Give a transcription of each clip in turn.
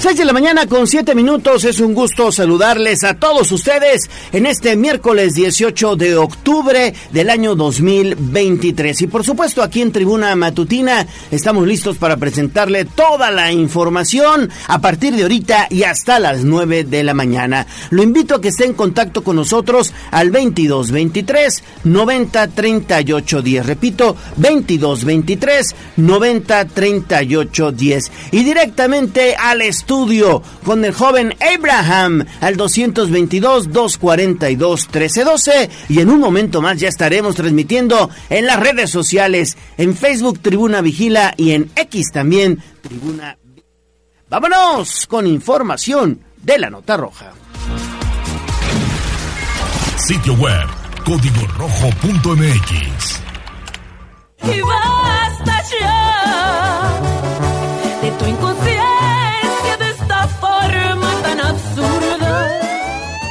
6 de la mañana con 7 minutos. Es un gusto saludarles a todos ustedes en este miércoles 18 de octubre del año 2023. Y por supuesto, aquí en Tribuna Matutina estamos listos para presentarle toda la información a partir de ahorita y hasta las 9 de la mañana. Lo invito a que esté en contacto con nosotros al 2223 90 38 10. Repito, 2223 90 38 10. Y directamente al estudio estudio con el joven Abraham al 222-242-1312 y en un momento más ya estaremos transmitiendo en las redes sociales, en Facebook Tribuna Vigila y en X también Tribuna. Vámonos con información de la Nota Roja. Sitio web código rojo.mx.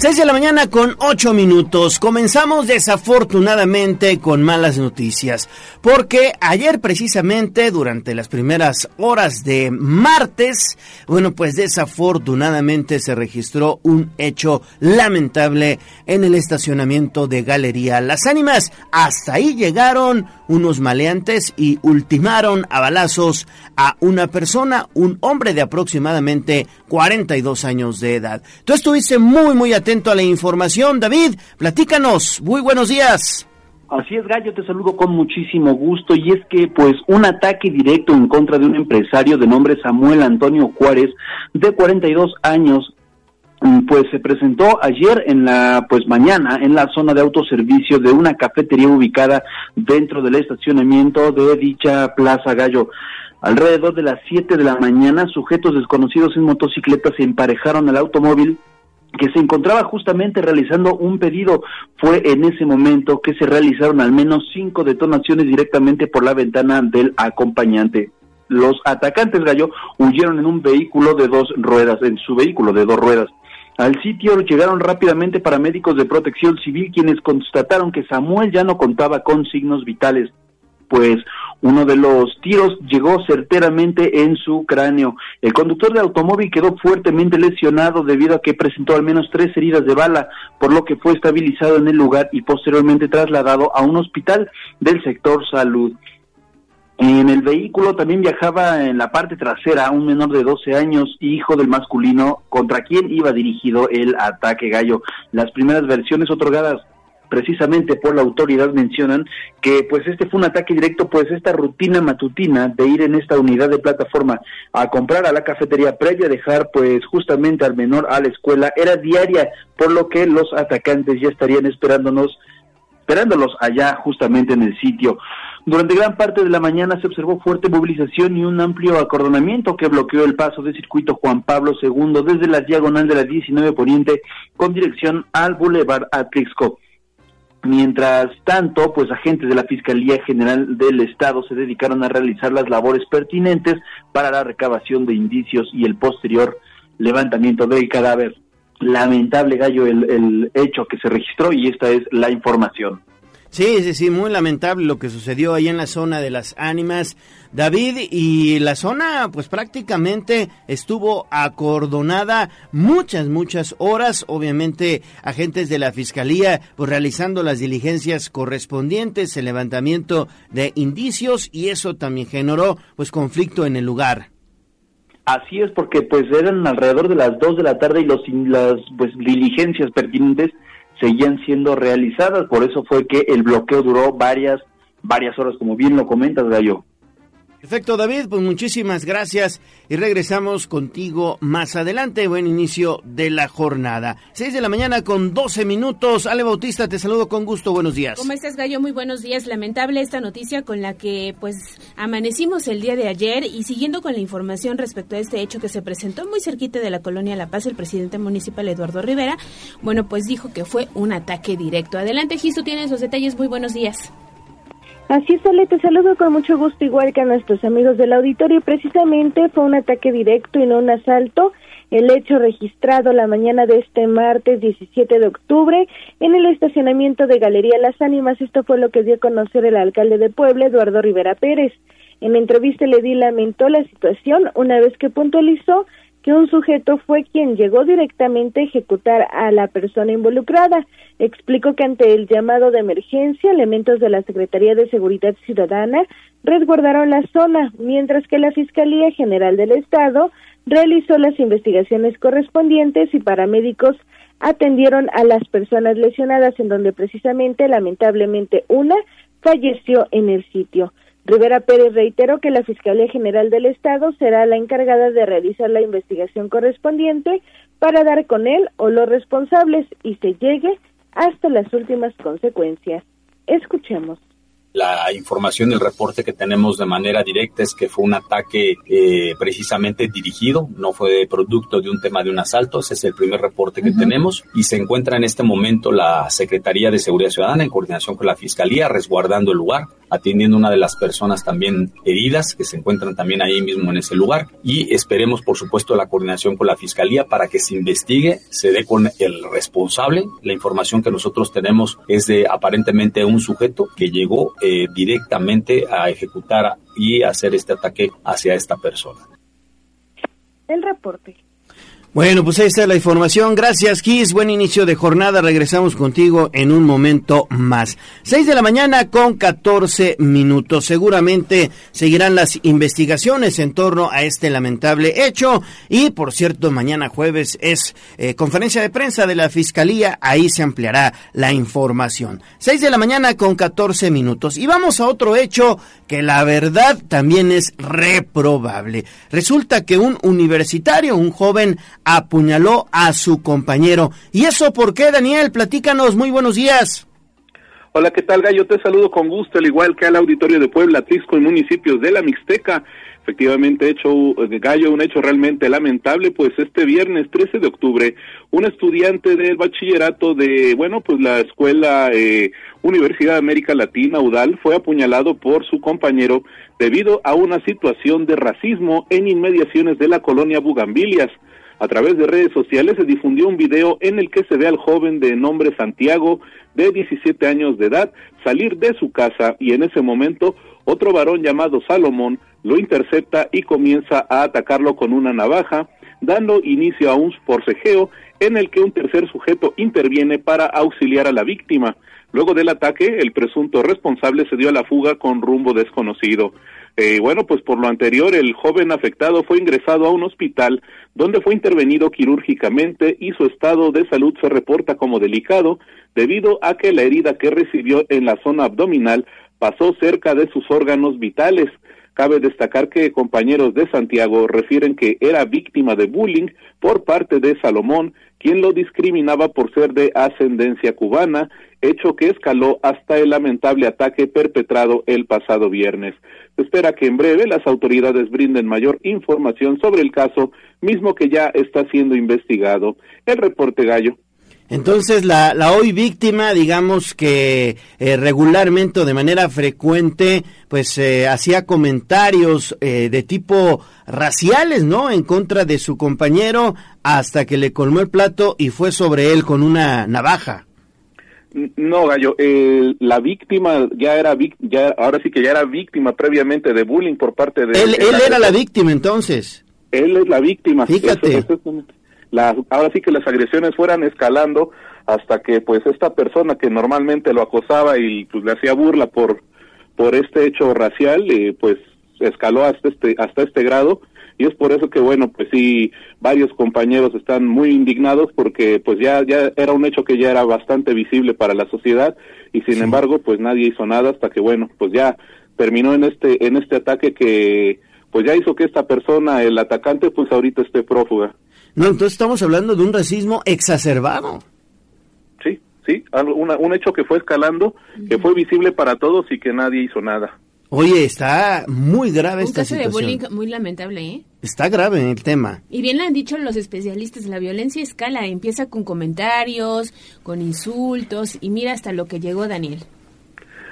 6 de la mañana con 8 minutos. Comenzamos desafortunadamente con malas noticias, porque ayer precisamente durante las primeras horas de martes, bueno, pues desafortunadamente se registró un hecho lamentable en el estacionamiento de Galería Las Ánimas. Hasta ahí llegaron unos maleantes y ultimaron a balazos a una persona, un hombre de aproximadamente 42 años de edad. Tú estuviste muy, muy atento a la información, David. Platícanos. Muy buenos días. Así es, Gallo, te saludo con muchísimo gusto y es que pues un ataque directo en contra de un empresario de nombre Samuel Antonio Juárez de 42 años pues se presentó ayer en la pues mañana en la zona de autoservicio de una cafetería ubicada dentro del estacionamiento de dicha Plaza Gallo. Alrededor de las 7 de la mañana, sujetos desconocidos en motocicleta se emparejaron al automóvil que se encontraba justamente realizando un pedido. Fue en ese momento que se realizaron al menos cinco detonaciones directamente por la ventana del acompañante. Los atacantes gallo huyeron en un vehículo de dos ruedas, en su vehículo de dos ruedas. Al sitio llegaron rápidamente paramédicos de protección civil quienes constataron que Samuel ya no contaba con signos vitales, pues uno de los tiros llegó certeramente en su cráneo. El conductor del automóvil quedó fuertemente lesionado debido a que presentó al menos tres heridas de bala, por lo que fue estabilizado en el lugar y posteriormente trasladado a un hospital del sector salud. En el vehículo también viajaba en la parte trasera un menor de 12 años, hijo del masculino, contra quien iba dirigido el ataque gallo. Las primeras versiones otorgadas precisamente por la autoridad mencionan que pues este fue un ataque directo, pues esta rutina matutina de ir en esta unidad de plataforma a comprar a la cafetería previa a dejar pues justamente al menor a la escuela era diaria, por lo que los atacantes ya estarían esperándonos esperándolos allá justamente en el sitio. Durante gran parte de la mañana se observó fuerte movilización y un amplio acordonamiento que bloqueó el paso del circuito Juan Pablo II desde la diagonal de la 19 Poniente con dirección al Boulevard Atlixco. Mientras tanto, pues agentes de la Fiscalía General del Estado se dedicaron a realizar las labores pertinentes para la recabación de indicios y el posterior levantamiento del cadáver. Lamentable gallo el, el hecho que se registró y esta es la información. Sí, sí, sí, muy lamentable lo que sucedió ahí en la zona de las ánimas, David, y la zona pues prácticamente estuvo acordonada muchas, muchas horas, obviamente agentes de la Fiscalía pues realizando las diligencias correspondientes, el levantamiento de indicios y eso también generó pues conflicto en el lugar. Así es, porque pues eran alrededor de las 2 de la tarde y los, las pues diligencias pertinentes seguían siendo realizadas, por eso fue que el bloqueo duró varias, varias horas, como bien lo comentas, Gallo. Perfecto, David, pues muchísimas gracias y regresamos contigo más adelante. Buen inicio de la jornada. 6 de la mañana con 12 minutos. Ale Bautista, te saludo con gusto. Buenos días. ¿Cómo estás, Gallo? Muy buenos días. Lamentable esta noticia con la que pues amanecimos el día de ayer y siguiendo con la información respecto a este hecho que se presentó muy cerquita de la colonia La Paz, el presidente municipal Eduardo Rivera, bueno, pues dijo que fue un ataque directo. Adelante, Gisto, tienes los detalles. Muy buenos días. Así es, Ale, te saludo con mucho gusto, igual que a nuestros amigos del auditorio. Precisamente fue un ataque directo y no un asalto el hecho registrado la mañana de este martes 17 de octubre en el estacionamiento de Galería Las Ánimas. Esto fue lo que dio a conocer el alcalde de Puebla, Eduardo Rivera Pérez. En entrevista le di lamentó la situación una vez que puntualizó que un sujeto fue quien llegó directamente a ejecutar a la persona involucrada. Explicó que ante el llamado de emergencia, elementos de la Secretaría de Seguridad Ciudadana resguardaron la zona, mientras que la Fiscalía General del Estado realizó las investigaciones correspondientes y paramédicos atendieron a las personas lesionadas, en donde precisamente, lamentablemente, una falleció en el sitio. Rivera Pérez reiteró que la Fiscalía General del Estado será la encargada de realizar la investigación correspondiente para dar con él o los responsables y se llegue hasta las últimas consecuencias. Escuchemos. La información y el reporte que tenemos de manera directa es que fue un ataque eh, precisamente dirigido, no fue producto de un tema de un asalto, ese es el primer reporte que tenemos y se encuentra en este momento la Secretaría de Seguridad Ciudadana en coordinación con la Fiscalía resguardando el lugar, atendiendo una de las personas también heridas que se encuentran también ahí mismo en ese lugar y esperemos por supuesto la coordinación con la Fiscalía para que se investigue, se dé con el responsable. La información que nosotros tenemos es de aparentemente un sujeto que llegó eh, directamente a ejecutar y hacer este ataque hacia esta persona. El reporte. Bueno, pues ahí está la información. Gracias, Kiss. Buen inicio de jornada. Regresamos contigo en un momento más. 6 de la mañana con 14 minutos. Seguramente seguirán las investigaciones en torno a este lamentable hecho. Y, por cierto, mañana jueves es eh, conferencia de prensa de la Fiscalía. Ahí se ampliará la información. 6 de la mañana con 14 minutos. Y vamos a otro hecho que la verdad también es reprobable. Resulta que un universitario, un joven, apuñaló a su compañero. ¿Y eso por qué, Daniel? Platícanos, muy buenos días. Hola, ¿qué tal, Gallo? Te saludo con gusto, al igual que al auditorio de Puebla, Trisco y municipios de la Mixteca. Efectivamente, hecho Gallo, un hecho realmente lamentable, pues este viernes 13 de octubre, un estudiante del bachillerato de, bueno, pues la escuela eh, Universidad de América Latina, UDAL, fue apuñalado por su compañero debido a una situación de racismo en inmediaciones de la colonia Bugambilias. A través de redes sociales se difundió un video en el que se ve al joven de nombre Santiago, de 17 años de edad, salir de su casa y en ese momento otro varón llamado Salomón lo intercepta y comienza a atacarlo con una navaja, dando inicio a un forcejeo en el que un tercer sujeto interviene para auxiliar a la víctima. Luego del ataque, el presunto responsable se dio a la fuga con rumbo desconocido. Eh, bueno, pues por lo anterior, el joven afectado fue ingresado a un hospital donde fue intervenido quirúrgicamente y su estado de salud se reporta como delicado debido a que la herida que recibió en la zona abdominal pasó cerca de sus órganos vitales. Cabe destacar que compañeros de Santiago refieren que era víctima de bullying por parte de Salomón, quien lo discriminaba por ser de ascendencia cubana, hecho que escaló hasta el lamentable ataque perpetrado el pasado viernes. Se espera que en breve las autoridades brinden mayor información sobre el caso, mismo que ya está siendo investigado. El reporte Gallo. Entonces, la, la hoy víctima, digamos que eh, regularmente o de manera frecuente, pues eh, hacía comentarios eh, de tipo raciales, ¿no? En contra de su compañero hasta que le colmó el plato y fue sobre él con una navaja. No, Gallo, la víctima ya era ya ahora sí que ya era víctima previamente de bullying por parte de él. él era la víctima entonces. Él es la víctima. Fíjate ahora sí que las agresiones fueran escalando hasta que pues esta persona que normalmente lo acosaba y pues le hacía burla por por este hecho racial eh, pues escaló hasta este hasta este grado y es por eso que bueno pues sí varios compañeros están muy indignados porque pues ya ya era un hecho que ya era bastante visible para la sociedad y sin embargo pues nadie hizo nada hasta que bueno pues ya terminó en este en este ataque que pues ya hizo que esta persona el atacante pues ahorita esté prófuga no, entonces estamos hablando de un racismo exacerbado. Sí, sí, un hecho que fue escalando, que fue visible para todos y que nadie hizo nada. Oye, está muy grave esta situación. Un caso de bullying muy lamentable, ¿eh? Está grave el tema. Y bien lo han dicho los especialistas, la violencia escala, empieza con comentarios, con insultos, y mira hasta lo que llegó Daniel.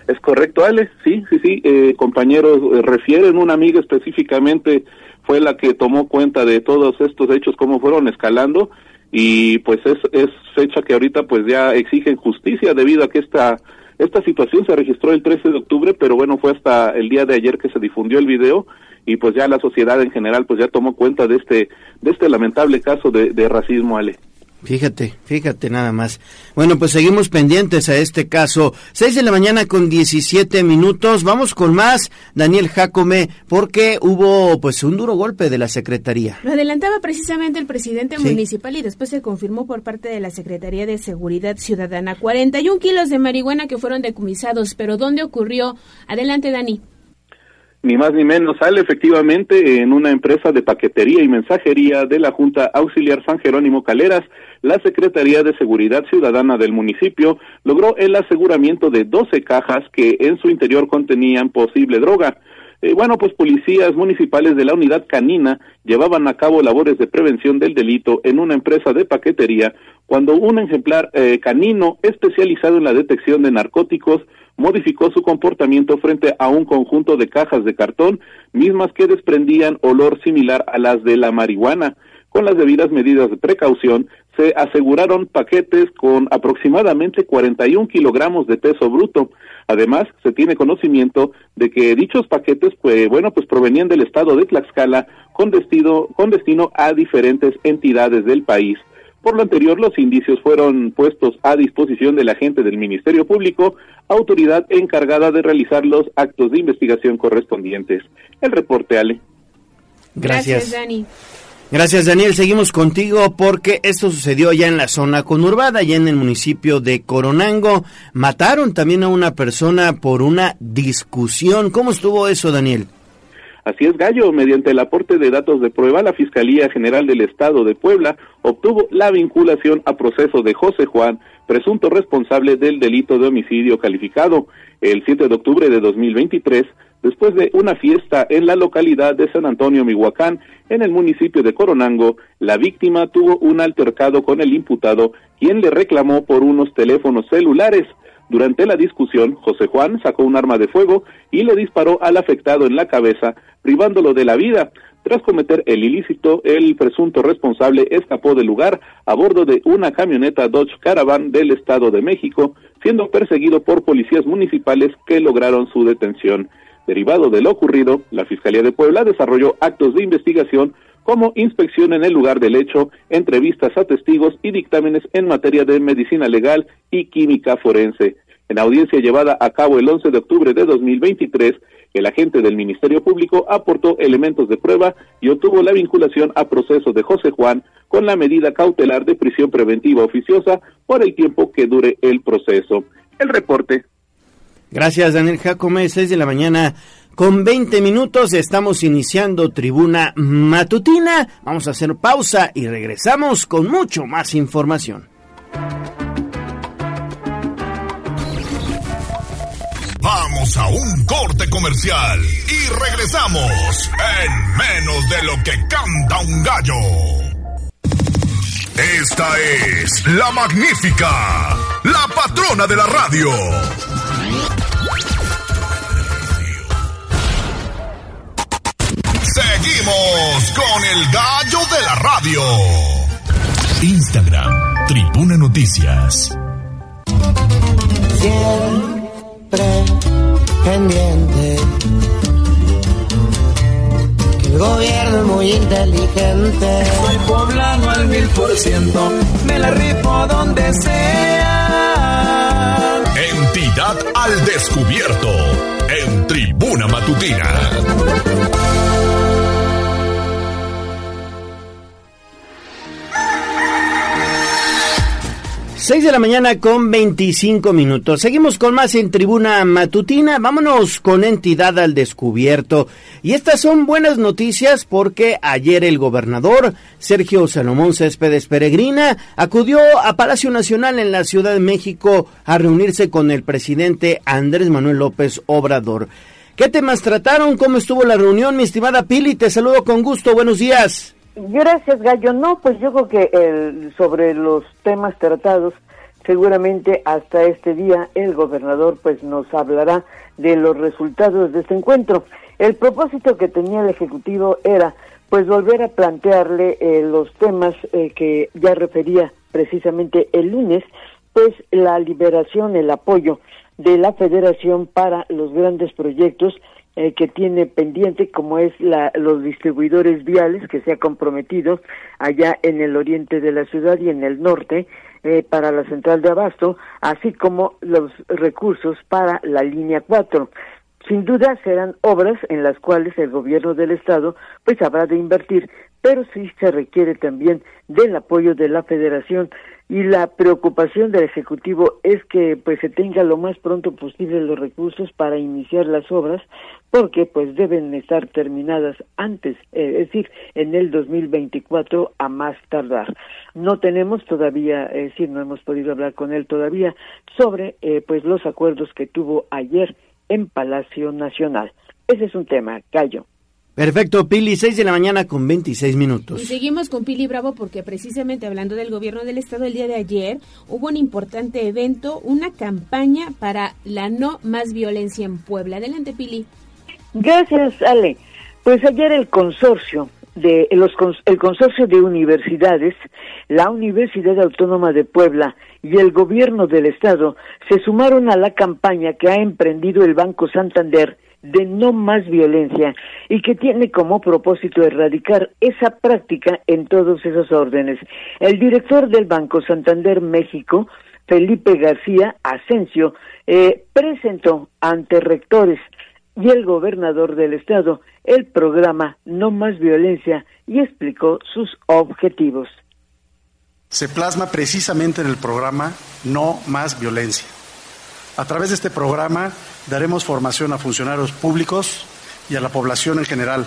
Es correcto, Ale, sí, sí, sí, eh, compañeros, eh, refieren una amiga específicamente fue la que tomó cuenta de todos estos hechos, cómo fueron escalando y pues es, es fecha que ahorita pues ya exigen justicia debido a que esta esta situación se registró el 13 de octubre, pero bueno, fue hasta el día de ayer que se difundió el video y pues ya la sociedad en general pues ya tomó cuenta de este de este lamentable caso de, de racismo, Ale. Fíjate, fíjate nada más. Bueno, pues seguimos pendientes a este caso. Seis de la mañana con 17 minutos. Vamos con más, Daniel Jacome, porque hubo pues un duro golpe de la Secretaría. Lo adelantaba precisamente el presidente municipal y después se confirmó por parte de la Secretaría de Seguridad Ciudadana. 41 kilos de marihuana que fueron decomisados, pero ¿dónde ocurrió? Adelante, Dani ni más ni menos sale efectivamente en una empresa de paquetería y mensajería de la Junta Auxiliar San Jerónimo Caleras, la Secretaría de Seguridad Ciudadana del municipio logró el aseguramiento de 12 cajas que en su interior contenían posible droga. Eh, bueno, pues policías municipales de la unidad canina llevaban a cabo labores de prevención del delito en una empresa de paquetería cuando un ejemplar eh, canino especializado en la detección de narcóticos modificó su comportamiento frente a un conjunto de cajas de cartón, mismas que desprendían olor similar a las de la marihuana. Con las debidas medidas de precaución, se aseguraron paquetes con aproximadamente 41 kilogramos de peso bruto. Además, se tiene conocimiento de que dichos paquetes, pues, bueno, pues provenían del estado de Tlaxcala con destino, con destino a diferentes entidades del país. Por lo anterior, los indicios fueron puestos a disposición del agente del Ministerio Público, autoridad encargada de realizar los actos de investigación correspondientes. El reporte, Ale. Gracias, Dani. Gracias, Daniel. Seguimos contigo porque esto sucedió ya en la zona conurbada, ya en el municipio de Coronango. Mataron también a una persona por una discusión. ¿Cómo estuvo eso, Daniel? Así es, Gallo, mediante el aporte de datos de prueba, la Fiscalía General del Estado de Puebla obtuvo la vinculación a proceso de José Juan, presunto responsable del delito de homicidio calificado. El 7 de octubre de 2023, después de una fiesta en la localidad de San Antonio, Mihuacán, en el municipio de Coronango, la víctima tuvo un altercado con el imputado, quien le reclamó por unos teléfonos celulares. Durante la discusión, José Juan sacó un arma de fuego y le disparó al afectado en la cabeza, privándolo de la vida. Tras cometer el ilícito, el presunto responsable escapó del lugar a bordo de una camioneta Dodge Caravan del Estado de México, siendo perseguido por policías municipales que lograron su detención. Derivado de lo ocurrido, la Fiscalía de Puebla desarrolló actos de investigación como inspección en el lugar del hecho, entrevistas a testigos y dictámenes en materia de medicina legal y química forense. En audiencia llevada a cabo el 11 de octubre de 2023, el agente del Ministerio Público aportó elementos de prueba y obtuvo la vinculación a proceso de José Juan con la medida cautelar de prisión preventiva oficiosa por el tiempo que dure el proceso. El reporte. Gracias, Daniel Jacome, 6 de la mañana con 20 minutos estamos iniciando tribuna matutina. Vamos a hacer pausa y regresamos con mucho más información. Vamos a un corte comercial y regresamos en menos de lo que canta un gallo. Esta es la magnífica, la patrona de la radio. Seguimos con el gallo de la radio. Instagram, Tribuna Noticias. Siempre pendiente. el gobierno es muy inteligente. Soy poblano al mil por ciento. Me la rifo donde sea. Al descubierto. En Tribuna Matutina. 6 de la mañana con 25 minutos. Seguimos con más en Tribuna Matutina. Vámonos con entidad al descubierto. Y estas son buenas noticias porque ayer el gobernador Sergio Salomón Céspedes Peregrina acudió a Palacio Nacional en la Ciudad de México a reunirse con el presidente Andrés Manuel López Obrador. ¿Qué temas trataron? ¿Cómo estuvo la reunión? Mi estimada Pili, te saludo con gusto. Buenos días. Gracias, Gallo. No, pues yo creo que el, sobre los temas tratados, seguramente hasta este día el gobernador pues nos hablará de los resultados de este encuentro. El propósito que tenía el Ejecutivo era pues volver a plantearle eh, los temas eh, que ya refería precisamente el lunes, pues la liberación, el apoyo de la federación para los grandes proyectos eh, que tiene pendiente, como es la, los distribuidores viales que se ha comprometido allá en el oriente de la ciudad y en el norte eh, para la central de abasto, así como los recursos para la línea 4. Sin duda serán obras en las cuales el gobierno del estado pues habrá de invertir, pero sí se requiere también del apoyo de la federación y la preocupación del ejecutivo es que pues se tenga lo más pronto posible los recursos para iniciar las obras porque pues deben estar terminadas antes, eh, es decir, en el 2024 a más tardar. No tenemos todavía, es decir, no hemos podido hablar con él todavía sobre eh, pues los acuerdos que tuvo ayer en Palacio Nacional. Ese es un tema, callo. Perfecto, Pili, 6 de la mañana con 26 minutos. Y seguimos con Pili Bravo porque precisamente hablando del gobierno del estado el día de ayer hubo un importante evento, una campaña para la no más violencia en Puebla. Adelante, Pili. Gracias, Ale. Pues ayer el consorcio de los el consorcio de universidades, la Universidad Autónoma de Puebla y el gobierno del estado se sumaron a la campaña que ha emprendido el Banco Santander de no más violencia y que tiene como propósito erradicar esa práctica en todos esos órdenes. El director del Banco Santander México, Felipe García Asensio, eh, presentó ante rectores y el gobernador del estado el programa No más violencia y explicó sus objetivos. Se plasma precisamente en el programa No más violencia. A través de este programa daremos formación a funcionarios públicos y a la población en general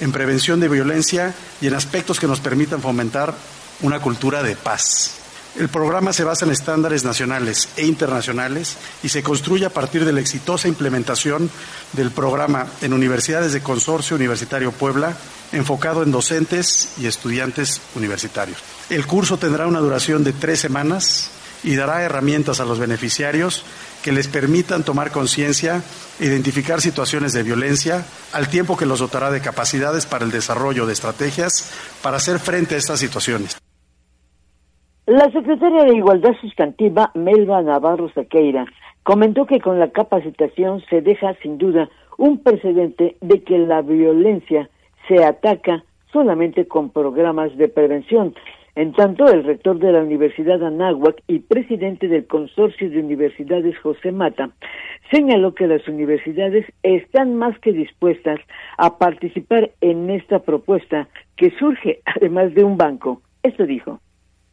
en prevención de violencia y en aspectos que nos permitan fomentar una cultura de paz. El programa se basa en estándares nacionales e internacionales y se construye a partir de la exitosa implementación del programa en universidades de Consorcio Universitario Puebla, enfocado en docentes y estudiantes universitarios. El curso tendrá una duración de tres semanas y dará herramientas a los beneficiarios que les permitan tomar conciencia, identificar situaciones de violencia, al tiempo que los dotará de capacidades para el desarrollo de estrategias para hacer frente a estas situaciones. La secretaria de Igualdad Sustantiva, Melba Navarro Saqueira, comentó que con la capacitación se deja sin duda un precedente de que la violencia se ataca solamente con programas de prevención, en tanto, el rector de la Universidad Anáhuac y presidente del Consorcio de Universidades José Mata señaló que las universidades están más que dispuestas a participar en esta propuesta que surge además de un banco. Esto dijo.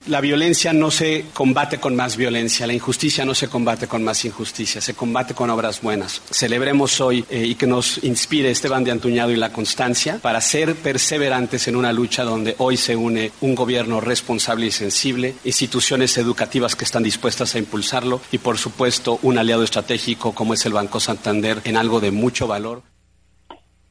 La violencia no se combate con más violencia, la injusticia no se combate con más injusticia, se combate con obras buenas. Celebremos hoy eh, y que nos inspire Esteban de Antuñado y la constancia para ser perseverantes en una lucha donde hoy se une un gobierno responsable y sensible, instituciones educativas que están dispuestas a impulsarlo y, por supuesto, un aliado estratégico como es el Banco Santander en algo de mucho valor.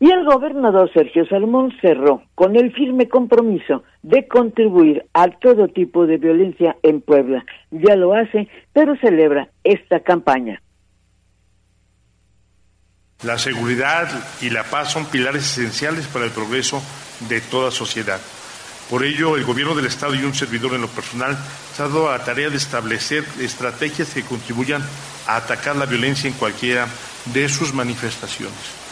Y el gobernador Sergio Salmón cerró con el firme compromiso de contribuir a todo tipo de violencia en Puebla. Ya lo hace, pero celebra esta campaña. La seguridad y la paz son pilares esenciales para el progreso de toda sociedad. Por ello, el gobierno del Estado y un servidor en lo personal se ha dado a la tarea de establecer estrategias que contribuyan a atacar la violencia en cualquiera de sus manifestaciones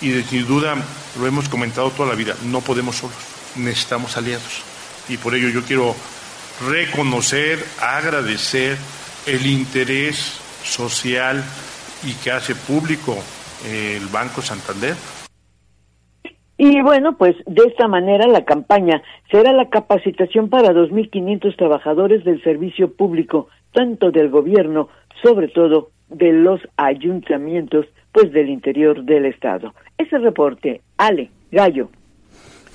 y sin duda lo hemos comentado toda la vida, no podemos solos, necesitamos aliados. Y por ello yo quiero reconocer, agradecer el interés social y que hace público el Banco Santander. Y bueno, pues de esta manera la campaña será la capacitación para 2.500 trabajadores del servicio público, tanto del gobierno, sobre todo de los ayuntamientos pues del interior del estado. Ese reporte, Ale Gallo.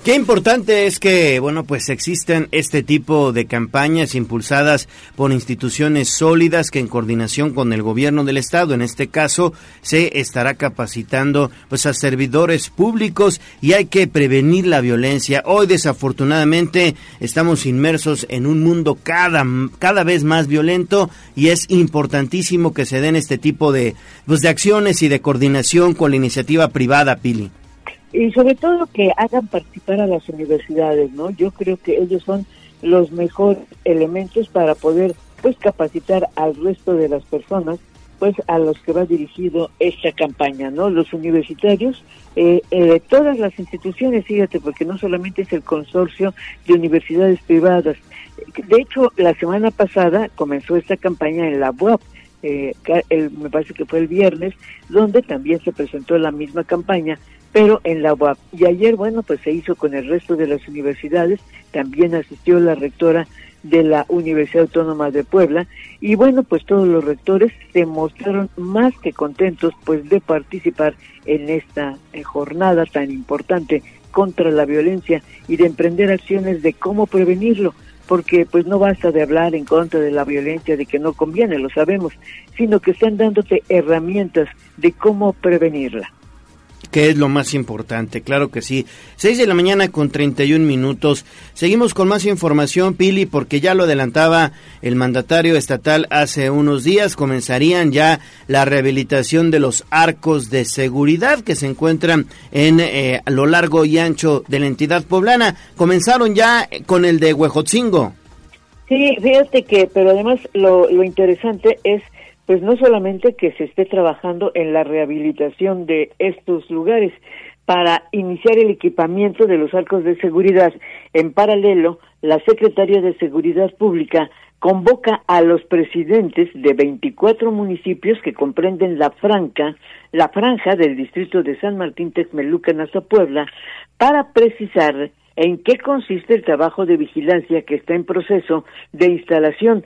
Qué importante es que, bueno, pues existen este tipo de campañas impulsadas por instituciones sólidas que en coordinación con el gobierno del estado, en este caso, se estará capacitando pues a servidores públicos y hay que prevenir la violencia. Hoy desafortunadamente estamos inmersos en un mundo cada cada vez más violento y es importantísimo que se den este tipo de pues de acciones y de coordinación con la iniciativa privada, Pili. Y sobre todo que hagan participar a las universidades, ¿no? Yo creo que ellos son los mejores elementos para poder pues capacitar al resto de las personas pues a los que va dirigido esta campaña, ¿no? Los universitarios, eh, eh, todas las instituciones, fíjate, porque no solamente es el consorcio de universidades privadas. De hecho, la semana pasada comenzó esta campaña en la UAP, eh, me parece que fue el viernes, donde también se presentó la misma campaña, pero en la UAP. Y ayer, bueno, pues se hizo con el resto de las universidades, también asistió la rectora de la Universidad Autónoma de Puebla. Y bueno, pues todos los rectores se mostraron más que contentos pues de participar en esta eh, jornada tan importante contra la violencia y de emprender acciones de cómo prevenirlo, porque pues no basta de hablar en contra de la violencia de que no conviene, lo sabemos, sino que están dándote herramientas de cómo prevenirla que es lo más importante, claro que sí. 6 de la mañana con 31 minutos. Seguimos con más información, Pili, porque ya lo adelantaba el mandatario estatal hace unos días. Comenzarían ya la rehabilitación de los arcos de seguridad que se encuentran en eh, lo largo y ancho de la entidad poblana. Comenzaron ya con el de Huejotzingo. Sí, fíjate que, pero además lo, lo interesante es pues no solamente que se esté trabajando en la rehabilitación de estos lugares para iniciar el equipamiento de los arcos de seguridad. En paralelo, la Secretaría de Seguridad Pública convoca a los presidentes de 24 municipios que comprenden la franca, la franja del distrito de San Martín Texmelucan hasta Puebla para precisar en qué consiste el trabajo de vigilancia que está en proceso de instalación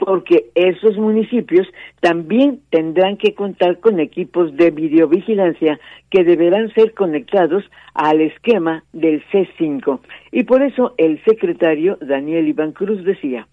porque esos municipios también tendrán que contar con equipos de videovigilancia que deberán ser conectados al esquema del C5. Y por eso el secretario Daniel Iván Cruz decía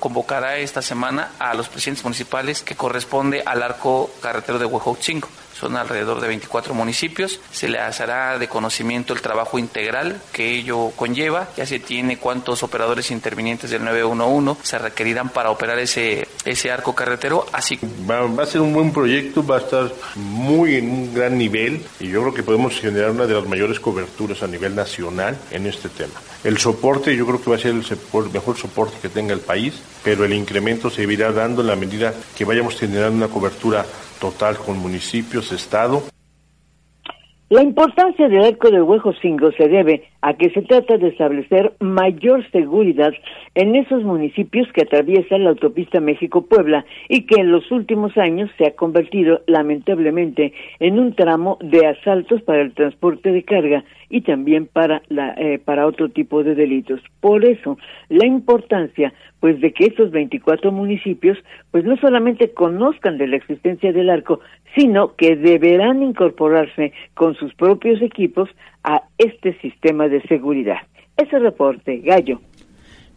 convocará esta semana a los presidentes municipales que corresponde al arco carretero de Huejotzingo son alrededor de 24 municipios. Se les hará de conocimiento el trabajo integral que ello conlleva. Ya se tiene cuántos operadores intervinientes del 911 se requerirán para operar ese, ese arco carretero. Así va, va a ser un buen proyecto, va a estar muy en un gran nivel y yo creo que podemos generar una de las mayores coberturas a nivel nacional en este tema. El soporte yo creo que va a ser el, mejor soporte que tenga el país, pero el incremento se irá dando en la medida que vayamos generando una cobertura total con municipios, Estado. La importancia del arco de Huejocingo se debe a que se trata de establecer mayor seguridad en esos municipios que atraviesan la autopista México-Puebla y que en los últimos años se ha convertido lamentablemente en un tramo de asaltos para el transporte de carga y también para la, eh, para otro tipo de delitos. Por eso, la importancia pues de que estos 24 municipios pues no solamente conozcan de la existencia del arco, sino que deberán incorporarse con sus propios equipos a este sistema de seguridad. Ese reporte, Gallo.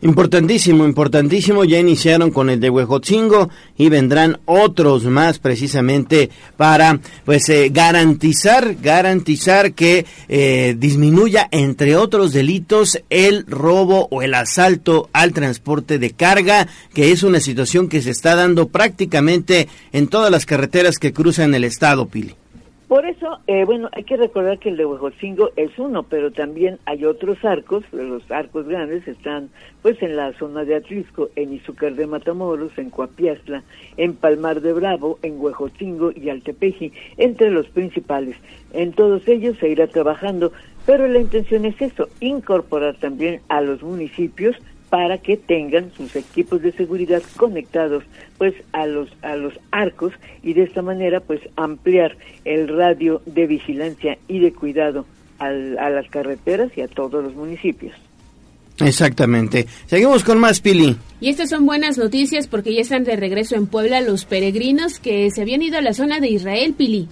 Importantísimo, importantísimo. Ya iniciaron con el de Huejotzingo y vendrán otros más precisamente para pues eh, garantizar, garantizar que eh, disminuya entre otros delitos el robo o el asalto al transporte de carga, que es una situación que se está dando prácticamente en todas las carreteras que cruzan el estado, Pili. Por eso, eh, bueno, hay que recordar que el de Huejotzingo es uno, pero también hay otros arcos, los arcos grandes están pues en la zona de Atlisco, en Izúcar de Matamoros, en Coapiastla, en Palmar de Bravo, en Huejotzingo y Altepeji, entre los principales. En todos ellos se irá trabajando, pero la intención es eso, incorporar también a los municipios para que tengan sus equipos de seguridad conectados pues a los a los arcos y de esta manera pues ampliar el radio de vigilancia y de cuidado a las carreteras y a todos los municipios. Exactamente. Seguimos con más, Pili. Y estas son buenas noticias porque ya están de regreso en Puebla los peregrinos que se habían ido a la zona de Israel, Pili.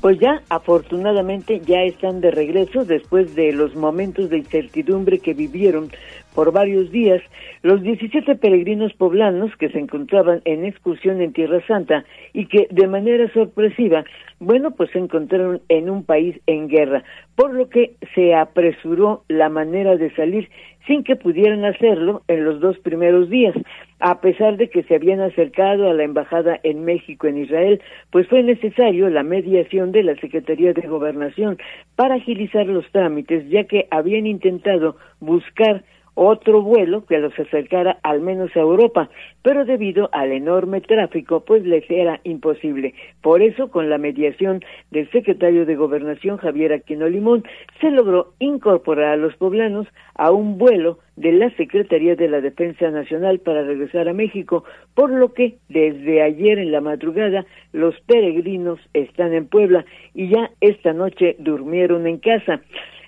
Pues ya, afortunadamente, ya están de regreso después de los momentos de incertidumbre que vivieron por varios días los 17 peregrinos poblanos que se encontraban en excursión en Tierra Santa y que de manera sorpresiva, bueno, pues se encontraron en un país en guerra, por lo que se apresuró la manera de salir sin que pudieran hacerlo en los dos primeros días. a pesar de que se habían acercado a la embajada en México en Israel, pues fue necesario la mediación de la Secretaría de Gobernación para agilizar los trámites, ya que habían intentado buscar otro vuelo que los acercara al menos a Europa, pero debido al enorme tráfico, pues les era imposible. Por eso, con la mediación del secretario de Gobernación, Javier Aquino Limón, se logró incorporar a los poblanos a un vuelo de la Secretaría de la Defensa Nacional para regresar a México, por lo que desde ayer en la madrugada los peregrinos están en Puebla y ya esta noche durmieron en casa.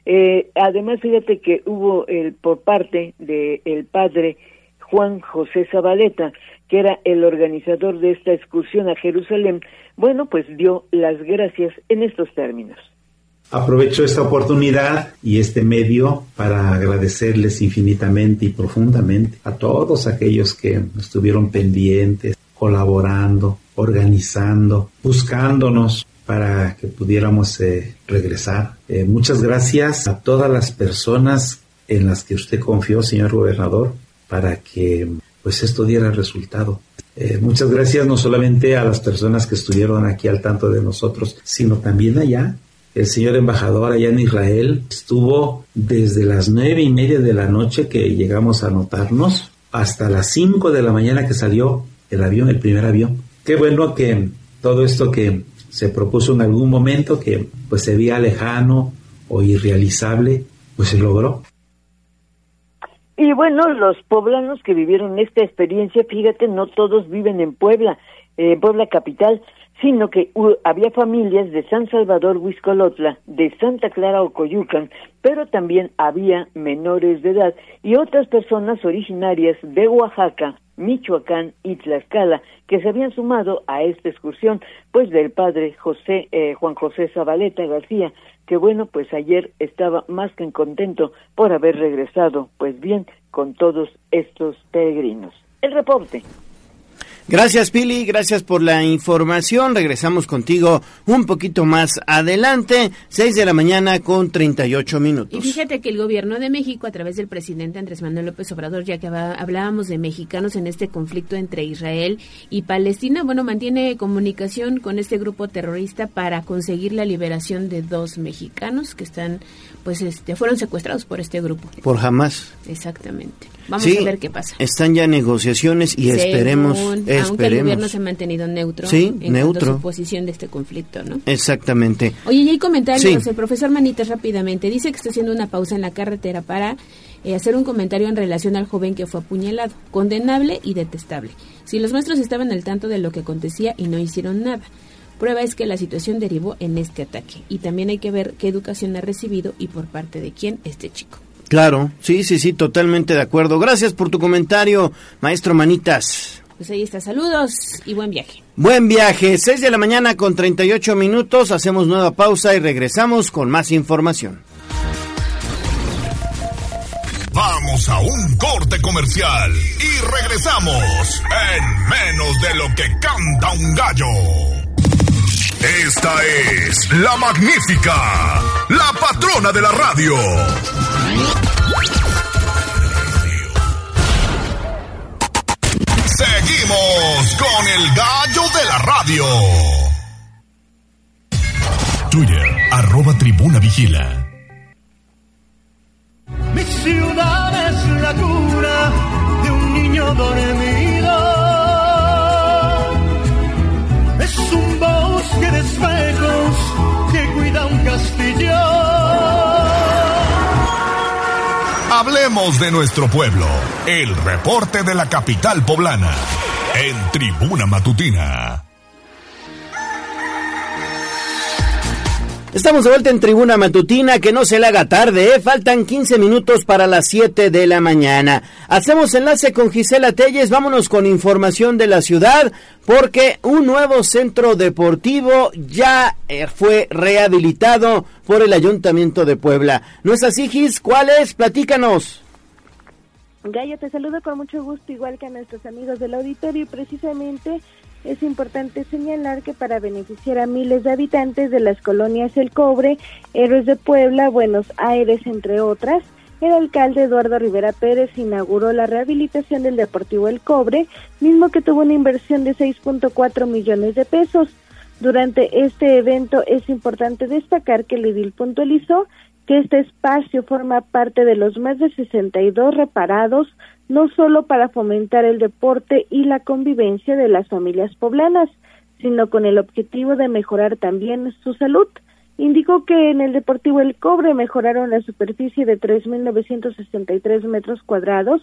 Eh, además, fíjate que hubo el, por parte del el padre Juan José Zabaleta, que era el organizador de esta excursión a Jerusalén, bueno, pues dio las gracias en estos términos. Aprovecho esta oportunidad y este medio para agradecerles infinitamente y profundamente a todos aquellos que estuvieron pendientes, colaborando, organizando, buscándonos para que pudiéramos eh, regresar. Eh, muchas gracias a todas las personas en las que usted confió, señor gobernador, para que pues esto diera resultado. Eh, muchas gracias no solamente a las personas que estuvieron aquí al tanto de nosotros, sino también allá. El señor embajador allá en Israel estuvo desde las nueve y media de la noche que llegamos a anotarnos hasta las cinco de la mañana que salió el avión, el primer avión. Qué bueno que todo esto que se propuso en algún momento que pues se veía lejano o irrealizable, pues se logró. Y bueno, los poblanos que vivieron esta experiencia, fíjate, no todos viven en Puebla, eh, Puebla capital, sino que había familias de San Salvador, Huizcolotla, de Santa Clara, Ocoyucan, pero también había menores de edad y otras personas originarias de Oaxaca, Michoacán y Tlaxcala, que se habían sumado a esta excursión, pues del padre José, eh, Juan José Zabaleta García, que bueno, pues ayer estaba más que contento por haber regresado, pues bien, con todos estos peregrinos. El reporte. Gracias Pili, gracias por la información. Regresamos contigo un poquito más adelante, 6 de la mañana con 38 minutos. Y fíjate que el gobierno de México, a través del presidente Andrés Manuel López Obrador, ya que hablábamos de mexicanos en este conflicto entre Israel y Palestina, bueno, mantiene comunicación con este grupo terrorista para conseguir la liberación de dos mexicanos que están, pues, este, fueron secuestrados por este grupo. Por jamás. Exactamente. Vamos a ver qué pasa. Están ya negociaciones y esperemos, esperemos. Aunque el gobierno se ha mantenido neutro sí, en neutro. su posición de este conflicto, ¿no? Exactamente. Oye, y hay comentarios. El profesor Manitas rápidamente dice que está haciendo una pausa en la carretera para eh, hacer un comentario en relación al joven que fue apuñalado. Condenable y detestable. Si los maestros estaban al tanto de lo que acontecía y no hicieron nada. Prueba es que la situación derivó en este ataque. Y también hay que ver qué educación ha recibido y por parte de quién este chico. Claro, sí, sí, sí, totalmente de acuerdo. Gracias por tu comentario, maestro Manitas. Pues ahí está, saludos y buen viaje. Buen viaje, 6 de la mañana con 38 minutos, hacemos nueva pausa y regresamos con más información. Vamos a un corte comercial y regresamos en menos de lo que canta un gallo. Esta es la magnífica, la patrona de la radio. Seguimos con el gallo de la radio. Twitter, arroba tribuna vigila. Mi ciudad es la cuna de un niño dormido. Bosque de espejos que cuida un castillo. Hablemos de nuestro pueblo. El reporte de la capital poblana. En Tribuna Matutina. Estamos de vuelta en Tribuna Matutina, que no se le haga tarde, ¿eh? faltan 15 minutos para las 7 de la mañana. Hacemos enlace con Gisela Telles, vámonos con información de la ciudad, porque un nuevo centro deportivo ya eh, fue rehabilitado por el Ayuntamiento de Puebla. ¿No es así, Gis? ¿Cuál es? Platícanos. Gallo, te saludo con mucho gusto, igual que a nuestros amigos del auditorio, y precisamente es importante señalar que para beneficiar a miles de habitantes de las colonias El Cobre, Héroes de Puebla, Buenos Aires, entre otras, el alcalde Eduardo Rivera Pérez inauguró la rehabilitación del Deportivo El Cobre, mismo que tuvo una inversión de 6.4 millones de pesos. Durante este evento es importante destacar que el puntualizó que este espacio forma parte de los más de 62 reparados, no solo para fomentar el deporte y la convivencia de las familias poblanas, sino con el objetivo de mejorar también su salud. Indicó que en el Deportivo El Cobre mejoraron la superficie de 3.963 metros cuadrados,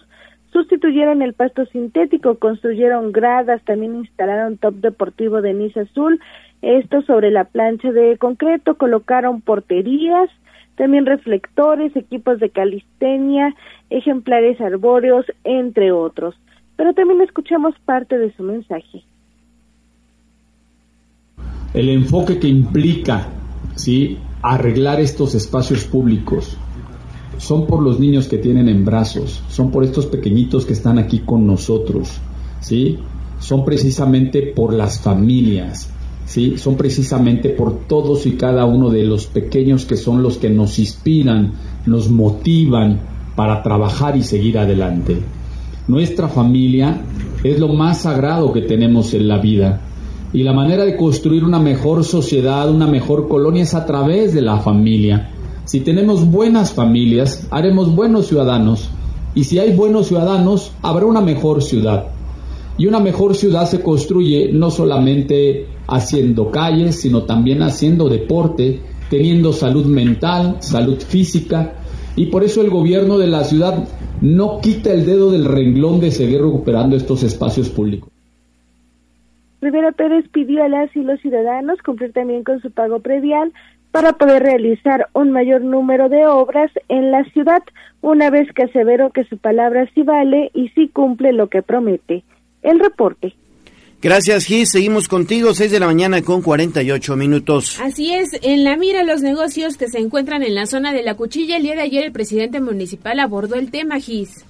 sustituyeron el pasto sintético, construyeron gradas, también instalaron top deportivo de Niza Azul, esto sobre la plancha de concreto, colocaron porterías, también reflectores, equipos de calistenia, ejemplares arbóreos, entre otros. Pero también escuchamos parte de su mensaje. El enfoque que implica ¿sí? arreglar estos espacios públicos son por los niños que tienen en brazos, son por estos pequeñitos que están aquí con nosotros, ¿sí? son precisamente por las familias, ¿sí? son precisamente por todos y cada uno de los pequeños que son los que nos inspiran, nos motivan para trabajar y seguir adelante. Nuestra familia es lo más sagrado que tenemos en la vida y la manera de construir una mejor sociedad, una mejor colonia es a través de la familia. Si tenemos buenas familias, haremos buenos ciudadanos. Y si hay buenos ciudadanos, habrá una mejor ciudad. Y una mejor ciudad se construye no solamente haciendo calles, sino también haciendo deporte, teniendo salud mental, salud física. Y por eso el gobierno de la ciudad no quita el dedo del renglón de seguir recuperando estos espacios públicos. Rivera Pérez pidió a las y los ciudadanos cumplir también con su pago predial para poder realizar un mayor número de obras en la ciudad, una vez que aseveró que su palabra sí vale y sí cumple lo que promete. El reporte. Gracias, Gis. Seguimos contigo, 6 de la mañana con 48 minutos. Así es, en la mira los negocios que se encuentran en la zona de la cuchilla, el día de ayer el presidente municipal abordó el tema, Gis.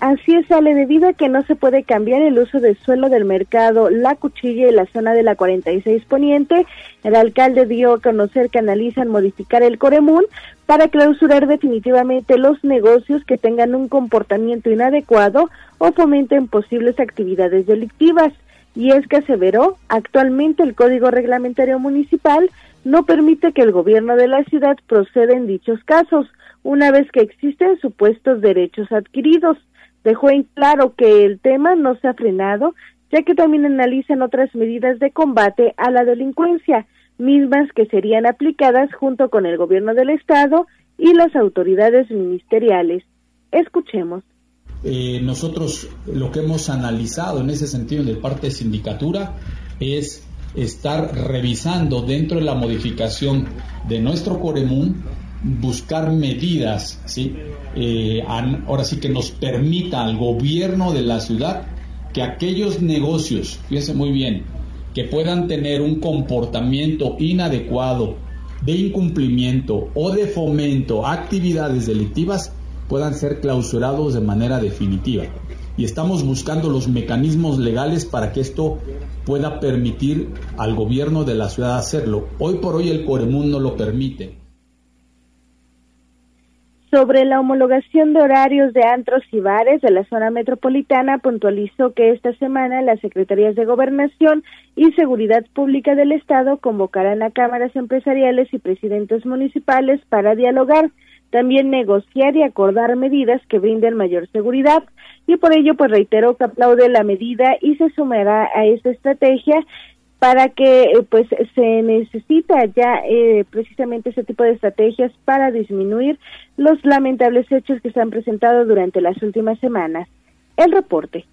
Así es, sale debido a que no se puede cambiar el uso del suelo del mercado La Cuchilla y la zona de la 46 Poniente. El alcalde dio a conocer que analizan modificar el Coremún para clausurar definitivamente los negocios que tengan un comportamiento inadecuado o fomenten posibles actividades delictivas. Y es que aseveró, actualmente el Código Reglamentario Municipal no permite que el gobierno de la ciudad proceda en dichos casos, una vez que existen supuestos derechos adquiridos dejó en claro que el tema no se ha frenado, ya que también analizan otras medidas de combate a la delincuencia, mismas que serían aplicadas junto con el gobierno del estado y las autoridades ministeriales. Escuchemos. Eh, nosotros lo que hemos analizado en ese sentido de parte de sindicatura es estar revisando dentro de la modificación de nuestro Coremún buscar medidas, ¿sí? Eh, ahora sí que nos permita al gobierno de la ciudad que aquellos negocios, fíjense muy bien, que puedan tener un comportamiento inadecuado de incumplimiento o de fomento a actividades delictivas puedan ser clausurados de manera definitiva. Y estamos buscando los mecanismos legales para que esto pueda permitir al gobierno de la ciudad hacerlo. Hoy por hoy el Coremún no lo permite. Sobre la homologación de horarios de antros y bares de la zona metropolitana, puntualizó que esta semana las Secretarías de Gobernación y Seguridad Pública del Estado convocarán a cámaras empresariales y presidentes municipales para dialogar, también negociar y acordar medidas que brinden mayor seguridad. Y por ello, pues reiteró que aplaude la medida y se sumará a esta estrategia para que eh, pues se necesita ya eh, precisamente ese tipo de estrategias para disminuir los lamentables hechos que se han presentado durante las últimas semanas. El reporte.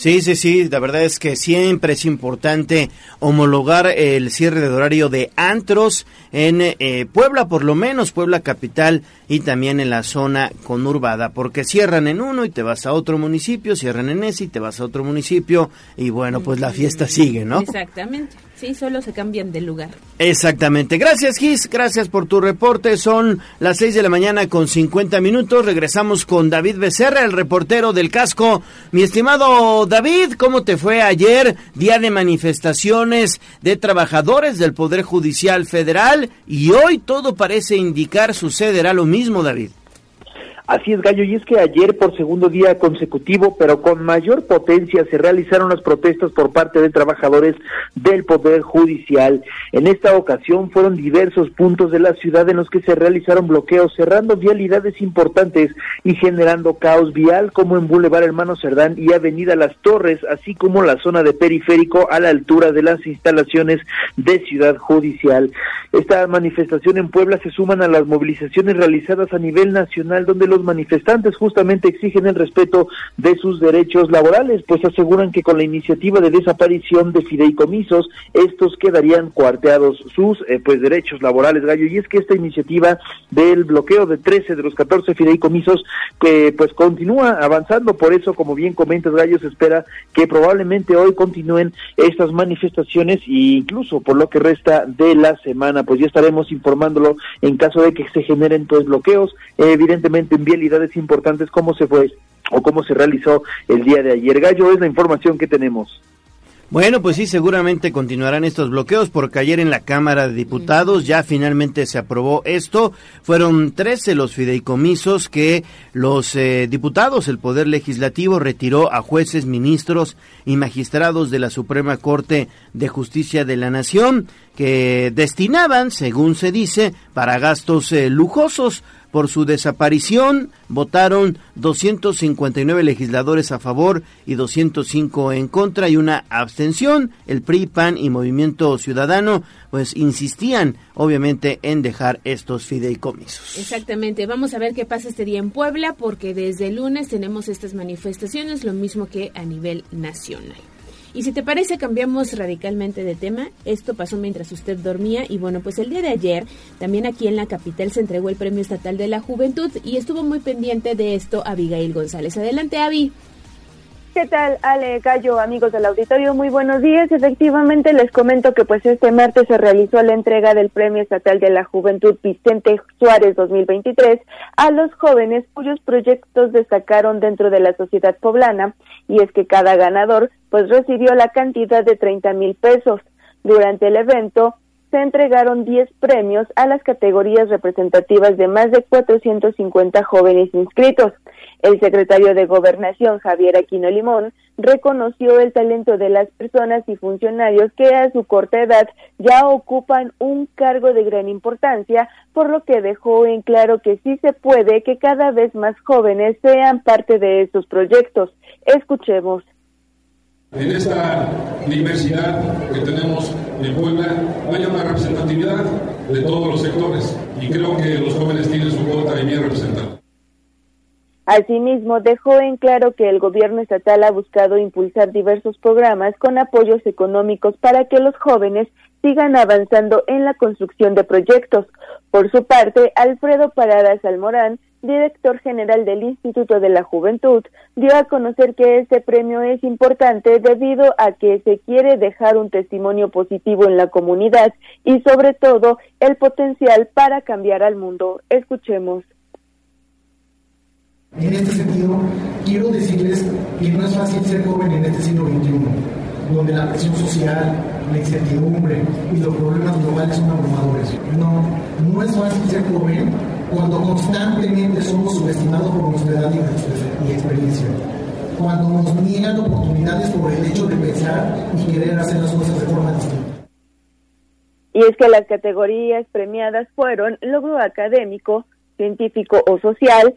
Sí, sí, sí, la verdad es que siempre es importante homologar el cierre de horario de antros en eh, Puebla, por lo menos Puebla capital y también en la zona conurbada, porque cierran en uno y te vas a otro municipio, cierran en ese y te vas a otro municipio y bueno, pues la fiesta sigue, ¿no? Exactamente. Sí, solo se cambian de lugar. Exactamente. Gracias, Gis. Gracias por tu reporte. Son las 6 de la mañana con 50 minutos. Regresamos con David Becerra, el reportero del casco. Mi estimado David, ¿cómo te fue ayer? Día de manifestaciones de trabajadores del Poder Judicial Federal y hoy todo parece indicar sucederá lo mismo, David. Así es, Gallo, y es que ayer por segundo día consecutivo, pero con mayor potencia, se realizaron las protestas por parte de trabajadores del Poder Judicial. En esta ocasión fueron diversos puntos de la ciudad en los que se realizaron bloqueos, cerrando vialidades importantes y generando caos vial, como en Boulevard Hermano Cerdán y Avenida Las Torres, así como la zona de periférico a la altura de las instalaciones de Ciudad Judicial. Esta manifestación en Puebla se suman a las movilizaciones realizadas a nivel nacional, donde los manifestantes justamente exigen el respeto de sus derechos laborales, pues aseguran que con la iniciativa de desaparición de fideicomisos, estos quedarían cuarteados sus eh, pues derechos laborales, Gallo, y es que esta iniciativa del bloqueo de 13 de los 14 fideicomisos que pues continúa avanzando, por eso como bien comentas Gallo, se espera que probablemente hoy continúen estas manifestaciones e incluso por lo que resta de la semana, pues ya estaremos informándolo en caso de que se generen pues bloqueos, evidentemente en vialidades importantes, cómo se fue o cómo se realizó el día de ayer. Gallo, es la información que tenemos. Bueno, pues sí, seguramente continuarán estos bloqueos porque ayer en la Cámara de Diputados ya finalmente se aprobó esto. Fueron 13 los fideicomisos que los eh, diputados, el Poder Legislativo, retiró a jueces, ministros y magistrados de la Suprema Corte de Justicia de la Nación que destinaban, según se dice, para gastos eh, lujosos por su desaparición votaron 259 legisladores a favor y 205 en contra y una abstención. El PRI, PAN y Movimiento Ciudadano pues insistían obviamente en dejar estos fideicomisos. Exactamente, vamos a ver qué pasa este día en Puebla porque desde el lunes tenemos estas manifestaciones, lo mismo que a nivel nacional. Y si te parece, cambiamos radicalmente de tema. Esto pasó mientras usted dormía y bueno, pues el día de ayer también aquí en la capital se entregó el Premio Estatal de la Juventud y estuvo muy pendiente de esto Abigail González. Adelante, Avi. ¿Qué tal, Ale Gallo, amigos del auditorio? Muy buenos días. Efectivamente, les comento que pues este martes se realizó la entrega del Premio Estatal de la Juventud Vicente Suárez 2023 a los jóvenes cuyos proyectos destacaron dentro de la sociedad poblana y es que cada ganador pues recibió la cantidad de 30 mil pesos. Durante el evento, se entregaron 10 premios a las categorías representativas de más de 450 jóvenes inscritos. El secretario de Gobernación, Javier Aquino Limón, reconoció el talento de las personas y funcionarios que a su corta edad ya ocupan un cargo de gran importancia, por lo que dejó en claro que sí se puede que cada vez más jóvenes sean parte de estos proyectos. Escuchemos. En esta diversidad que tenemos en Puebla haya una representatividad de todos los sectores y creo que los jóvenes tienen su cuota de bien representada. Asimismo, dejó en claro que el gobierno estatal ha buscado impulsar diversos programas con apoyos económicos para que los jóvenes sigan avanzando en la construcción de proyectos. Por su parte, Alfredo Paradas Almorán director general del Instituto de la Juventud, dio a conocer que este premio es importante debido a que se quiere dejar un testimonio positivo en la comunidad y sobre todo el potencial para cambiar al mundo. Escuchemos. En este sentido, quiero decirles que no es fácil ser joven en este siglo XXI, donde la presión social, la incertidumbre y los problemas globales son abrumadores. No, no es fácil ser joven cuando constantemente somos subestimados por nuestra edad y experiencia, cuando nos niegan oportunidades por el hecho de pensar y querer hacer las cosas de forma distinta. Y es que las categorías premiadas fueron logro académico, científico o social,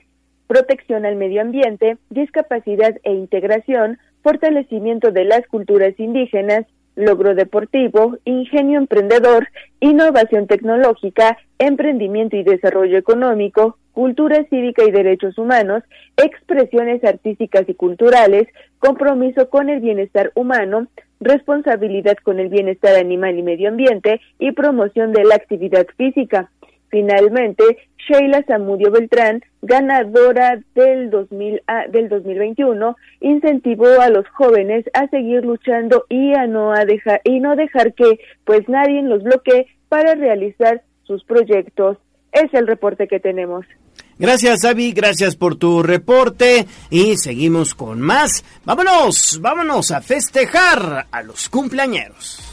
protección al medio ambiente, discapacidad e integración, fortalecimiento de las culturas indígenas, logro deportivo, ingenio emprendedor, innovación tecnológica, emprendimiento y desarrollo económico, cultura cívica y derechos humanos, expresiones artísticas y culturales, compromiso con el bienestar humano, responsabilidad con el bienestar animal y medio ambiente y promoción de la actividad física. Finalmente, Sheila Zamudio Beltrán, ganadora del, 2000, del 2021, incentivó a los jóvenes a seguir luchando y a no a dejar y no dejar que pues nadie los bloquee para realizar sus proyectos. Es el reporte que tenemos. Gracias, Avi, gracias por tu reporte y seguimos con más. Vámonos, vámonos a festejar a los cumpleañeros.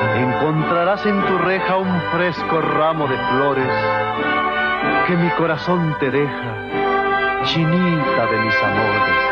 Encontrarás en tu reja un fresco ramo de flores que mi corazón te deja, chinita de mis amores.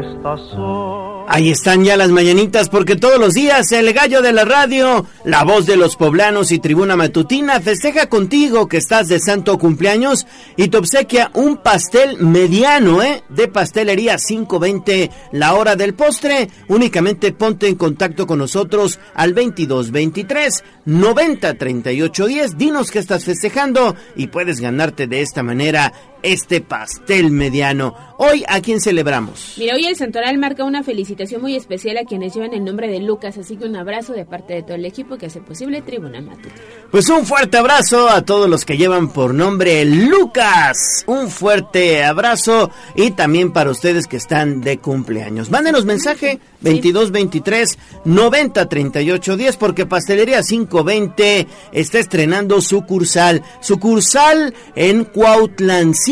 Estas son Ahí están ya las mañanitas porque todos los días el gallo de la radio, la voz de los poblanos y tribuna matutina festeja contigo que estás de santo cumpleaños y te obsequia un pastel mediano, ¿eh? De pastelería 520 la hora del postre. Únicamente ponte en contacto con nosotros al 2223 90 38 10. Dinos que estás festejando y puedes ganarte de esta manera este pastel mediano. Hoy, ¿a quién celebramos? Mira, hoy el Santoral marca una felicitación muy especial a quienes llevan el nombre de Lucas, así que un abrazo de parte de todo el equipo que hace posible Tribuna Matutina. Pues un fuerte abrazo a todos los que llevan por nombre Lucas. Un fuerte abrazo y también para ustedes que están de cumpleaños. Mándenos mensaje 2223 90 38 10 porque Pastelería 520 está estrenando sucursal. Sucursal en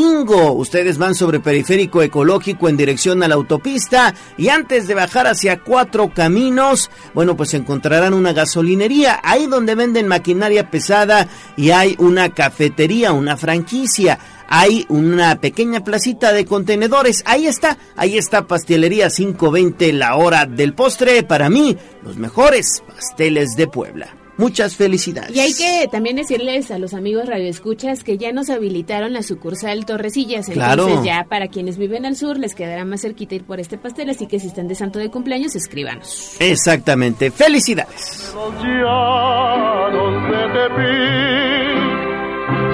Ustedes van sobre Periférico Ecológico en dirección a la autopista y antes de bajar hacia Cuatro Caminos, bueno, pues encontrarán una gasolinería ahí donde venden maquinaria pesada y hay una cafetería, una franquicia hay una pequeña placita de contenedores. Ahí está, ahí está Pastelería 520, la hora del postre. Para mí, los mejores pasteles de Puebla. Muchas felicidades. Y hay que también decirles a los amigos radioescuchas que ya nos habilitaron la sucursal Torresillas. Claro. Entonces ya para quienes viven al sur les quedará más cerquita ir por este pastel, así que si están de santo de cumpleaños, escríbanos. Exactamente. Felicidades.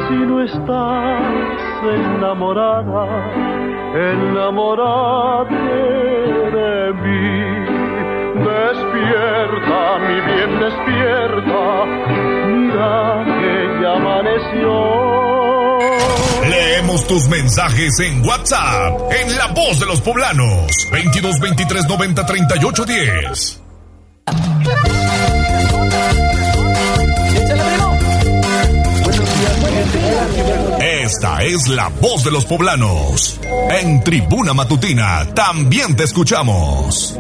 si no estás enamorada, de mí. Despierta, mi bien, despierta, mira que ya amaneció. Leemos tus mensajes en WhatsApp, en La Voz de los Poblanos, 22 23 90 38 10. Esta es la voz de los poblanos. En Tribuna Matutina también te escuchamos.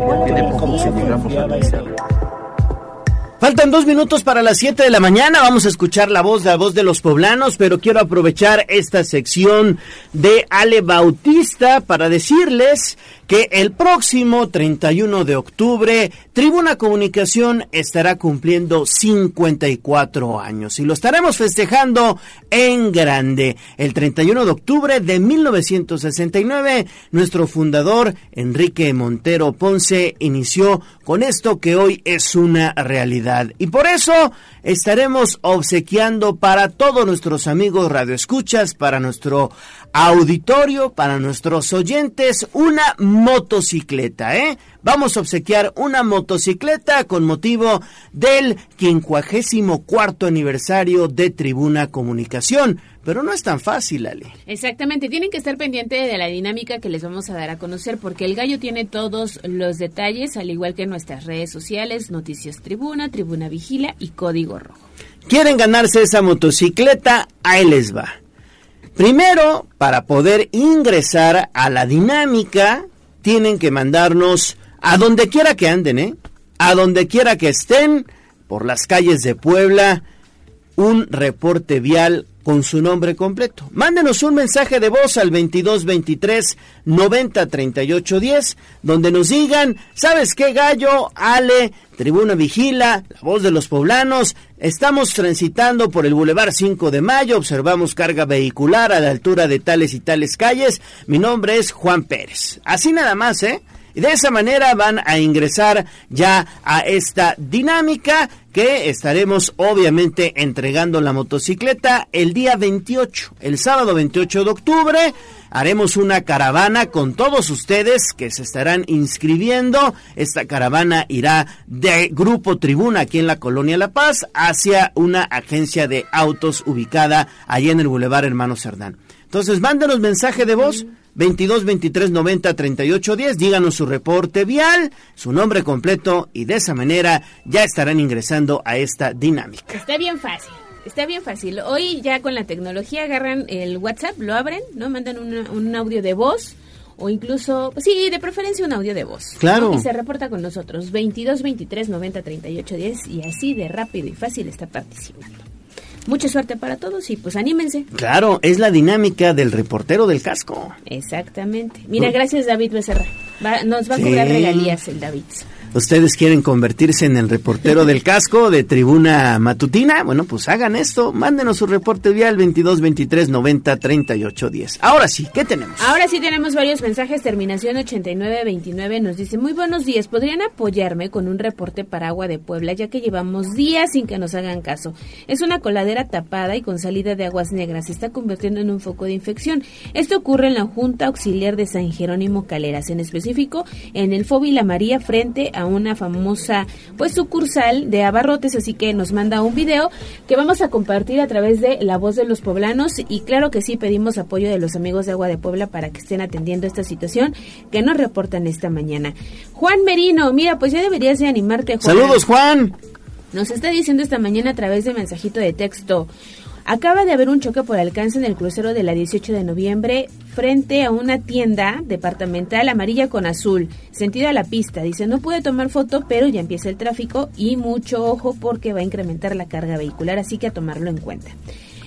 Faltan dos minutos para las 7 de la mañana. Vamos a escuchar la voz, la voz de los poblanos, pero quiero aprovechar esta sección de Ale Bautista para decirles que el próximo 31 de octubre Tribuna Comunicación estará cumpliendo 54 años y lo estaremos festejando en grande. El 31 de octubre de 1969, nuestro fundador Enrique Montero Ponce inició con esto que hoy es una realidad. Y por eso estaremos obsequiando para todos nuestros amigos radioescuchas, para nuestro auditorio, para nuestros oyentes, una motocicleta, ¿eh? Vamos a obsequiar una motocicleta con motivo del 54 aniversario de Tribuna Comunicación. Pero no es tan fácil, Ale. Exactamente, tienen que estar pendientes de la dinámica que les vamos a dar a conocer porque el gallo tiene todos los detalles, al igual que nuestras redes sociales, Noticias Tribuna, Tribuna Vigila y Código Rojo. ¿Quieren ganarse esa motocicleta? Ahí les va. Primero, para poder ingresar a la dinámica, tienen que mandarnos a donde quiera que anden, ¿eh? A donde quiera que estén, por las calles de Puebla, un reporte vial con su nombre completo. Mándenos un mensaje de voz al 2223 90 38 10 donde nos digan, ¿sabes qué gallo? Ale, Tribuna Vigila, la voz de los poblanos, estamos transitando por el Boulevard 5 de Mayo, observamos carga vehicular a la altura de tales y tales calles. Mi nombre es Juan Pérez. Así nada más, ¿eh? Y de esa manera van a ingresar ya a esta dinámica que estaremos obviamente entregando la motocicleta el día 28, el sábado 28 de octubre. Haremos una caravana con todos ustedes que se estarán inscribiendo. Esta caravana irá de Grupo Tribuna aquí en la Colonia La Paz hacia una agencia de autos ubicada allí en el Boulevard Hermano Cerdán. Entonces, mándenos mensaje de voz 22 23 90 38 10. Díganos su reporte vial, su nombre completo y de esa manera ya estarán ingresando a esta dinámica. Está bien fácil. Está bien fácil. Hoy ya con la tecnología agarran el WhatsApp, lo abren, ¿no? Mandan una- un audio de voz o incluso, sí, de preferencia un audio de voz. Claro. Y se reporta con nosotros 22 23 90 38 10 y así de rápido y fácil está participando. Mucha suerte para todos y pues anímense. Claro, es la dinámica del reportero del casco. Exactamente. Mira, gracias David Becerra. Va- nos va a Sí. cobrar regalías el David. ¿Ustedes quieren convertirse en el reportero del casco de tribuna matutina? Bueno, pues hagan esto. Mándenos su reporte vial 22 23 90 38 10. Ahora sí, ¿qué tenemos? Ahora sí tenemos varios mensajes. Terminación 8929 nos dice, muy buenos días, ¿podrían apoyarme con un reporte para agua de Puebla, ya que llevamos días sin que nos hagan caso? Es una coladera tapada y con salida de aguas negras. Se está convirtiendo en un foco de infección. Esto ocurre en la Junta Auxiliar de San Jerónimo Caleras, en específico en el Fobi La María, frente a una famosa pues sucursal de abarrotes. Así que nos manda un video que vamos a compartir a través de La Voz de los Poblanos. Y claro que sí, pedimos apoyo de los amigos de Agua de Puebla para que estén atendiendo esta situación que nos reportan esta mañana. Juan Merino, mira, pues ya deberías de animarte, Juan. Saludos, Juan. Nos está diciendo esta mañana a través de mensajito de texto. Acaba de haber un choque por alcance en el crucero de la 18 de noviembre frente a una tienda departamental amarilla con azul, sentido a la pista. Dice, no puede tomar foto, pero ya empieza el tráfico y mucho ojo porque va a incrementar la carga vehicular, así que a tomarlo en cuenta.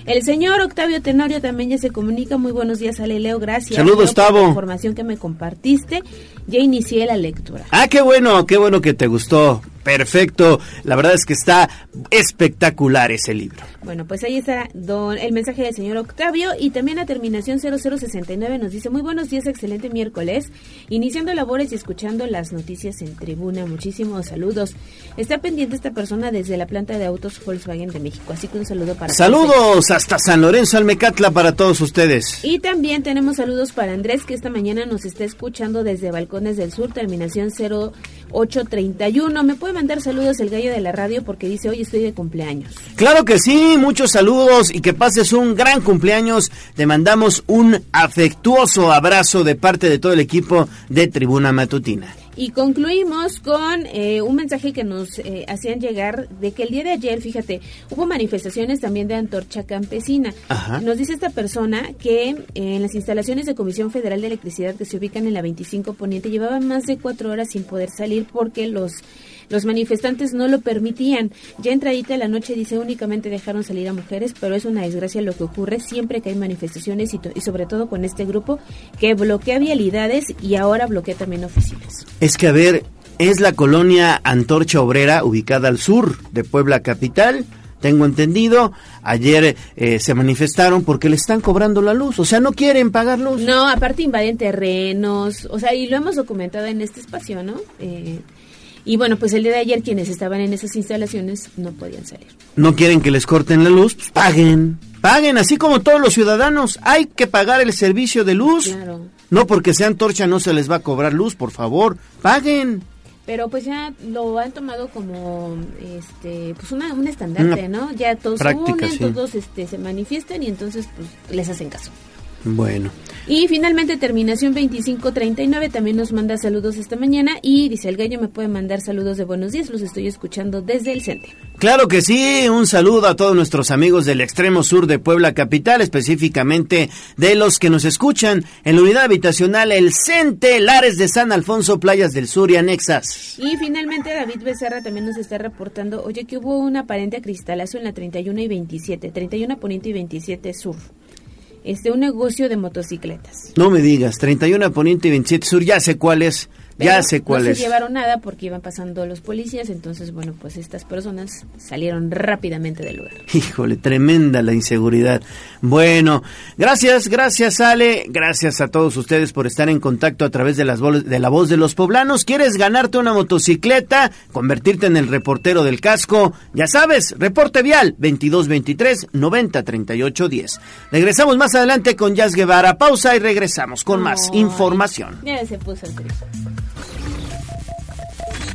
El señor Octavio Tenorio también ya se comunica. Muy buenos días, Ale Leo. Gracias. Saludos, Leo, por. La información que me compartiste. Ya inicié la lectura. Ah, qué bueno, qué bueno que te gustó. Perfecto. La verdad es que está espectacular ese libro. Bueno, pues ahí está don, el mensaje del señor Octavio y también a terminación 0069 nos dice muy buenos días, excelente miércoles, iniciando labores y escuchando las noticias en tribuna, muchísimos saludos. Está pendiente esta persona desde la planta de autos Volkswagen de México, así que un saludo para todos Saludos hasta San Lorenzo Almecatla para todos ustedes. Y también tenemos saludos para Andrés, que esta mañana nos está escuchando desde Balcones del Sur, terminación 0831. Me puede mandar saludos el gallo de la radio porque dice, hoy estoy de cumpleaños. Claro que sí, muchos saludos y que pases un gran cumpleaños. Te mandamos un afectuoso abrazo de parte de todo el equipo de Tribuna Matutina. Y concluimos con eh, un mensaje que nos eh, hacían llegar de que el día de ayer, fíjate, hubo manifestaciones también de antorcha campesina. Ajá. Nos dice esta persona que eh, en las instalaciones de Comisión Federal de Electricidad que se ubican en la 25 Poniente llevaban más de cuatro horas sin poder salir porque los los manifestantes no lo permitían. Ya entradita la noche dice únicamente dejaron salir a mujeres, pero es una desgracia lo que ocurre siempre que hay manifestaciones y, to- y sobre todo con este grupo que bloquea vialidades y ahora bloquea también oficinas. Es que, a ver, es la colonia Antorcha Obrera ubicada al sur de Puebla Capital. Tengo entendido, ayer eh, se manifestaron porque le están cobrando la luz, o sea, no quieren pagar luz. No, aparte invaden terrenos, o sea, y lo hemos documentado en este espacio, ¿no? Eh, y bueno, pues el día de ayer quienes estaban en esas instalaciones no podían salir. No quieren que les corten la luz, pues paguen. Paguen, así como todos los ciudadanos. Hay que pagar el servicio de luz. Claro. No porque sea antorcha no se les va a cobrar luz, por favor. Paguen. Pero pues ya lo han tomado como este pues una, un estandarte, Una ¿no? Ya todos práctica, unen, sí. todos este se manifiestan y entonces pues les hacen caso. Bueno. Y finalmente terminación 2539 también nos manda saludos esta mañana y dice el gallo me puede mandar saludos de buenos días, los estoy escuchando desde el CENTE. Claro que sí, un saludo a todos nuestros amigos del extremo sur de Puebla Capital, específicamente de los que nos escuchan en la unidad habitacional El Cente, Lares de San Alfonso, Playas del Sur y anexas. Y finalmente David Becerra también nos está reportando, oye, que hubo un aparente acristalazo en la 31 y 27, 31 Poniente y 27 Sur. Este, un negocio de motocicletas. No me digas, 31 Poniente y 27 Sur, ya sé cuál es. Ya sé cuál no es. se llevaron nada porque iban pasando los policías, entonces, bueno, pues estas personas salieron rápidamente del lugar. Híjole, tremenda la inseguridad. Bueno, gracias, gracias Ale, gracias a todos ustedes por estar en contacto a través de, las vol- de la voz de los poblanos. ¿Quieres ganarte una motocicleta? Convertirte en el reportero del casco. Ya sabes, reporte vial 2223 90 38 10. Regresamos más adelante con Jazz Guevara. Pausa y regresamos con más información. Ya se puso el.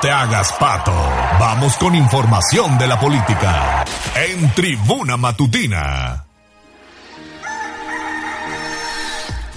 te hagas pato. Vamos con información de la política. En Tribuna Matutina.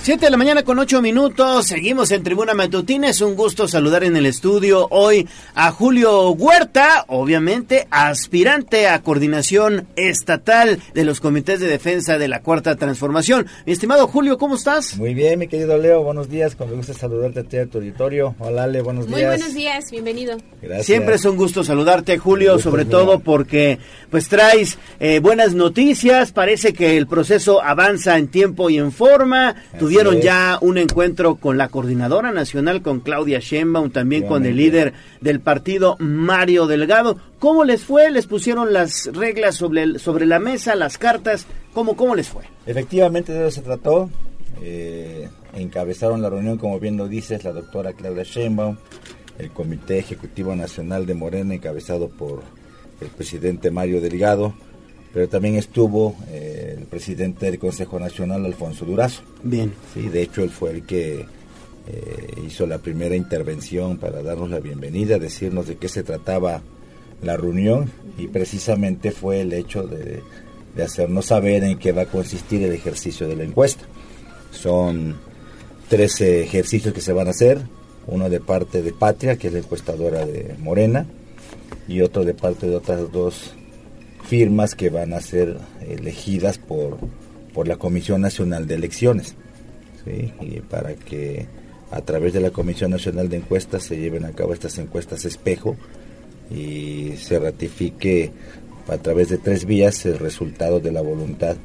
7 de la mañana con 8 minutos, seguimos en Tribuna Matutina, es un gusto saludar en el estudio hoy a Julio Huerta, obviamente aspirante a coordinación estatal de los comités de defensa de la Cuarta Transformación. Mi estimado Julio, ¿cómo estás? Muy bien, mi querido Leo, buenos días, con gusto saludarte a ti a tu auditorio. Hola Ale, buenos Muy días. buenos días, bienvenido. Gracias. Siempre es un gusto saludarte, Julio, gusto sobre todo porque pues traes eh, buenas noticias, parece que el proceso avanza en tiempo y en forma. Tuvieron es. ya un encuentro con la coordinadora nacional, con Claudia Sheinbaum, también con el líder del partido, Mario Delgado. ¿Cómo les fue? ¿Les pusieron las reglas sobre, el- sobre la mesa, las cartas? ¿Cómo, ¿Cómo les fue? Efectivamente de eso se trató. Eh, encabezaron la reunión, como bien lo dices, la doctora Claudia Sheinbaum, el Comité Ejecutivo Nacional de Morena, encabezado por el presidente Mario Delgado, pero también estuvo eh, el presidente del Consejo Nacional, Alfonso Durazo. Bien. Sí, de hecho él fue el que eh, hizo la primera intervención para darnos la bienvenida, decirnos de qué se trataba la reunión y precisamente fue el hecho de, de hacernos saber en qué va a consistir el ejercicio de la encuesta. Son 13 ejercicios que se van a hacer, uno de parte de Patria, que es la encuestadora de Morena, y otro de parte de otras dos firmas que van a ser elegidas por, por la Comisión Nacional de Elecciones. Y para que a través de la Comisión Nacional de Encuestas se lleven a cabo estas encuestas espejo y se ratifique a través de tres vías el resultado de la voluntad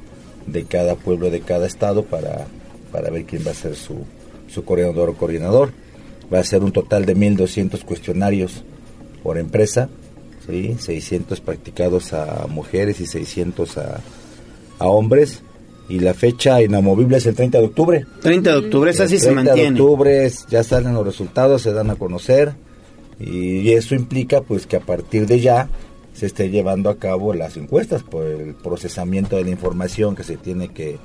de cada pueblo, de cada estado, para, para ver quién va a ser su, su coordinador o coordinador. Va a ser un total de 1.200 cuestionarios por empresa, ¿sí? 600 practicados a mujeres y 600 a, a hombres. Y la fecha inamovible es el 30 de octubre. 30 de octubre, esa sí se 30 mantiene. de octubre ya salen los resultados, se dan a conocer y eso implica pues que a partir de ya se esté llevando a cabo las encuestas por el procesamiento de la información que se tiene que,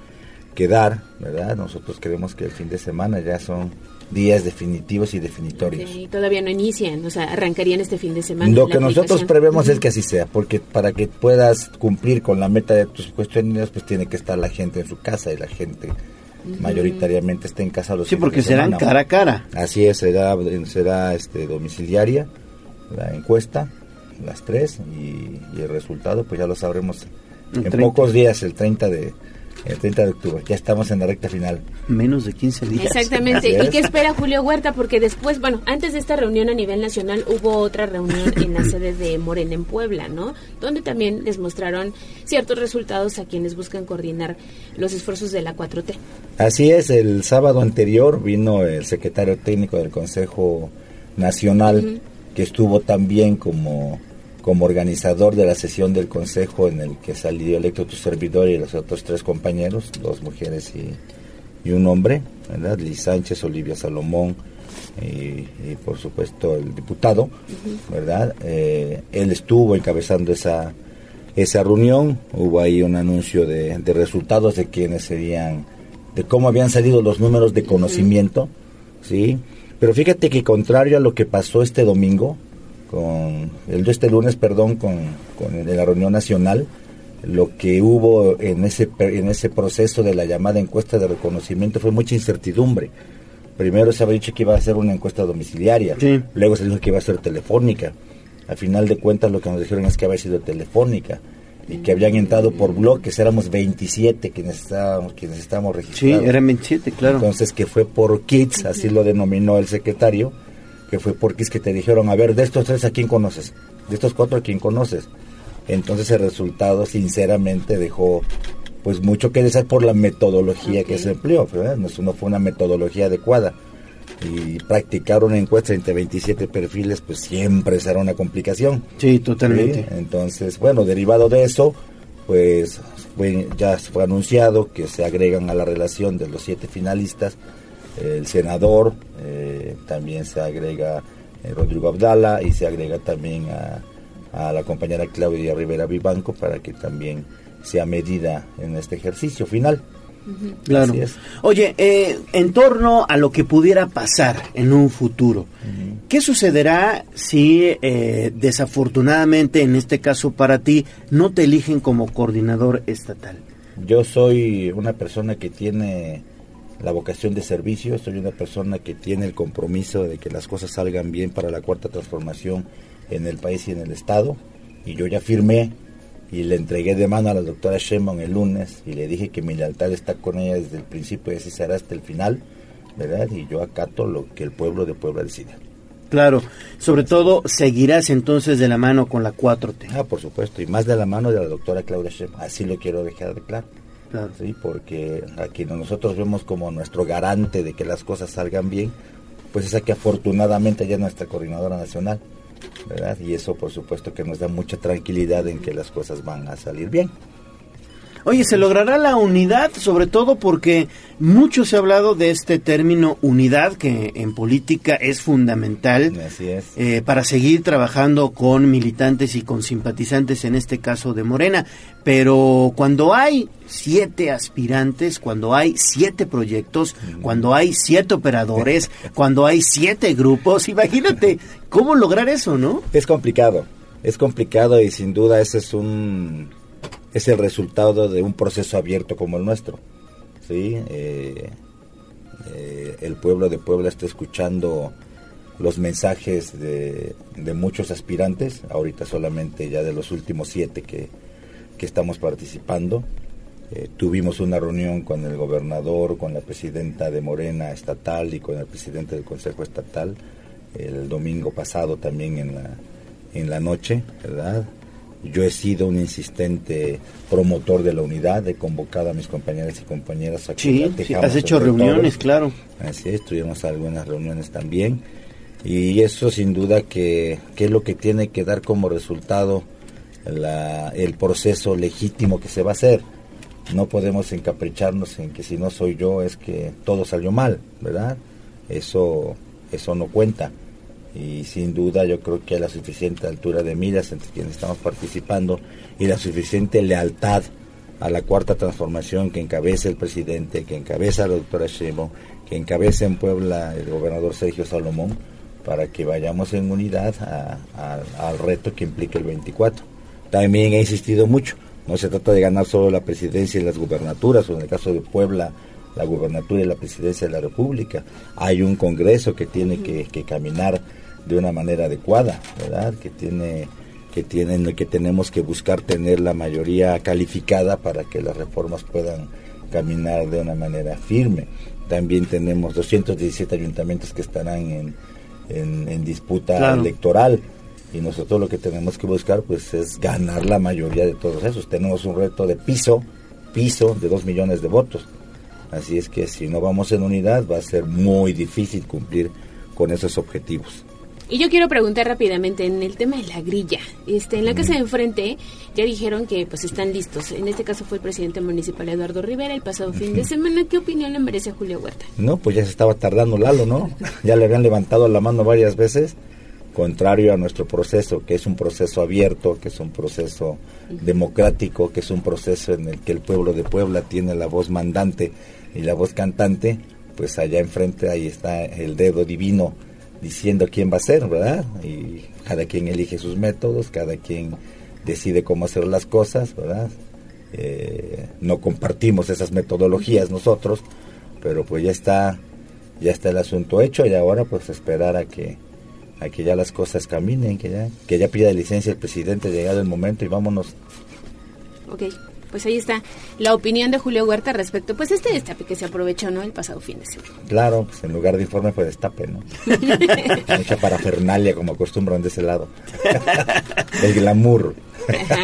que dar, ¿verdad? Nosotros creemos que el fin de semana ya son días definitivos y definitorios. Sí, todavía no inician, o sea, arrancarían este fin de semana. Lo que nosotros prevemos es que así sea, porque para que puedas cumplir con la meta de tus cuestionarios, pues tiene que estar la gente en su casa y la gente mayoritariamente está en casa los Sí, porque serán cara a cara. Así es, será, será este, domiciliaria la encuesta, las tres, y, y el resultado pues ya lo sabremos El en 30. pocos días, el 30 de el 30 de octubre. Ya estamos en la recta final. Menos de 15 días. Exactamente. ¿Y qué espera Julio Huerta? Porque después, bueno, antes de esta reunión a nivel nacional hubo otra reunión en la sede de Morena en Puebla, ¿no? Donde también les mostraron ciertos resultados a quienes buscan coordinar los esfuerzos de la 4T. Así es, el sábado anterior vino el secretario técnico del Consejo Nacional, que estuvo también como, como organizador de la sesión del Consejo en el que salió electo tu servidor y los otros tres compañeros, dos mujeres y, y un hombre, ¿verdad? Liz Sánchez, Olivia Salomón y, y, por supuesto el diputado, ¿verdad? Eh, él estuvo encabezando esa, esa reunión, hubo ahí un anuncio de, de resultados de quienes serían, de cómo habían salido los números de conocimiento, ¿sí? Pero fíjate que contrario a lo que pasó este domingo, con el este lunes, perdón, con, con la reunión nacional, lo que hubo en ese en ese proceso de la llamada encuesta de reconocimiento fue mucha incertidumbre. Primero se había dicho que iba a ser una encuesta domiciliaria, luego se dijo que iba a ser telefónica. Al final de cuentas lo que nos dijeron es que había sido telefónica y que habían entrado por bloques, éramos 27 quienes estábamos, quienes estábamos registrados. Sí, eran 27, claro. Entonces que fue por kits, así lo denominó el secretario, que fue por kits que te dijeron, a ver, de estos tres a quién conoces, de estos cuatro a quién conoces. Entonces el resultado sinceramente dejó pues mucho que desear por la metodología que se empleó, ¿verdad? No, no fue una metodología adecuada y practicar una encuesta entre 27 perfiles, pues siempre será una complicación. Sí, totalmente. ¿sí? Entonces, bueno, derivado de eso, pues fue, ya fue anunciado que se agregan a la relación de los siete finalistas el senador, eh, también se agrega eh, Rodrigo Abdala y se agrega también a, a la compañera Claudia Rivera Vivanco para que también sea medida en este ejercicio final. Claro. Oye, eh, en torno a lo que pudiera pasar en un futuro, ¿qué sucederá si eh, desafortunadamente, en este caso para ti, no te eligen como coordinador estatal? Yo soy una persona que tiene la vocación de servicio, soy una persona que tiene el compromiso de que las cosas salgan bien para la cuarta transformación en el país y en el Estado, y yo ya firmé y le entregué de mano a la doctora Sheinbaum el lunes y le dije que mi lealtad está con ella desde el principio y así será hasta el final, ¿verdad? Y yo acato lo que el pueblo de Puebla decida. Claro, sobre todo seguirás entonces de la mano con la 4T. Ah, por supuesto, y más de la mano de la doctora Claudia Sheinbaum, así lo quiero dejar de claro. Sí, porque aquí nosotros vemos como nuestro garante de que las cosas salgan bien, pues es que afortunadamente ya es nuestra coordinadora nacional. ¿verdad? Y eso por supuesto que nos da mucha tranquilidad en que las cosas van a salir bien. Oye, ¿se logrará la unidad? Sobre todo porque mucho se ha hablado de este término unidad, que en política es fundamental Así es. eh, para seguir trabajando con militantes y con simpatizantes, en este caso de Morena. Pero cuando hay siete aspirantes, cuando hay siete proyectos, cuando hay siete operadores, cuando hay siete grupos, imagínate cómo lograr eso, ¿no? Es complicado, es complicado y sin duda ese es un es el resultado de un proceso abierto como el nuestro. ¿sí? Eh, eh, el pueblo de Puebla está escuchando los mensajes de, de, muchos aspirantes, ahorita solamente ya de los últimos siete que, que estamos participando. Eh, tuvimos una reunión con el gobernador, con la presidenta de Morena estatal y con el presidente del Consejo Estatal el domingo pasado también en la, en la noche, ¿verdad? Yo he sido un insistente promotor de la unidad, he convocado a mis compañeras y compañeras a que sí, sí, has hecho reuniones, todo. claro. Así es, tuvimos algunas reuniones también. Y eso sin duda que, que es lo que tiene que dar como resultado la, el proceso legítimo que se va a hacer. No podemos encapricharnos en que si no soy yo es que todo salió mal, ¿verdad? Eso, eso no cuenta y sin duda yo creo que hay la suficiente altura de miras entre quienes estamos participando y la suficiente lealtad a la cuarta transformación que encabeza el presidente, que encabeza la doctora Sheinbaum, que encabeza en Puebla el gobernador Sergio Salomón, para que vayamos en unidad a, al reto que implica el 24. También he insistido mucho, no se trata de ganar solo la presidencia y las gubernaturas, o en el caso de Puebla, la gubernatura y la presidencia de la República. Hay un Congreso que tiene que, que caminar de una manera adecuada, ¿verdad? Que tiene que tienen que tenemos que buscar tener la mayoría calificada para que las reformas puedan caminar de una manera firme. También tenemos 217 ayuntamientos que estarán en, en, en disputa claro. electoral y nosotros lo que tenemos que buscar pues es ganar la mayoría de todos esos. Tenemos un reto de piso, piso de dos millones de votos. Así es que si no vamos en unidad va a ser muy difícil cumplir con esos objetivos. Y yo quiero preguntar rápidamente en el tema de la grilla. Este, en la casa de enfrente ya dijeron que pues están listos. En este caso fue el presidente municipal Eduardo Rivera el pasado fin de semana. ¿Qué opinión le merece a Julio Huerta? No, pues ya se estaba tardando Lalo, ¿no? ya le habían levantado la mano varias veces contrario a nuestro proceso, que es un proceso abierto, que es un proceso democrático, que es un proceso en el que el pueblo de Puebla tiene la voz mandante y la voz cantante, pues allá enfrente ahí está el dedo divino diciendo quién va a ser, ¿verdad? Y cada quien elige sus métodos, cada quien decide cómo hacer las cosas, ¿verdad? Eh, no compartimos esas metodologías nosotros, pero pues ya está, ya está el asunto hecho y ahora pues esperar a que, a que ya las cosas caminen, que ya, que ya pida licencia el presidente llegado el momento y vámonos. Ok pues ahí está la opinión de Julio Huerta respecto, pues este destape que se aprovechó, ¿no? El pasado fin de semana. Claro, pues en lugar de informe fue destape, ¿no? Mucha parafernalia como acostumbran de ese lado. El glamour.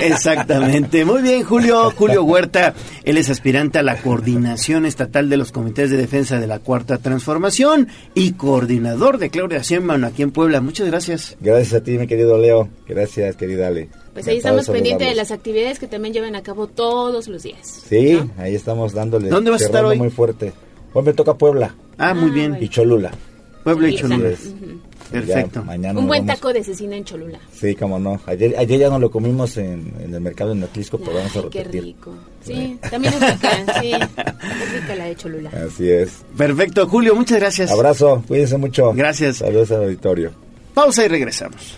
Exactamente. Muy bien, Julio, Julio Huerta. Él es aspirante a la coordinación estatal de los comités de defensa de la Cuarta Transformación y coordinador de Claudia Sheinbaum aquí en Puebla. Muchas gracias. Gracias a ti, mi querido Leo. Gracias, querida Ale. Pues ahí estamos pendientes de las actividades que también llevan a cabo todos los días. Sí, ahí estamos dándole. ¿Dónde vas a estar hoy? muy fuerte. Hoy me toca Puebla. Ah, muy bien. Y Cholula. Puebla y Cholula. Perfecto. mañana Un buen taco de cecina en Cholula. Sí, cómo no. Ayer, ayer ya no lo comimos en, en el mercado en Atlisco, pero vamos a repetir. Qué rico. Sí, también es rica, sí. Es rica la de Cholula. Así es. Perfecto, Julio, muchas gracias. Abrazo, cuídense mucho. Gracias. Saludos al auditorio. Pausa y regresamos.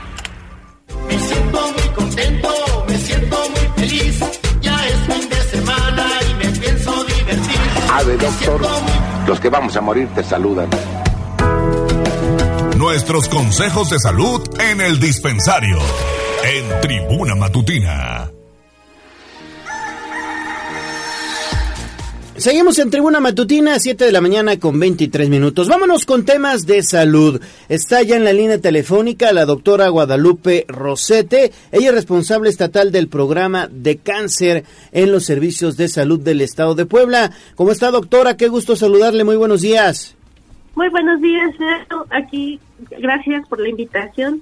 Me siento muy contento, me siento muy feliz. Ya es fin de semana y me pienso divertir. Ave, doctor. Los que vamos a morir te saludan. Nuestros consejos de salud en el dispensario. En Tribuna Matutina. Seguimos en Tribuna Matutina, 7 de la mañana con 23 minutos. Vámonos con temas de salud. Está ya en la línea telefónica la doctora Guadalupe Rosete. Ella es responsable estatal del programa de cáncer en los servicios de salud del estado de Puebla. ¿Cómo está, doctora? Qué gusto saludarle. Muy buenos días. Muy buenos días. Aquí, gracias por la invitación.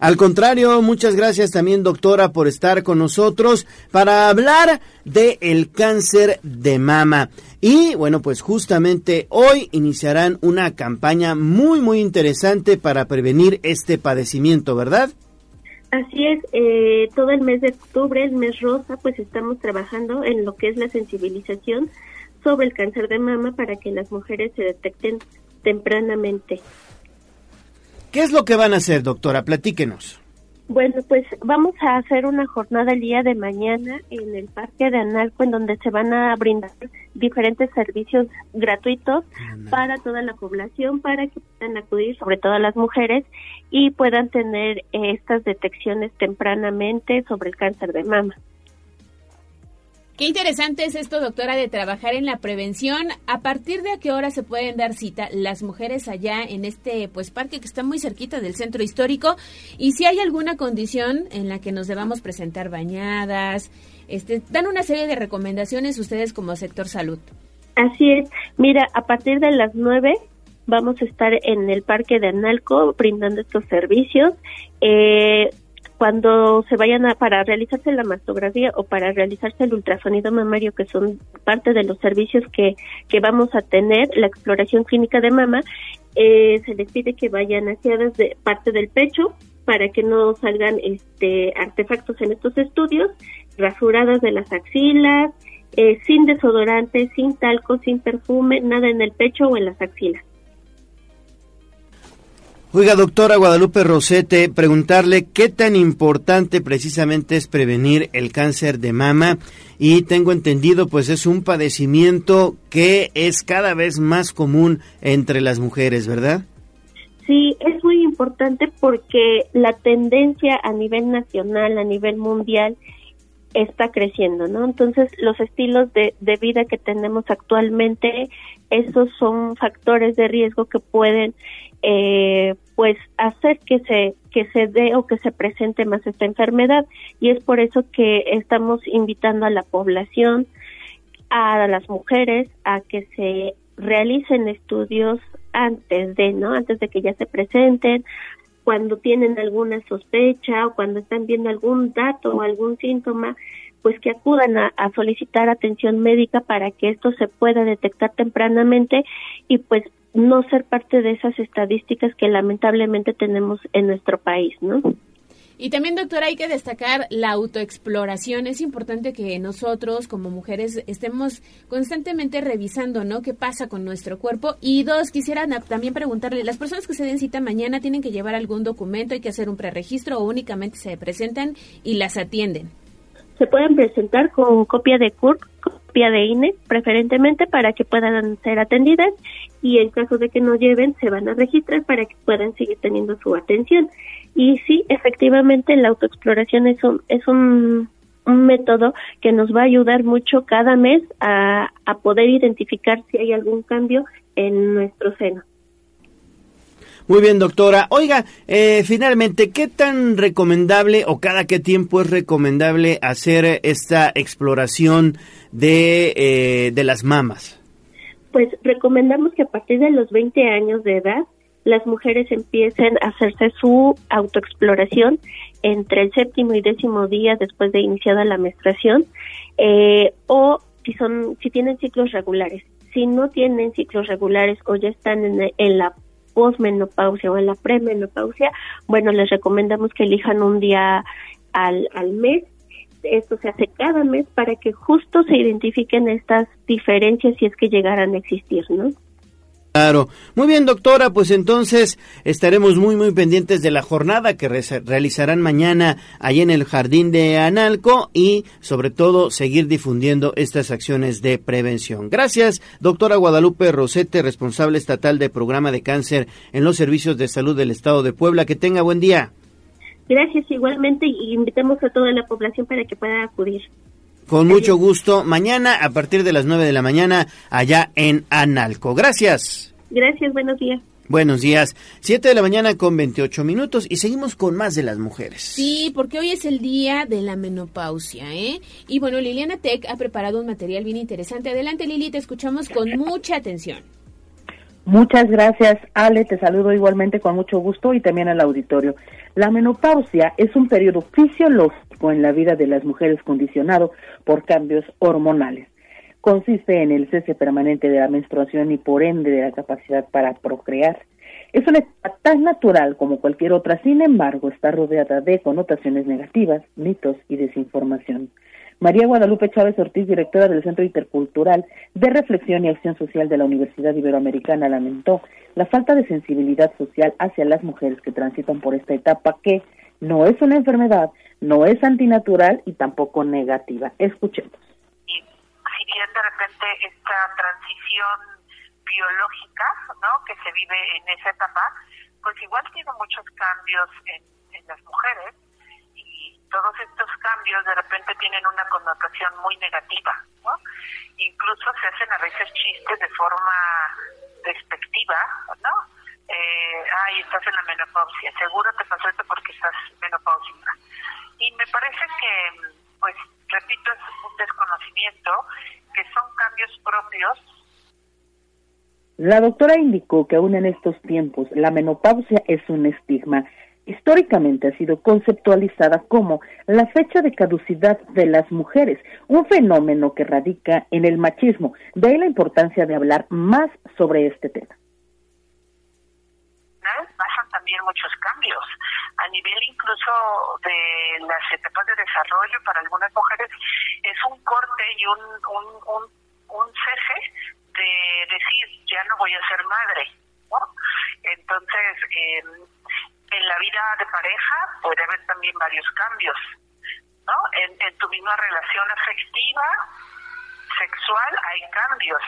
Al contrario, muchas gracias también, doctora, por estar con nosotros para hablar de el cáncer de mama. Y bueno, pues justamente hoy iniciarán una campaña muy, muy interesante para prevenir este padecimiento, ¿verdad? Así es, eh, todo el mes de octubre, el mes rosa, pues estamos trabajando en lo que es la sensibilización sobre el cáncer de mama para que las mujeres se detecten tempranamente. ¿Qué es lo que van a hacer, doctora? Platíquenos. Bueno, pues vamos a hacer una jornada el día de mañana en el Parque de Analco, en donde se van a brindar diferentes servicios gratuitos para toda la población, para que puedan acudir, sobre todo las mujeres, y puedan tener eh, estas detecciones tempranamente sobre el cáncer de mama. Qué interesante es esto, doctora, de trabajar en la prevención. ¿A partir de a qué hora se pueden dar cita las mujeres allá en este pues parque que está muy cerquita del centro histórico? Y si hay alguna condición en la que nos debamos presentar bañadas, este, dan una serie de recomendaciones ustedes como sector salud. Así es. Mira, a partir de las nueve vamos a estar en el parque de Analco brindando estos servicios. Eh, cuando se vayan a, para realizarse la mastografía o para realizarse el ultrasonido mamario, que son parte de los servicios que, que vamos a tener, la exploración clínica de mama, eh, se les pide que vayan hacia desde parte del pecho para que no salgan este artefactos en estos estudios, rasuradas de las axilas, eh, sin desodorante, sin talco, sin perfume, nada en el pecho o en las axilas. Oiga, doctora Guadalupe Rosete, preguntarle qué tan importante precisamente es prevenir el cáncer de mama y tengo entendido pues es un padecimiento que es cada vez más común entre las mujeres, ¿verdad? Sí, es muy importante porque la tendencia a nivel nacional, a nivel mundial, está creciendo, ¿no? Entonces, los estilos de, de vida que tenemos actualmente, esos son factores de riesgo que pueden, eh, pues, hacer que se que se dé o que se presente más esta enfermedad y es por eso que estamos invitando a la población, a las mujeres, a que se realicen estudios antes de, ¿no? Antes de que ya se presenten, cuando tienen alguna sospecha o cuando están viendo algún dato o algún síntoma, pues que acudan a, solicitar atención médica para que esto se pueda detectar tempranamente y pues no ser parte de esas estadísticas que lamentablemente tenemos en nuestro país, ¿no? Y también, doctora, hay que destacar la autoexploración. Es importante que nosotros, como mujeres, estemos constantemente revisando, ¿no? ¿Qué pasa con nuestro cuerpo? Y dos, quisiera también preguntarle, ¿las personas que se den cita mañana tienen que llevar algún documento, hay que hacer un preregistro o únicamente se presentan y las atienden? Se pueden presentar con copia de CURP, copia de INE, preferentemente para que puedan ser atendidas y en caso de que no lleven, se van a registrar para que puedan seguir teniendo su atención. Y sí, efectivamente, la autoexploración es un, es un, un método que nos va a ayudar mucho cada mes a, a poder identificar si hay algún cambio en nuestro seno. Muy bien, doctora. Oiga, eh, finalmente, ¿qué tan recomendable o cada qué tiempo es recomendable hacer esta exploración de, eh, de las mamas? Pues recomendamos que a partir de los 20 años de edad las mujeres empiecen a hacerse su autoexploración entre el séptimo y décimo día después de iniciada la menstruación eh, o si son si tienen ciclos regulares si no tienen ciclos regulares o ya están en, en la posmenopausia o en la premenopausia bueno les recomendamos que elijan un día al, al mes esto se hace cada mes para que justo se identifiquen estas diferencias si es que llegaran a existir, ¿no? Claro. Muy bien, doctora, pues entonces estaremos muy, muy pendientes de la jornada que re realizarán mañana ahí en el Jardín de Analco y sobre todo seguir difundiendo estas acciones de prevención. Gracias, doctora Guadalupe Rosete, responsable estatal de programa de cáncer en los servicios de salud del Estado de Puebla. Que tenga buen día. Gracias igualmente y invitamos a toda la población para que pueda acudir. Con mucho gusto, mañana a partir de las 9 de la mañana allá en Analco. Gracias. Gracias, buenos días. Buenos días. 7 de la mañana con 28 minutos y seguimos con más de las mujeres. Sí, porque hoy es el día de la menopausia, ¿eh? Y bueno, Liliana Tech ha preparado un material bien interesante. Adelante, Lili, te escuchamos con mucha atención. Muchas gracias, Ale. Te saludo igualmente con mucho gusto y también al auditorio. La menopausia es un periodo fisiológico en la vida de las mujeres condicionado por cambios hormonales. Consiste en el cese permanente de la menstruación y por ende de la capacidad para procrear. Es una etapa tan natural como cualquier otra, sin embargo, está rodeada de connotaciones negativas, mitos y desinformación. María Guadalupe Chávez Ortiz, directora del Centro Intercultural de Reflexión y Acción Social de la Universidad Iberoamericana, lamentó la falta de sensibilidad social hacia las mujeres que transitan por esta etapa que no es una enfermedad, no es antinatural y tampoco negativa. Escuchemos. Y si bien de repente esta transición biológica ¿no? que se vive en esa etapa, pues igual tiene muchos cambios en, en las mujeres todos estos cambios de repente tienen una connotación muy negativa, ¿no? Incluso se hacen a veces chistes de forma despectiva, ¿no? Eh, ay, estás en la menopausia, seguro te pasó esto porque estás menopáusica. Y me parece que, pues, repito, es un desconocimiento, que son cambios propios la doctora indicó que aún en estos tiempos la menopausia es un estigma históricamente ha sido conceptualizada como la fecha de caducidad de las mujeres, un fenómeno que radica en el machismo. De ahí la importancia de hablar más sobre este tema. Pasan también muchos cambios a nivel incluso de las etapas de desarrollo para algunas mujeres es un corte y un, un, un, un cese de decir ya no voy a ser madre ¿no? entonces eh, en la vida de pareja puede haber también varios cambios, ¿no? En, tu misma relación afectiva, sexual, hay cambios.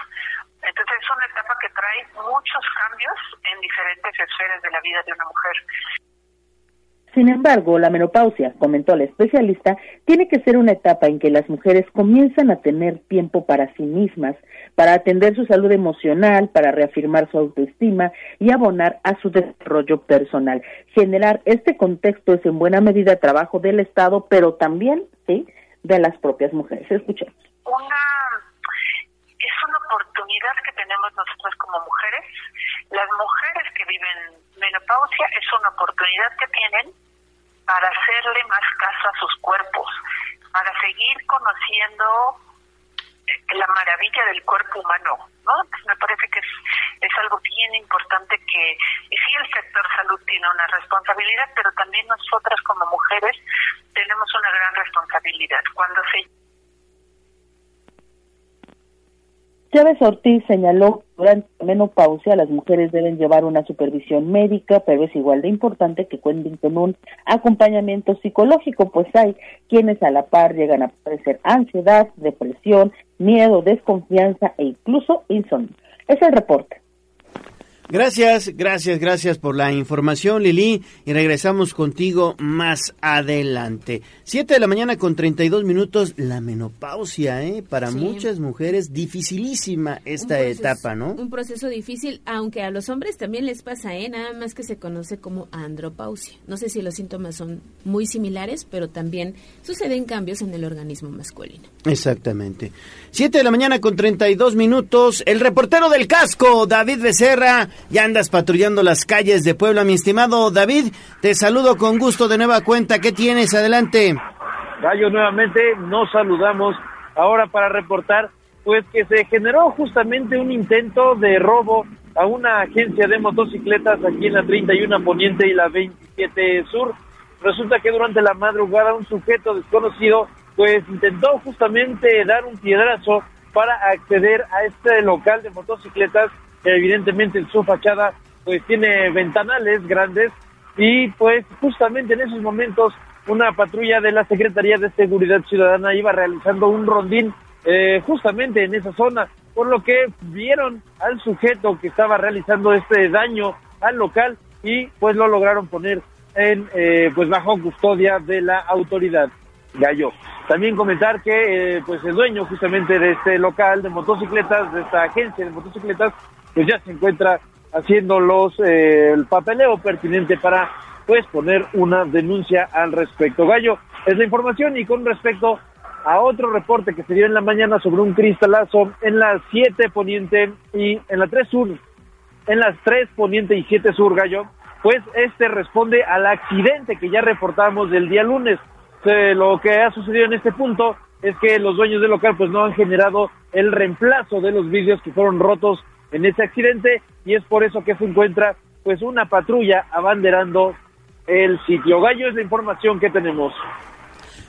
Entonces es una etapa que trae muchos cambios en diferentes esferas de la vida de una mujer. Sin embargo, la menopausia, comentó la especialista, tiene que ser una etapa en que las mujeres comienzan a tener tiempo para sí mismas, para atender su salud emocional, para reafirmar su autoestima y abonar a su desarrollo personal. Generar este contexto es en buena medida trabajo del Estado, pero también, sí, de las propias mujeres. Escuchemos. Una es una oportunidad que tenemos nosotros como mujeres. Las mujeres que viven menopausia es una oportunidad que tienen para hacerle más caso a sus cuerpos, para seguir conociendo la maravilla del cuerpo humano, ¿no? Me parece que es, es algo bien importante que sí el sector salud tiene una responsabilidad, pero también nosotras como mujeres tenemos una gran responsabilidad. Cuando se Chávez Ortiz señaló que durante la menopausia las mujeres deben llevar una supervisión médica, pero es igual de importante que cuenten con un acompañamiento psicológico, pues hay quienes a la par llegan a padecer ansiedad, depresión, miedo, desconfianza e incluso insomnio. Es el reporte. Gracias, gracias, gracias por la información, Lili. Y regresamos contigo más adelante. Siete de la mañana con 32 minutos, la menopausia, ¿eh? Para Sí. muchas mujeres, dificilísima esta proceso- etapa, ¿no? Un proceso difícil, aunque a los hombres también les pasa, ¿eh? Nada más que se conoce como andropausia. No sé si los síntomas son muy similares, pero también suceden cambios en el organismo masculino. Exactamente. Siete de la mañana con 32 minutos. El reportero del casco, David Becerra. Ya andas patrullando las calles de Puebla, mi estimado David. Te saludo con gusto de nueva cuenta. ¿Qué tienes? Adelante. Gallo, nuevamente nos saludamos ahora para reportar pues que se generó justamente un intento de robo a una agencia de motocicletas aquí en la 31 Poniente y la 27 Sur. Resulta que durante la madrugada un sujeto desconocido pues intentó justamente dar un piedrazo para acceder a este local de motocicletas evidentemente en su fachada pues tiene ventanales grandes y pues justamente en esos momentos una patrulla de la Secretaría de Seguridad Ciudadana iba realizando un rondín eh, justamente en esa zona, por lo que vieron al sujeto que estaba realizando este daño al local y pues lo lograron poner en eh, pues bajo custodia de la autoridad. Gallo. También comentar que eh, pues el dueño justamente de este local de motocicletas, de esta agencia de motocicletas, pues ya se encuentra haciendo los eh, el papeleo pertinente para pues poner una denuncia al respecto. Gallo, es la información y con respecto a otro reporte que se dio en la mañana sobre un cristalazo en la 7 Poniente y en la 3 Sur, en las 3 Poniente y 7 Sur, Gallo, pues este responde al accidente que ya reportamos del día lunes. Eh, lo que ha sucedido en este punto es que los dueños del local pues no han generado el reemplazo de los vidrios que fueron rotos en ese accidente y es por eso que se encuentra pues una patrulla abanderando el sitio. Gallo es la información que tenemos.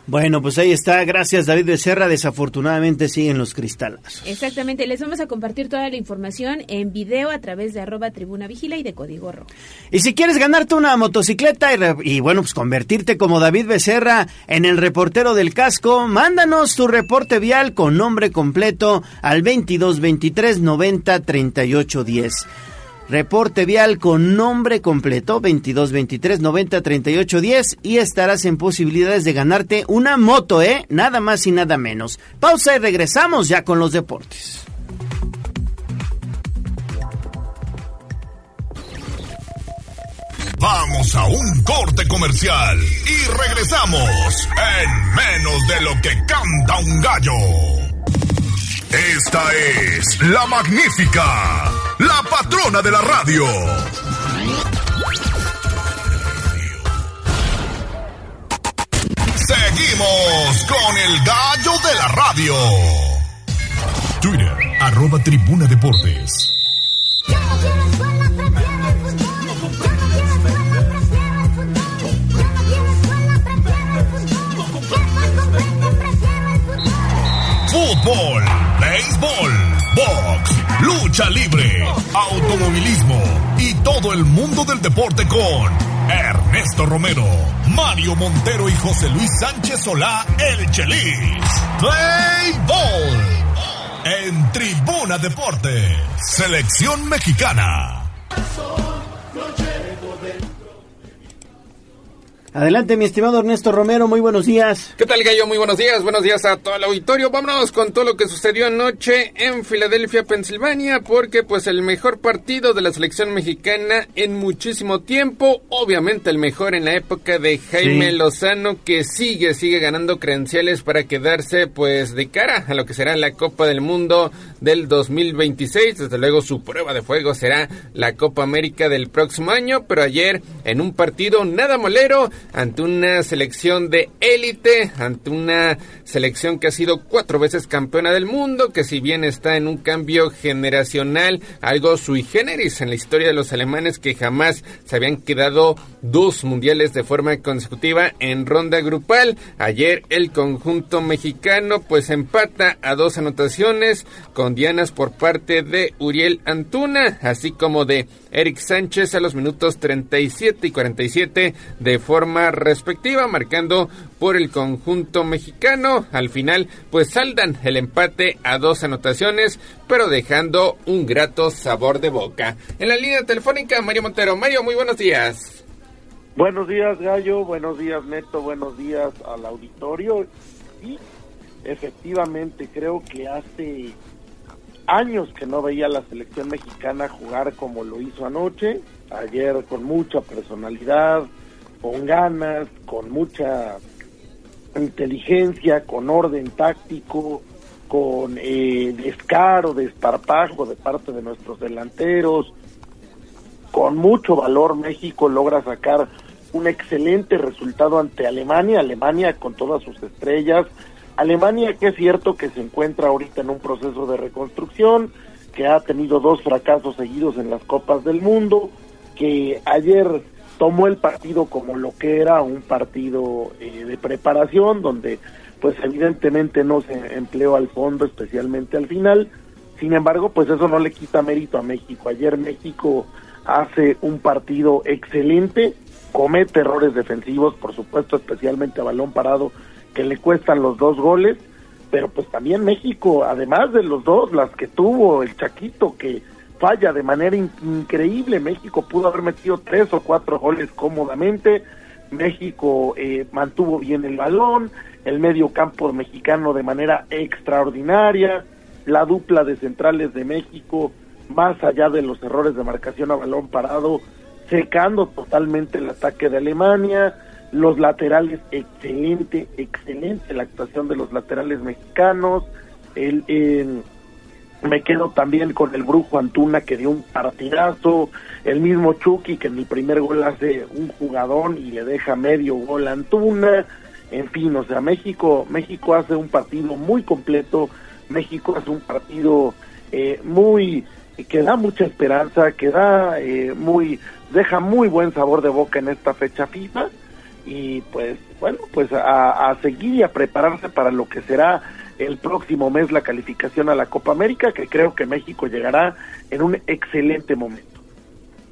Bueno, pues ahí está. Gracias, David Becerra. Desafortunadamente siguen los cristales. Exactamente, les vamos a compartir toda la información en video a través de arroba tribuna vigila y de código rojo. Y si quieres ganarte una motocicleta y, y, bueno, pues convertirte como David Becerra en el reportero del casco, mándanos tu reporte vial con nombre completo al 22 23 90 38 10. Reporte vial con nombre completo 22 23 90 38 10 y estarás en posibilidades de ganarte una moto, ¿eh? Nada más y nada menos. Pausa y regresamos ya con los deportes. Vamos a un corte comercial y regresamos en menos de lo que canta un gallo. Esta es la magnífica, la patrona de la radio. Seguimos con el gallo de la radio. Twitter, arroba tribuna deportes. Fútbol, béisbol, box, lucha libre, automovilismo y todo el mundo del deporte con Ernesto Romero, Mario Montero y José Luis Sánchez Solá, el Chelis. Play. En Tribuna Deportes, Selección Mexicana. Adelante, mi estimado Ernesto Romero, muy buenos días. ¿Qué tal, Gallo? Muy buenos días, buenos días a todo el auditorio. Vámonos con todo lo que sucedió anoche en Filadelfia, Pensilvania, porque pues el mejor partido de la selección mexicana en muchísimo tiempo, obviamente el mejor en la época de Jaime Sí. Lozano, que sigue, sigue ganando credenciales para quedarse pues de cara a lo que será la Copa del Mundo del 2026. Desde luego su prueba de fuego será la Copa América del próximo año, pero ayer en un partido nada molero, ante una selección de élite, ante una selección que ha sido cuatro veces campeona del mundo, que si bien está en un cambio generacional, algo sui generis en la historia de los alemanes que jamás se habían quedado dos mundiales de forma consecutiva en ronda grupal. Ayer el conjunto mexicano pues empata a dos anotaciones con dianas por parte de Uriel Antuna, así como de Eric Sánchez a los minutos 37 y 47 de forma respectiva, marcando por el conjunto mexicano. Al final, pues saldan el empate a dos anotaciones, pero dejando un grato sabor de boca. En la línea telefónica, Mario Montero. Mario, muy buenos días. Buenos días, Gallo. Buenos días, Neto. Buenos días al auditorio. Y efectivamente, creo que hace años que no veía a la selección mexicana jugar como lo hizo anoche. Ayer con mucha personalidad, con ganas, con mucha inteligencia, con orden táctico, con eh, descaro, desparpajo de parte de nuestros delanteros, con mucho valor México logra sacar un excelente resultado ante Alemania, Alemania con todas sus estrellas, Alemania que es cierto que se encuentra ahorita en un proceso de reconstrucción, que ha tenido dos fracasos seguidos en las Copas del Mundo, que ayer tomó el partido como lo que era un partido eh, de preparación, donde pues evidentemente no se empleó al fondo, especialmente al final, sin embargo, pues eso no le quita mérito a México. Ayer México hace un partido excelente, comete errores defensivos, por supuesto, especialmente a balón parado, que le cuestan los dos goles, pero pues también México, además de los dos, las que tuvo el Chaquito, que falla de manera in- increíble, México pudo haber metido tres o cuatro goles cómodamente, México eh, mantuvo bien el balón, el medio campo mexicano de manera extraordinaria, la dupla de centrales de México, más allá de los errores de marcación a balón parado, secando totalmente el ataque de Alemania, los laterales, excelente, excelente la actuación de los laterales mexicanos, el, el- me quedo también con el Brujo Antuna que dio un partidazo, el mismo Chucky que en el primer gol hace un jugadón y le deja medio gol a Antuna, en fin, o sea, México, México hace un partido muy completo, México hace un partido eh, muy que da mucha esperanza, que da eh, muy deja muy buen sabor de boca en esta fecha FIFA y pues bueno, pues a, seguir y a prepararse para lo que será el próximo mes la calificación a la Copa América, que creo que México llegará en un excelente momento.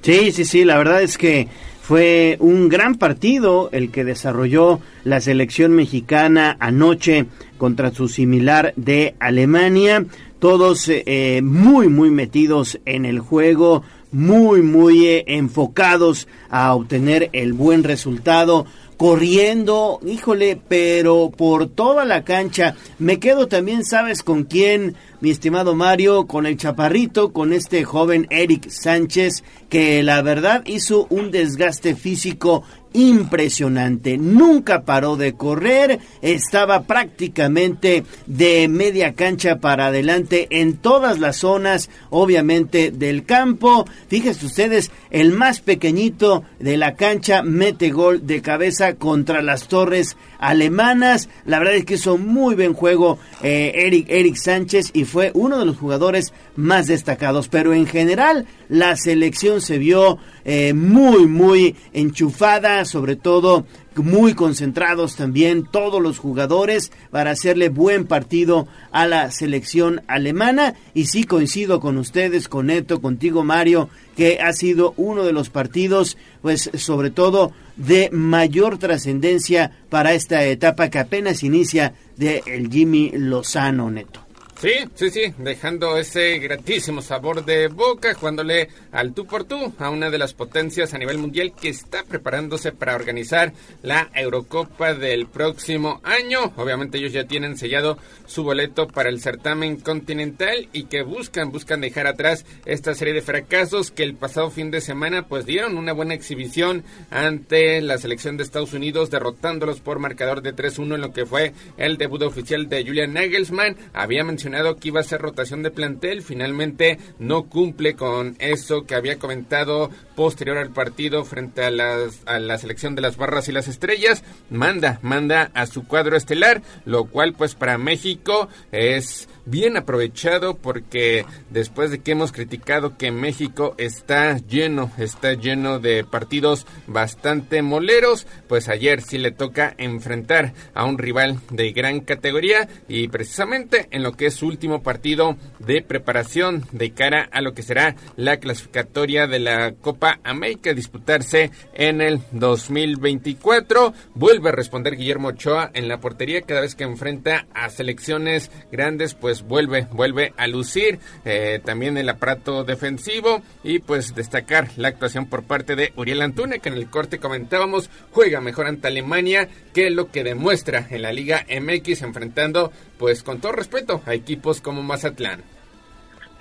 Sí, sí, sí, la verdad es que fue un gran partido el que desarrolló la selección mexicana anoche contra su similar de Alemania. Todos eh, muy, muy metidos en el juego, muy, muy eh, enfocados a obtener el buen resultado corriendo, híjole, pero por toda la cancha. Me quedo también, ¿sabes con quién, mi estimado Mario? Con el chaparrito, con este joven Eric Sánchez, que la verdad hizo un desgaste físico impresionante. Nunca paró de correr, estaba prácticamente de media cancha para adelante en todas las zonas, obviamente, del campo. Fíjense ustedes, el más pequeñito de la cancha mete gol de cabeza contra las torres alemanas. La verdad es que hizo muy buen juego eh, Eric, Eric Sánchez y fue uno de los jugadores más destacados. Pero en general, la selección se vio eh, muy, muy enchufada, sobre todo muy concentrados también todos los jugadores para hacerle buen partido a la selección alemana y sí coincido con ustedes, con Neto, contigo Mario, que ha sido uno de los partidos pues sobre todo de mayor trascendencia para esta etapa que apenas inicia de Jimmy Lozano Neto. Sí, sí, sí, dejando ese gratísimo sabor de boca, jugándole al tú por tú a una de las potencias a nivel mundial que está preparándose para organizar la Eurocopa del próximo año. Obviamente ellos ya tienen sellado su boleto para el certamen continental y que buscan, buscan dejar atrás esta serie de fracasos que el pasado fin de semana pues dieron una buena exhibición ante la selección de Estados Unidos derrotándolos por marcador de 3-1 en lo que fue el debut oficial de Julian Nagelsmann. Había mencionado que iba a ser rotación de plantel, finalmente no cumple con eso que había comentado posterior al partido frente a, las, a la selección de las barras y las estrellas, manda, manda a su cuadro estelar, lo cual pues para México es bien aprovechado porque después de que hemos criticado que México está lleno, está lleno de partidos bastante moleros, pues ayer sí le toca enfrentar a un rival de gran categoría y precisamente en lo que es su último partido de preparación de cara a lo que será la clasificatoria de la Copa América disputarse en el 2024. Vuelve a responder Guillermo Ochoa en la portería cada vez que enfrenta a selecciones grandes, pues vuelve, vuelve a lucir eh, también el aparato defensivo y pues destacar la actuación por parte de Uriel Antune que en el corte comentábamos juega mejor ante Alemania que lo que demuestra en la Liga MX enfrentando pues con todo respeto a equipos como Mazatlán.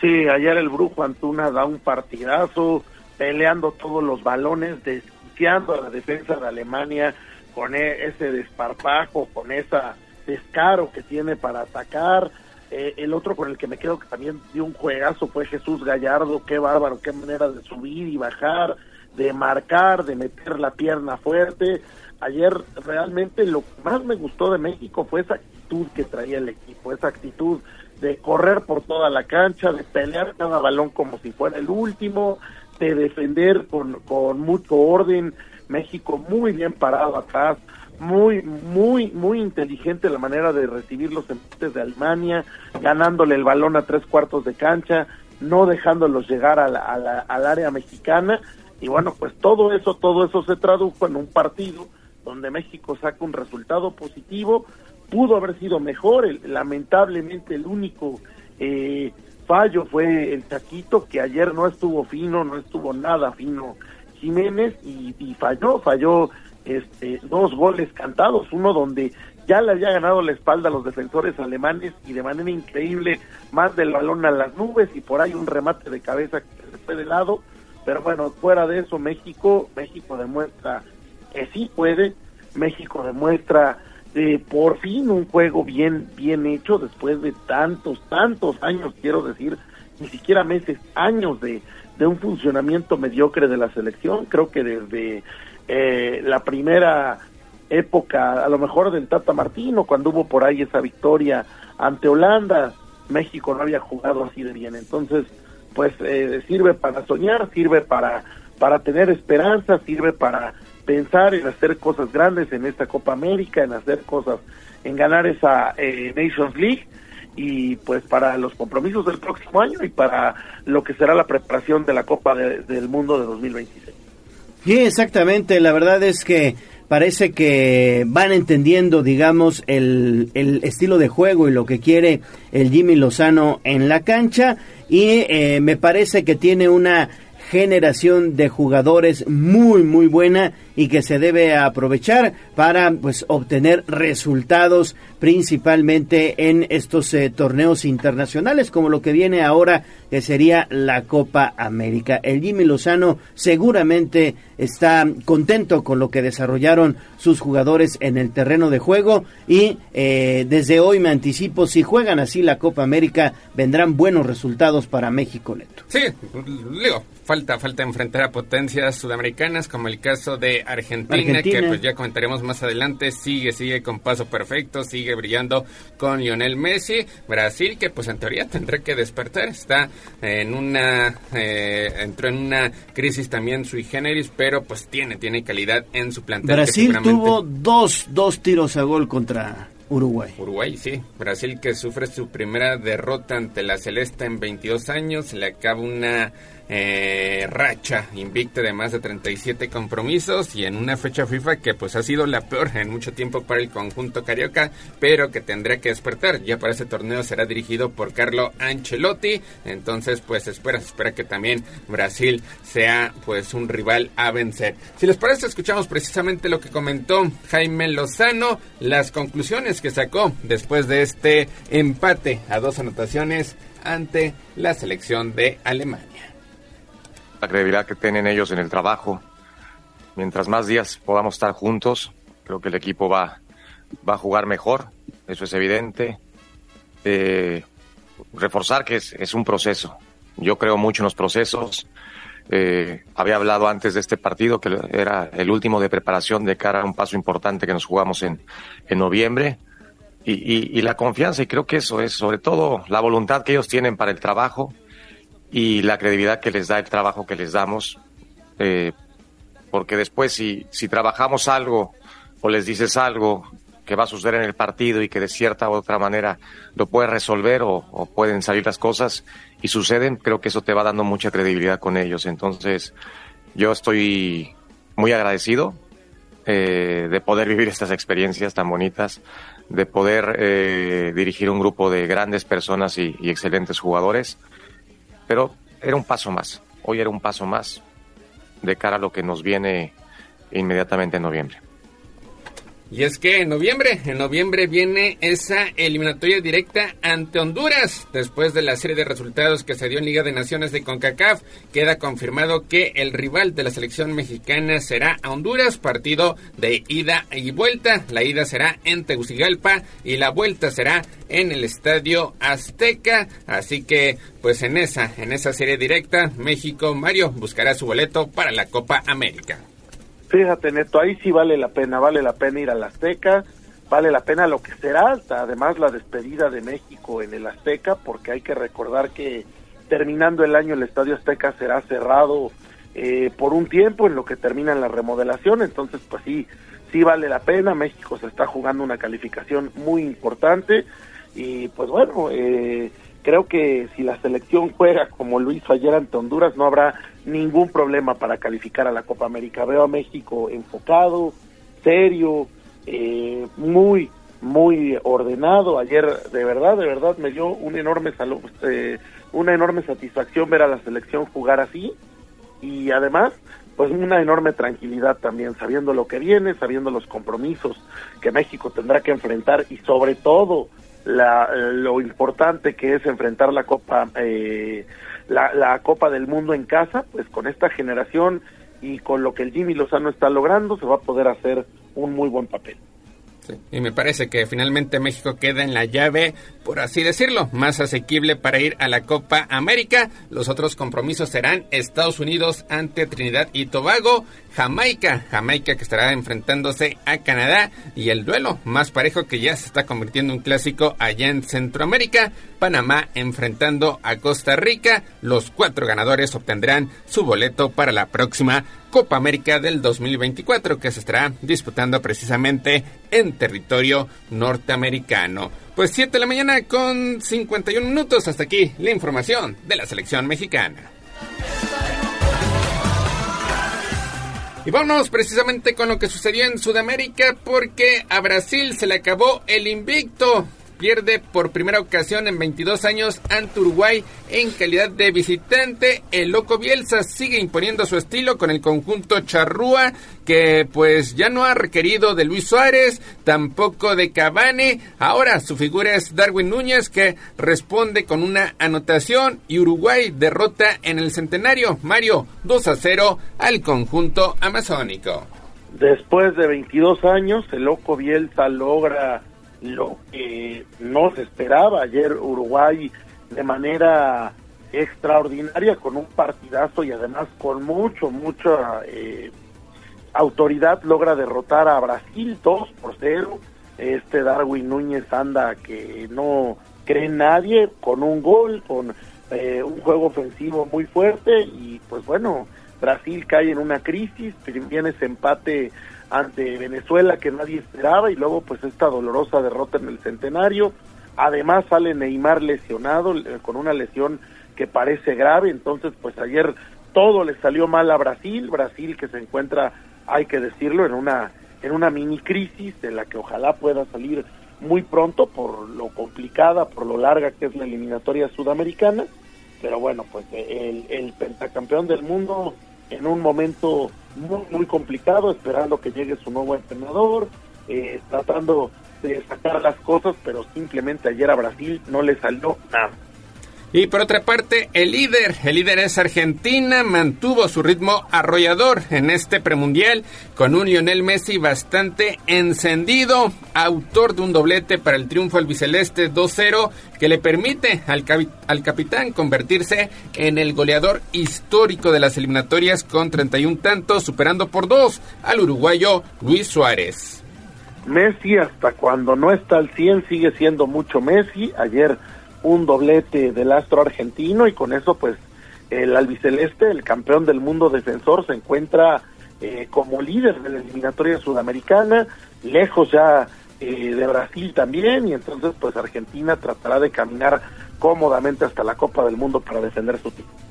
Sí, ayer el Brujo Antuna da un partidazo peleando todos los balones, desquiciando a la defensa de Alemania con e, ese desparpajo, con esa descaro que tiene para atacar, eh, el otro con el que me quedo que también dio un juegazo fue Jesús Gallardo, qué bárbaro, qué manera de subir y bajar, de marcar, de meter la pierna fuerte. Ayer realmente lo que más me gustó de México fue esa actitud que traía el equipo, esa actitud de correr por toda la cancha, de pelear cada balón como si fuera el último, de defender con, con mucho orden. México muy bien parado atrás, muy, muy, muy inteligente la manera de recibir los embates de Alemania, ganándole el balón a tres cuartos de cancha, no dejándolos llegar a la, al área mexicana. Y bueno, pues todo eso, todo eso se tradujo en un partido donde México saca un resultado positivo. Pudo haber sido mejor, lamentablemente el único eh, fallo fue el Chaquito, que ayer no estuvo fino, no estuvo nada fino Jiménez y falló, falló este, dos goles cantados, uno donde ya le había ganado la espalda a los defensores alemanes y de manera increíble más del balón a las nubes y por ahí un remate de cabeza que se fue de lado, pero bueno, fuera de eso México, México demuestra que sí puede, México demuestra eh, por fin un juego bien bien hecho después de tantos tantos años quiero decir ni siquiera meses años de de un funcionamiento mediocre de la selección. Creo que desde eh, la primera época, a lo mejor del Tata Martino, cuando hubo por ahí esa victoria ante Holanda, México no había jugado así de bien. Entonces, pues eh, sirve para soñar, sirve para, para tener esperanza, sirve para pensar en hacer cosas grandes en esta Copa América, en hacer cosas, en ganar esa eh, Nations League y pues para los compromisos del próximo año y para lo que será la preparación de la Copa del Mundo de 2026. Sí, exactamente. La verdad es que parece que van entendiendo, digamos, el, el, estilo de juego y lo que quiere el Jimmy Lozano en la cancha. Y eh, me parece que tiene una generación de jugadores muy muy buena y que se debe aprovechar para pues obtener resultados principalmente en estos eh, torneos internacionales como lo que viene ahora que sería la Copa América. El Jimmy Lozano seguramente está contento con lo que desarrollaron sus jugadores en el terreno de juego y eh, desde hoy me anticipo si juegan así la Copa América vendrán buenos resultados para México Neto. Sí, falta falta enfrentar a potencias sudamericanas como el caso de Argentina, que pues ya comentaremos más adelante, sigue sigue con paso perfecto, sigue brillando con Lionel Messi, Brasil que pues en teoría tendrá que despertar, está en una eh, entró en una crisis también sui generis, pero pues tiene tiene calidad en su plantel. Brasil tuvo dos dos tiros a gol contra Uruguay. Uruguay, sí. Brasil que sufre su primera derrota ante la Celeste en 22 años. Le acaba una eh, racha invicta de más de 37 compromisos y en una fecha FIFA que pues ha sido la peor en mucho tiempo para el conjunto carioca, pero que tendrá que despertar. Ya para ese torneo será dirigido por Carlo Ancelotti, entonces pues espera, espera que también Brasil sea pues un rival a vencer. Si les parece, escuchamos precisamente lo que comentó Jaime Lozano, las conclusiones que sacó después de este empate a dos anotaciones ante la selección de Alemania. La credibilidad que tienen ellos en el trabajo, mientras más días podamos estar juntos, creo que el equipo va, va a jugar mejor, eso es evidente. Eh, reforzar que es, es un proceso. Yo creo mucho en los procesos. Eh, había hablado antes de este partido que era el último de preparación de cara a un paso importante que nos jugamos en, en noviembre. Y, y, y, la confianza, y creo que eso es sobre todo la voluntad que ellos tienen para el trabajo y la credibilidad que les da el trabajo que les damos. Eh, porque después si, si trabajamos algo o les dices algo que va a suceder en el partido y que de cierta u otra manera lo puedes resolver o, pueden salir las cosas y suceden, creo que eso te va dando mucha credibilidad con ellos. Entonces, yo estoy muy agradecido eh, de poder vivir estas experiencias tan bonitas, de poder eh, dirigir un grupo de grandes personas y excelentes jugadores, pero era un paso más. Hoy era un paso más de cara a lo que nos viene inmediatamente en noviembre. Y es que en noviembre, en noviembre viene esa eliminatoria directa ante Honduras. Después de la serie de resultados que se dio en Liga de Naciones de CONCACAF, queda confirmado que el rival de la selección mexicana será a Honduras, partido de ida y vuelta. La ida será en Tegucigalpa y la vuelta será en el Estadio Azteca. Así que, pues en esa, en esa serie directa, México, Mario, buscará su boleto para la Copa América. Fíjate, Neto, ahí sí vale la pena, vale la pena ir al Azteca, vale la pena lo que será, además la despedida de México en el Azteca, porque hay que recordar que terminando el año el Estadio Azteca será cerrado eh, por un tiempo en lo que termina la remodelación, entonces pues sí, sí vale la pena, México se está jugando una calificación muy importante y pues bueno, eh, creo que si la selección juega como lo hizo ayer ante Honduras, no habrá ningún problema para calificar a la Copa América. Veo a México enfocado, serio, eh, muy, muy ordenado. Ayer, de verdad, de verdad, me dio un enorme eh, una enorme satisfacción ver a la selección jugar así y además, pues una enorme tranquilidad también, sabiendo lo que viene, sabiendo los compromisos que México tendrá que enfrentar y sobre todo la, lo importante que es enfrentar la Copa eh, la, la Copa del Mundo en casa, pues con esta generación y con lo que el Jimmy Lozano está logrando se va a poder hacer un muy buen papel. Y me parece que finalmente México queda en la llave, por así decirlo, más asequible para ir a la Copa América. Los otros compromisos serán Estados Unidos ante Trinidad y Tobago, Jamaica, Jamaica que estará enfrentándose a Canadá y el duelo más parejo que ya se está convirtiendo en un clásico allá en Centroamérica, Panamá enfrentando a Costa Rica. Los cuatro ganadores obtendrán su boleto para la próxima Copa América del 2024 que se estará disputando precisamente en territorio norteamericano. Pues 7 de la mañana con 51 minutos. Hasta aquí la información de la selección mexicana. Y vámonos precisamente con lo que sucedió en Sudamérica porque a Brasil se le acabó el invicto pierde por primera ocasión en 22 años ante Uruguay en calidad de visitante. El Loco Bielsa sigue imponiendo su estilo con el conjunto Charrúa, que pues ya no ha requerido de Luis Suárez, tampoco de Cavani. Ahora su figura es Darwin Núñez, que responde con una anotación y Uruguay derrota en el centenario. Mario 2 a 0 al conjunto amazónico. Después de 22 años, el Loco Bielsa logra lo que no se esperaba. Ayer Uruguay de manera extraordinaria con un partidazo y además con mucho mucha eh, autoridad logra derrotar a Brasil 2 por 0 este Darwin Núñez anda que no cree nadie con un gol con eh, un juego ofensivo muy fuerte y pues bueno Brasil cae en una crisis viene ese empate ante Venezuela que nadie esperaba y luego pues esta dolorosa derrota en el centenario. Además sale Neymar lesionado eh, con una lesión que parece grave, entonces pues ayer todo le salió mal a Brasil, Brasil que se encuentra, hay que decirlo, en una en una mini crisis de la que ojalá pueda salir muy pronto por lo complicada, por lo larga que es la eliminatoria sudamericana, pero bueno, pues el, el pentacampeón del mundo en un momento muy, muy complicado, esperando que llegue su nuevo entrenador, eh, tratando de sacar las cosas, pero simplemente ayer a Brasil no le salió nada. Y por otra parte, el líder, el líder es Argentina, mantuvo su ritmo arrollador en este premundial con un Lionel Messi bastante encendido, autor de un doblete para el triunfo albiceleste 2-0 que le permite al, al capitán convertirse en el goleador histórico de las eliminatorias con 31 tantos, superando por dos al uruguayo Luis Suárez. Messi hasta cuando no está al 100 sigue siendo mucho Messi. Ayer un doblete del astro argentino y con eso pues el albiceleste, el campeón del mundo defensor, se encuentra eh, como líder de la eliminatoria sudamericana, lejos ya eh, de Brasil también y entonces pues Argentina tratará de caminar cómodamente hasta la Copa del Mundo para defender su título.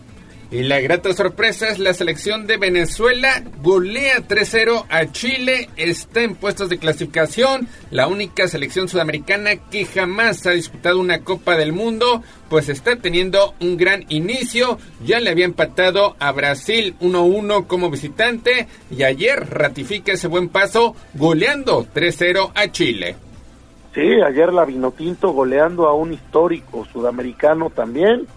Y la grata sorpresa es la selección de Venezuela. Golea 3-0 a Chile. Está en puestos de clasificación. La única selección sudamericana que jamás ha disputado una Copa del Mundo. Pues está teniendo un gran inicio. Ya le había empatado a Brasil 1-1 como visitante. Y ayer ratifica ese buen paso goleando 3-0 a Chile. Sí, ayer la Vinotinto goleando a un histórico sudamericano también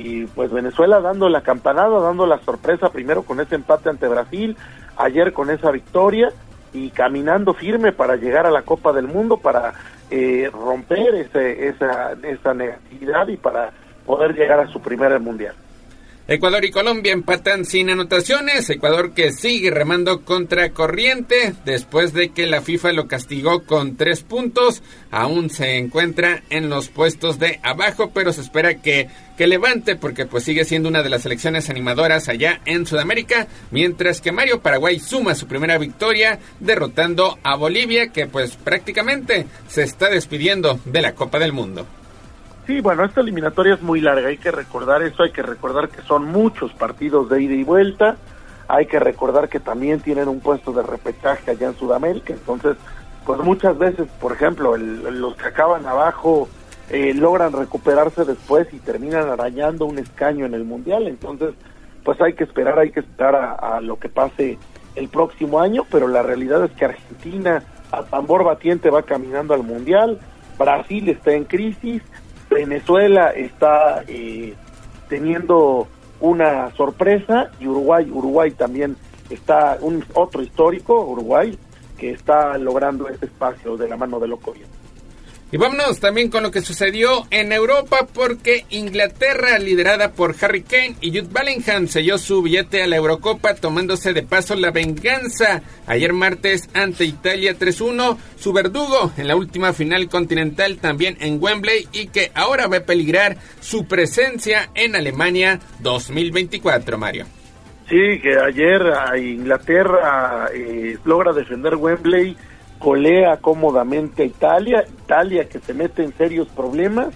y pues Venezuela dando la campanada, dando la sorpresa primero con ese empate ante Brasil, ayer con esa victoria y caminando firme para llegar a la Copa del Mundo, para eh, romper ese, esa, esa negatividad y para poder llegar a su primer mundial. Ecuador y Colombia empatan sin anotaciones. Ecuador que sigue remando contra corriente después de que la FIFA lo castigó con tres puntos. Aún se encuentra en los puestos de abajo, pero se espera que, que levante porque pues sigue siendo una de las selecciones animadoras allá en Sudamérica. Mientras que Mario Paraguay suma su primera victoria derrotando a Bolivia que pues prácticamente se está despidiendo de la Copa del Mundo. Sí, bueno, esta eliminatoria es muy larga, hay que recordar eso, hay que recordar que son muchos partidos de ida y vuelta, hay que recordar que también tienen un puesto de repechaje allá en Sudamérica, entonces, pues muchas veces, por ejemplo, los que acaban abajo eh, logran recuperarse después y terminan arañando un escaño en el Mundial, entonces, pues hay que esperar, hay que esperar a, a lo que pase el próximo año, pero la realidad es que Argentina a tambor batiente va caminando al Mundial, Brasil está en crisis, Venezuela está eh, teniendo una sorpresa y Uruguay, Uruguay también está un otro histórico, Uruguay, que está logrando este espacio de la mano de Loco y vámonos también con lo que sucedió en Europa porque Inglaterra, liderada por Harry Kane y Jude Bellingham, selló su billete a la Eurocopa tomándose de paso la venganza ayer martes ante Italia 3-1, su verdugo en la última final continental también en Wembley y que ahora va a peligrar su presencia en Alemania 2024, Mario. Sí, que ayer a Inglaterra eh, logra defender Wembley colea cómodamente a Italia, Italia que se mete en serios problemas,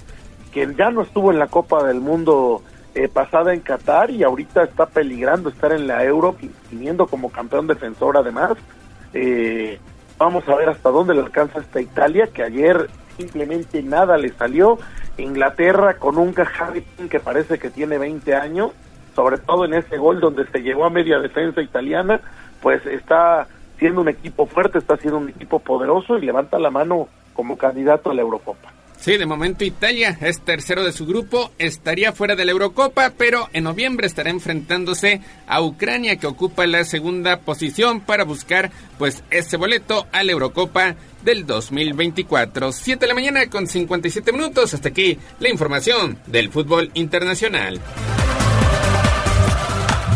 que ya no estuvo en la Copa del Mundo eh, pasada en Qatar y ahorita está peligrando estar en la Euro, viniendo como campeón defensor además. Eh, vamos a ver hasta dónde le alcanza esta Italia, que ayer simplemente nada le salió. Inglaterra con un Harry que parece que tiene 20 años, sobre todo en ese gol donde se llegó a media defensa italiana, pues está siendo un equipo fuerte, está siendo un equipo poderoso y levanta la mano como candidato a la Eurocopa. Sí, de momento Italia es tercero de su grupo, estaría fuera de la Eurocopa, pero en noviembre estará enfrentándose a Ucrania que ocupa la segunda posición para buscar pues ese boleto a la Eurocopa del 2024. 7 de la mañana con 57 minutos, hasta aquí la información del fútbol internacional.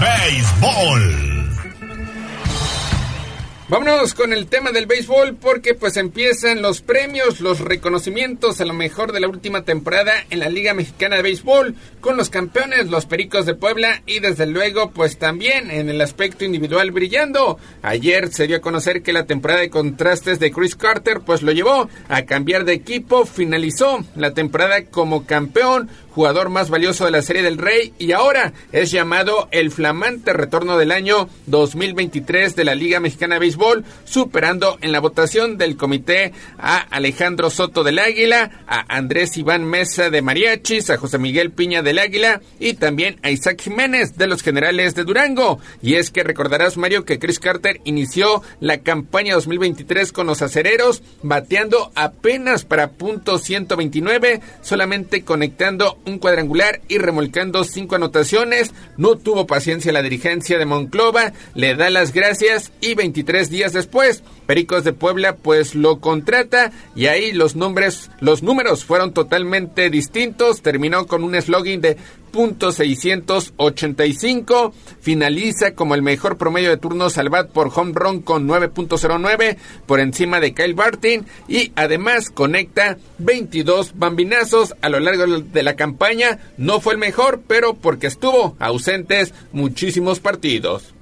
Béisbol. Vámonos con el tema del béisbol porque pues empiezan los premios, los reconocimientos a lo mejor de la última temporada en la Liga Mexicana de Béisbol con los campeones, los Pericos de Puebla y desde luego pues también en el aspecto individual brillando. Ayer se dio a conocer que la temporada de contrastes de Chris Carter pues lo llevó a cambiar de equipo, finalizó la temporada como campeón jugador más valioso de la Serie del Rey y ahora es llamado el flamante retorno del año 2023 de la Liga Mexicana de Béisbol, superando en la votación del comité a Alejandro Soto del Águila, a Andrés Iván Mesa de Mariachis, a José Miguel Piña del Águila y también a Isaac Jiménez de los Generales de Durango. Y es que recordarás, Mario, que Chris Carter inició la campaña 2023 con los acereros, bateando apenas para punto 129, solamente conectando un cuadrangular y remolcando cinco anotaciones. No tuvo paciencia la dirigencia de Monclova, le da las gracias y 23 días después, Pericos de Puebla pues lo contrata y ahí los nombres, los números fueron totalmente distintos. Terminó con un slogan de .685, finaliza como el mejor promedio de turnos al bat por home run con 9.09 por encima de Kyle Bartin y además conecta 22 bambinazos a lo largo de la campaña. No fue el mejor, pero porque estuvo ausentes muchísimos partidos.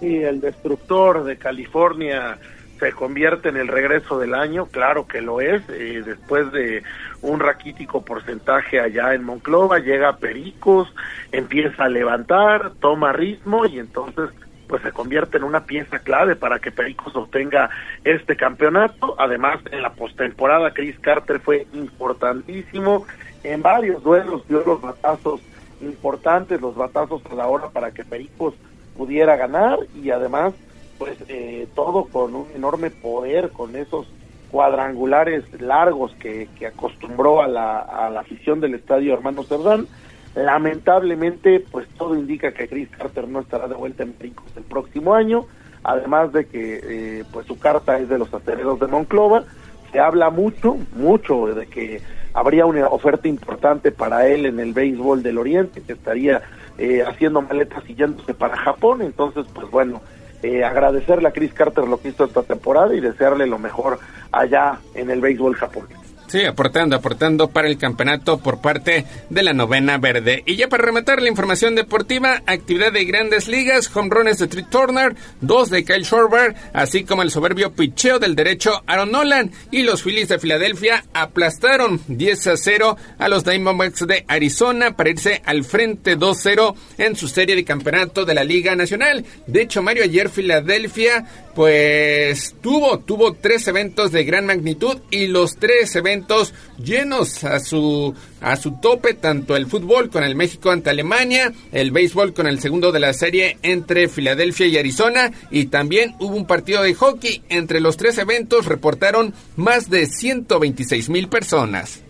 Y el destructor de California se convierte en el regreso del año, claro que lo es, eh, después de un raquítico porcentaje allá en Monclova, llega Pericos, empieza a levantar, toma ritmo y entonces pues se convierte en una pieza clave para que Pericos obtenga este campeonato. Además, en la postemporada Chris Carter fue importantísimo, en varios duelos dio los batazos importantes, los batazos a la hora para que Pericos pudiera ganar y además pues eh, todo con un enorme poder, con esos cuadrangulares largos que, acostumbró a la, afición del estadio Hermano Cerdán. Lamentablemente, pues todo indica que Chris Carter no estará de vuelta en Pericos el próximo año, además de que eh, pues su carta es de los aceleros de Monclova. Se habla mucho, mucho de que habría una oferta importante para él en el béisbol del Oriente, que estaría eh, haciendo maletas y yéndose para Japón. Entonces, pues bueno, eh, agradecerle a Chris Carter lo que hizo esta temporada y desearle lo mejor allá en el béisbol japonés. Sí, aportando, aportando para el campeonato por parte de la novena verde. Y ya para rematar la información deportiva, actividad de grandes ligas, home runs de Tree Turner, dos de Kyle Schwarber, así como el soberbio picheo del derecho Aaron Nolan. Y los Phillies de Filadelfia aplastaron 10 a 0 a los Diamondbacks de Arizona para irse al frente 2-0 en su serie de campeonato de la Liga Nacional. De hecho, Mario, ayer Filadelfia pues tuvo, tuvo tres eventos de gran magnitud y los tres eventos llenos a su, a su tope, tanto el fútbol con el México ante Alemania, el béisbol con el segundo de la serie entre Filadelfia y Arizona y también hubo un partido de hockey. Entre los tres eventos reportaron más de 126 mil personas.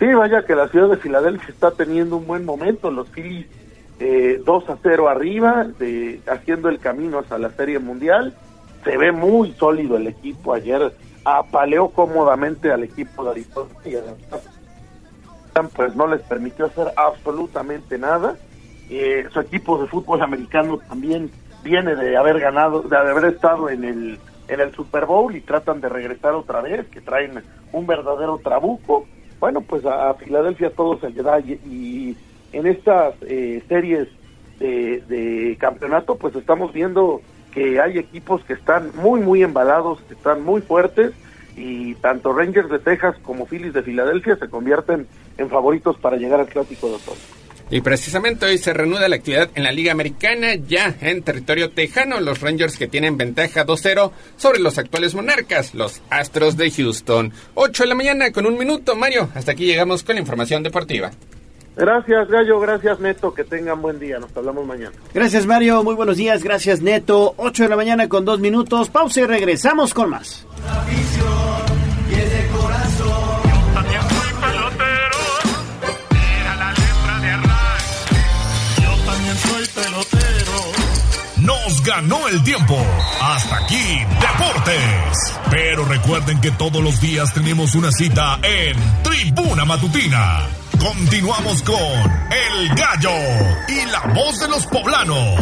Sí, vaya que la ciudad de Filadelfia está teniendo un buen momento, los Phillies eh, 2 a 0 arriba, de, haciendo el camino hacia la Serie Mundial se ve muy sólido el equipo. Ayer apaleó cómodamente al equipo de Arizona y pues no les permitió hacer absolutamente nada. Eh, su equipo de fútbol americano también viene de haber ganado, de haber estado en el en el Super Bowl y tratan de regresar otra vez, que traen un verdadero trabuco. Bueno, pues a, Filadelfia todo se le da y, en estas eh, series de, de campeonato pues estamos viendo que hay equipos que están muy, muy embalados, que están muy fuertes y tanto Rangers de Texas como Phillies de Filadelfia se convierten en favoritos para llegar al Clásico de Otoño. Y precisamente hoy se reanuda la actividad en la Liga Americana, ya en territorio tejano, los Rangers que tienen ventaja 2-0 sobre los actuales monarcas, los Astros de Houston. 8 de la mañana con un minuto, Mario. Hasta aquí llegamos con la información deportiva. Gracias, Gallo. Gracias, Neto. Que tengan buen día. Nos hablamos mañana. Gracias, Mario. Muy buenos días. Gracias, Neto. 8 de la mañana con dos minutos. Pausa y regresamos con más. Nos ganó el tiempo. Hasta aquí, Deportes. Pero recuerden que todos los días tenemos una cita en Tribuna Matutina Continuamos con El Gallo y la voz de los poblanos.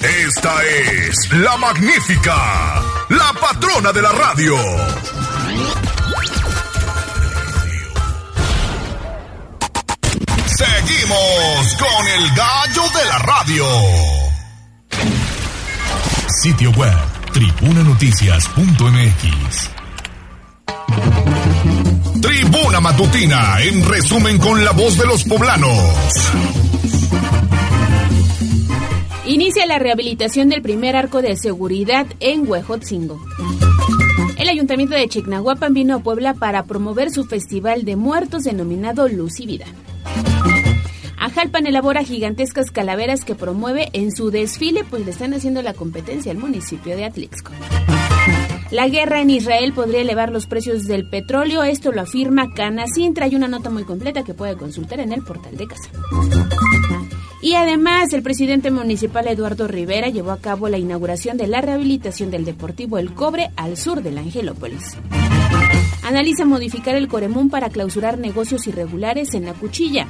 Esta es la magnífica, la patrona de la radio. Seguimos con El Gallo de la radio. Sitio web tribunanoticias.mx Tribuna Matutina, en resumen con la voz de los poblanos. Inicia la rehabilitación del primer arco de seguridad en Huejotzingo. El ayuntamiento de Chignahuapan vino a Puebla para promover su festival de muertos denominado Luz y Vida. Ajalpan elabora gigantescas calaveras que promueve en su desfile, pues le están haciendo la competencia al municipio de Atlixco. La guerra en Israel podría elevar los precios del petróleo, esto lo afirma Canacin. Trae una nota muy completa que puede consultar en el portal de casa. Y además, el presidente municipal Eduardo Rivera llevó a cabo la inauguración de la rehabilitación del Deportivo El Cobre al sur de la Angelópolis. Analiza modificar el Coremún para clausurar negocios irregulares en la cuchilla.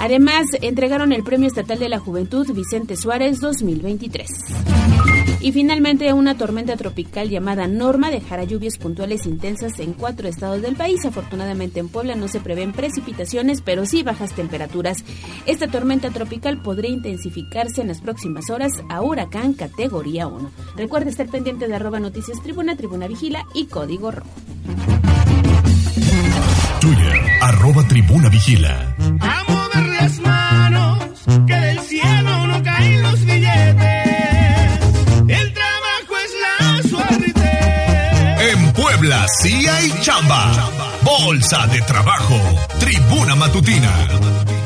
Además, entregaron el Premio Estatal de la Juventud Vicente Suárez 2023. Y finalmente, una tormenta tropical llamada Norma dejará lluvias puntuales intensas en cuatro estados del país. Afortunadamente, en Puebla no se prevén precipitaciones, pero sí bajas temperaturas. Esta tormenta tropical podría intensificarse en las próximas horas a huracán categoría 1. Recuerda estar pendiente de arroba noticias tribuna, tribuna vigila y código rojo. Twitter, arroba tribuna vigila. A mover las manos, que del cielo no caen los billetes. Puebla sí hay chamba. Bolsa de trabajo. Tribuna matutina.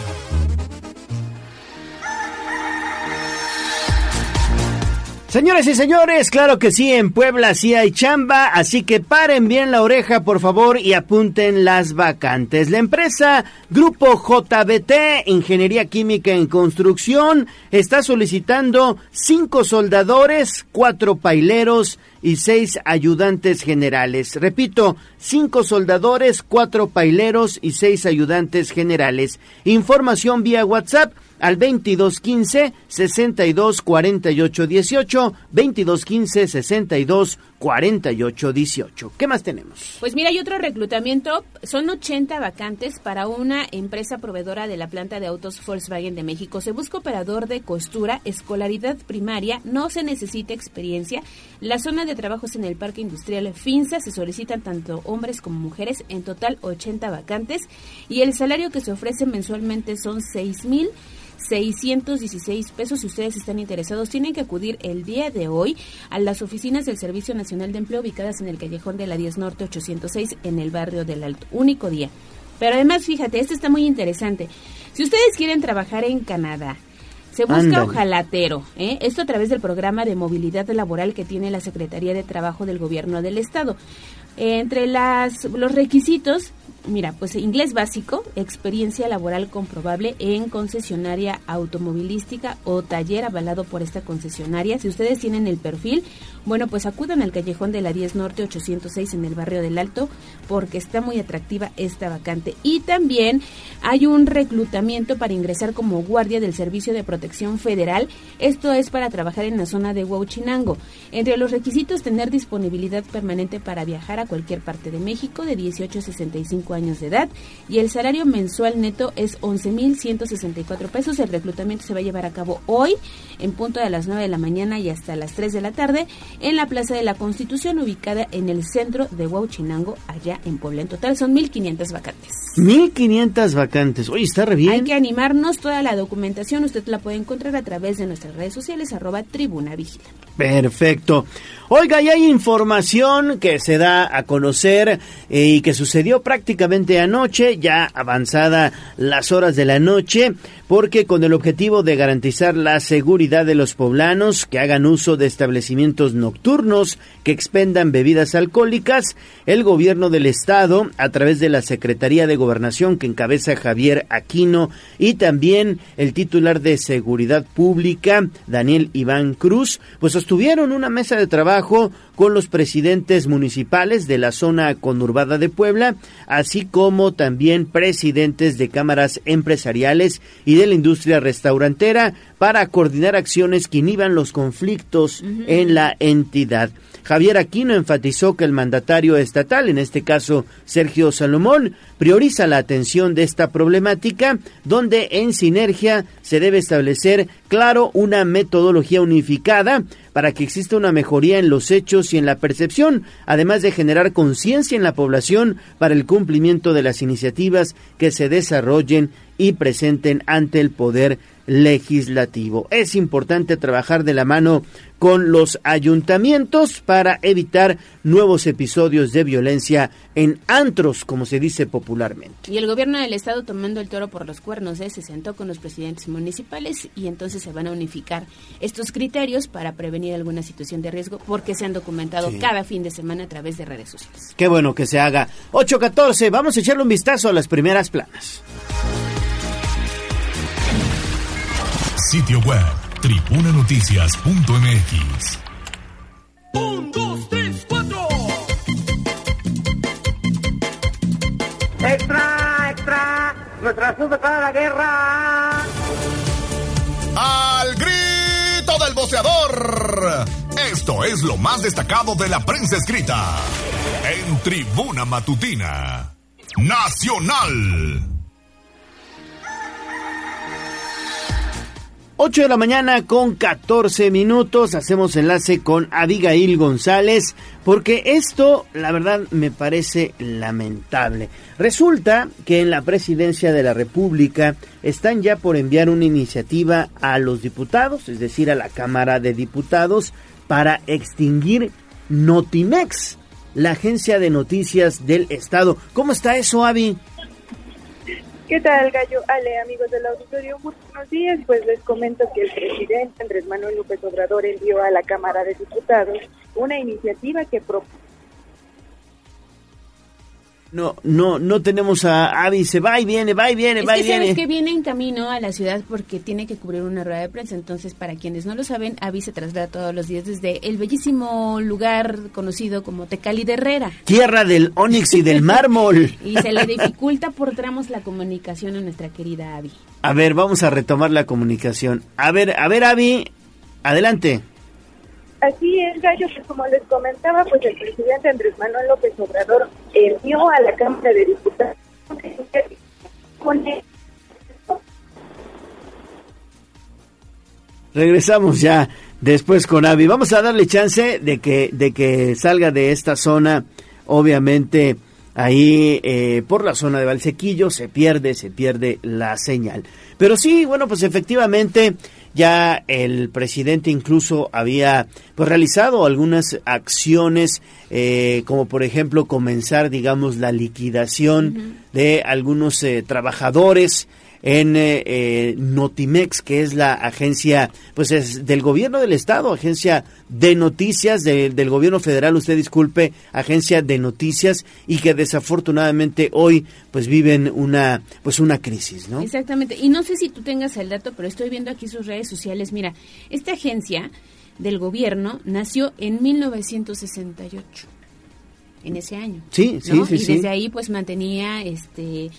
Señores y señores, claro que sí, en Puebla sí hay chamba, así que paren bien la oreja, por favor, y apunten las vacantes. La empresa Grupo JBT, Ingeniería Química en Construcción, está solicitando cinco soldadores, cuatro paileros y seis ayudantes generales. Repito, cinco soldadores, cuatro paileros y seis ayudantes generales. Información vía WhatsApp al 2215 62 48 18 2215 62 48 18. ¿Qué más tenemos? Pues mira, hay otro reclutamiento. Son 80 vacantes para una empresa proveedora de la planta de autos Volkswagen de México. Se busca operador de costura, escolaridad primaria, no se necesita experiencia. La zona de trabajo es en el Parque Industrial Finza. Se solicitan tanto hombres como mujeres, en total 80 vacantes. Y el salario que se ofrece mensualmente son 6 mil 616 pesos. Si ustedes están interesados, tienen que acudir el día de hoy a las oficinas del Servicio Nacional de Empleo ubicadas en el callejón de la 10 Norte 806 en el barrio del Alto. Único día. Pero además, fíjate, esto está muy interesante. Si ustedes quieren trabajar en Canadá, se busca ojalatero, ¿eh? esto a través del programa de movilidad laboral que tiene la Secretaría de Trabajo del Gobierno del Estado. Entre las, los requisitos, mira, pues inglés básico, experiencia laboral comprobable en concesionaria automovilística o taller avalado por esta concesionaria. Si ustedes tienen el perfil, bueno, pues acudan al callejón de la 10 Norte 806 en el barrio del Alto porque está muy atractiva esta vacante. Y también hay un reclutamiento para ingresar como guardia del Servicio de Protección Federal. Esto es para trabajar en la zona de Huauchinango. Entre los requisitos, tener disponibilidad permanente para viajar cualquier parte de México de 18 a 65 años de edad y el salario mensual neto es 11.164 pesos. El reclutamiento se va a llevar a cabo hoy en punto de las 9 de la mañana y hasta las 3 de la tarde en la Plaza de la Constitución ubicada en el centro de Huauchinango, allá en Puebla. En total son 1.500 vacantes. 1500 vacantes. Oye, está re bien. Hay que animarnos. Toda la documentación usted la puede encontrar a través de nuestras redes sociales, arroba tribuna vigila. Perfecto. Oiga, y hay información que se da a conocer eh, y que sucedió prácticamente anoche, ya avanzada las horas de la noche, porque con el objetivo de garantizar la seguridad de los poblanos que hagan uso de establecimientos nocturnos que expendan bebidas alcohólicas, el gobierno del estado, a través de la Secretaría de Gobernación que encabeza Javier Aquino y también el titular de Seguridad Pública, Daniel Iván Cruz, pues sostuvieron una mesa de trabajo con los presidentes municipales de la zona conurbada de Puebla, así como también presidentes de cámaras empresariales y de la industria restaurantera para coordinar acciones que inhiban los conflictos en la entidad. Javier Aquino enfatizó que el mandatario estatal, en este caso Sergio Salomón, prioriza la atención de esta problemática, donde en sinergia se debe establecer claro, una metodología unificada para que exista una mejoría en los hechos y en la percepción, además de generar conciencia en la población para el cumplimiento de las iniciativas que se desarrollen y presenten ante el Poder legislativo. Es importante trabajar de la mano con los ayuntamientos para evitar nuevos episodios de violencia en antros, como se dice popularmente. Y el gobierno del estado tomando el toro por los cuernos, ¿eh? se sentó con los presidentes municipales y entonces se van a unificar estos criterios para prevenir alguna situación de riesgo porque se han documentado Sí. cada fin de semana a través de redes sociales. Qué bueno que se haga. 8.14, vamos a echarle un vistazo a las primeras planas. Sitio web tribunanoticias.mx. Un, dos, tres, cuatro. ¡Extra, extra! ¡Nuestra azul para la guerra! ¡Al grito del boceador! Esto es lo más destacado de la prensa escrita en Tribuna Matutina Nacional. 8 de la mañana con 14 minutos. Hacemos enlace con Abigail González porque esto, la verdad, me parece lamentable. Resulta que en la presidencia de la República están ya por enviar una iniciativa a los diputados, es decir, a la Cámara de Diputados, para extinguir Notimex, la agencia de noticias del Estado. ¿Cómo está eso, Avi? ¿Qué tal, Gallo? Ale, amigos del auditorio, buenos días. Pues les comento que el presidente Andrés Manuel López Obrador envió a la Cámara de Diputados una iniciativa que propone No, no, no tenemos a Avi, se va y viene, va y viene, Es va y que sabes viene. que viene en camino a la ciudad porque tiene que cubrir una rueda de prensa. Entonces, para quienes no lo saben, Avi se traslada todos los días desde el bellísimo lugar conocido como Tecali de Herrera. Tierra del Onix y del mármol. Y se le dificulta por tramos la comunicación a nuestra querida Avi. A ver, vamos a retomar la comunicación. A ver, a ver, Avi, adelante. Así es, Gallo, que como les comentaba, pues el presidente Andrés Manuel López Obrador envió a la Cámara de Diputados Regresamos ya después con Avi. Vamos a darle chance de que, de que salga de esta zona. Obviamente, ahí eh, por la zona de Valsequillo se pierde, se pierde la señal. Pero sí, bueno, pues efectivamente ya el presidente incluso había pues realizado algunas acciones eh, como por ejemplo comenzar digamos la liquidación de algunos eh, trabajadores en eh, eh, Notimex, que es la agencia, pues es del gobierno del estado, agencia de noticias de- del gobierno federal, usted disculpe, agencia de noticias y que desafortunadamente hoy pues viven una pues una crisis, ¿no? Exactamente. Y no sé si tú tengas el dato, pero estoy viendo aquí sus redes sociales. Mira, esta agencia del gobierno nació en 1968. En ese año. Sí, sí, ¿no? sí, Y sí. desde ahí pues mantenía este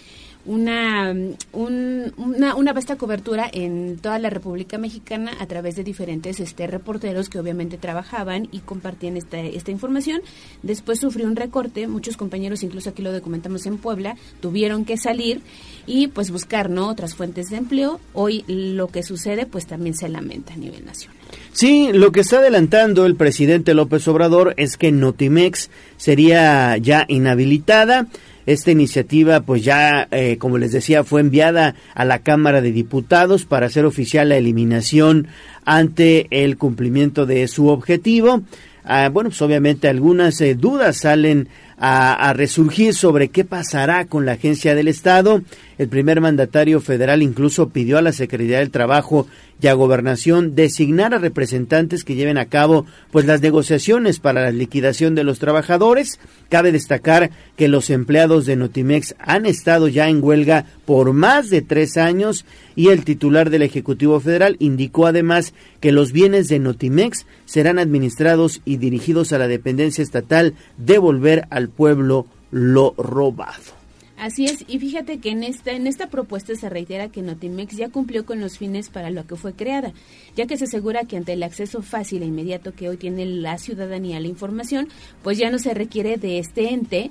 una, un- una, una vasta cobertura en toda la República Mexicana a través de diferentes este, reporteros que obviamente trabajaban y compartían esta, esta información. Después sufrió un recorte, muchos compañeros, incluso aquí lo documentamos en Puebla, tuvieron que salir y pues buscar ¿no? otras fuentes de empleo. Hoy lo que sucede pues también se lamenta a nivel nacional. Sí, lo que está adelantando el presidente López Obrador es que Notimex sería ya inhabilitada. Esta iniciativa, pues ya, eh, como les decía, fue enviada a la Cámara de Diputados para hacer oficial la eliminación ante el cumplimiento de su objetivo. Ah, bueno, pues obviamente algunas eh, dudas salen a, resurgir sobre qué pasará con la agencia del Estado. El primer mandatario federal incluso pidió a la Secretaría del Trabajo y a Gobernación designar a representantes que lleven a cabo pues las negociaciones para la liquidación de los trabajadores. Cabe destacar que los empleados de Notimex han estado ya en huelga por más de tres años y el titular del Ejecutivo Federal indicó además que los bienes de Notimex serán administrados y dirigidos a la dependencia estatal devolver al pueblo lo robado. Así es, y fíjate que en esta, en esta propuesta se reitera que Notimex ya cumplió con los fines para lo que fue creada, ya que se asegura que ante el acceso fácil e inmediato que hoy tiene la ciudadanía a la información, pues ya no se requiere de este ente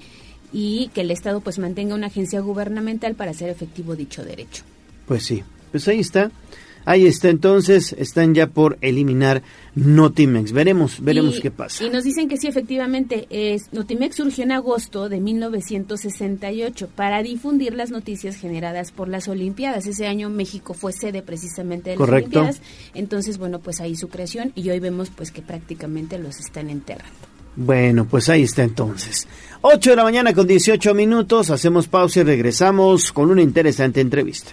y que el Estado pues mantenga una agencia gubernamental para hacer efectivo dicho derecho. Pues sí, pues ahí está. Ahí está, entonces están ya por eliminar Notimex. Veremos, veremos Y- qué pasa. Y nos dicen que sí, efectivamente, es, Notimex surgió en agosto de 1968 para difundir las noticias generadas por las Olimpiadas. Ese año México fue sede precisamente de las Correcto. Olimpiadas. Entonces, bueno, pues ahí su creación y hoy vemos pues que prácticamente los están enterrando. Bueno, pues ahí está entonces. 8 de la mañana con 18 minutos, hacemos pausa y regresamos con una interesante entrevista.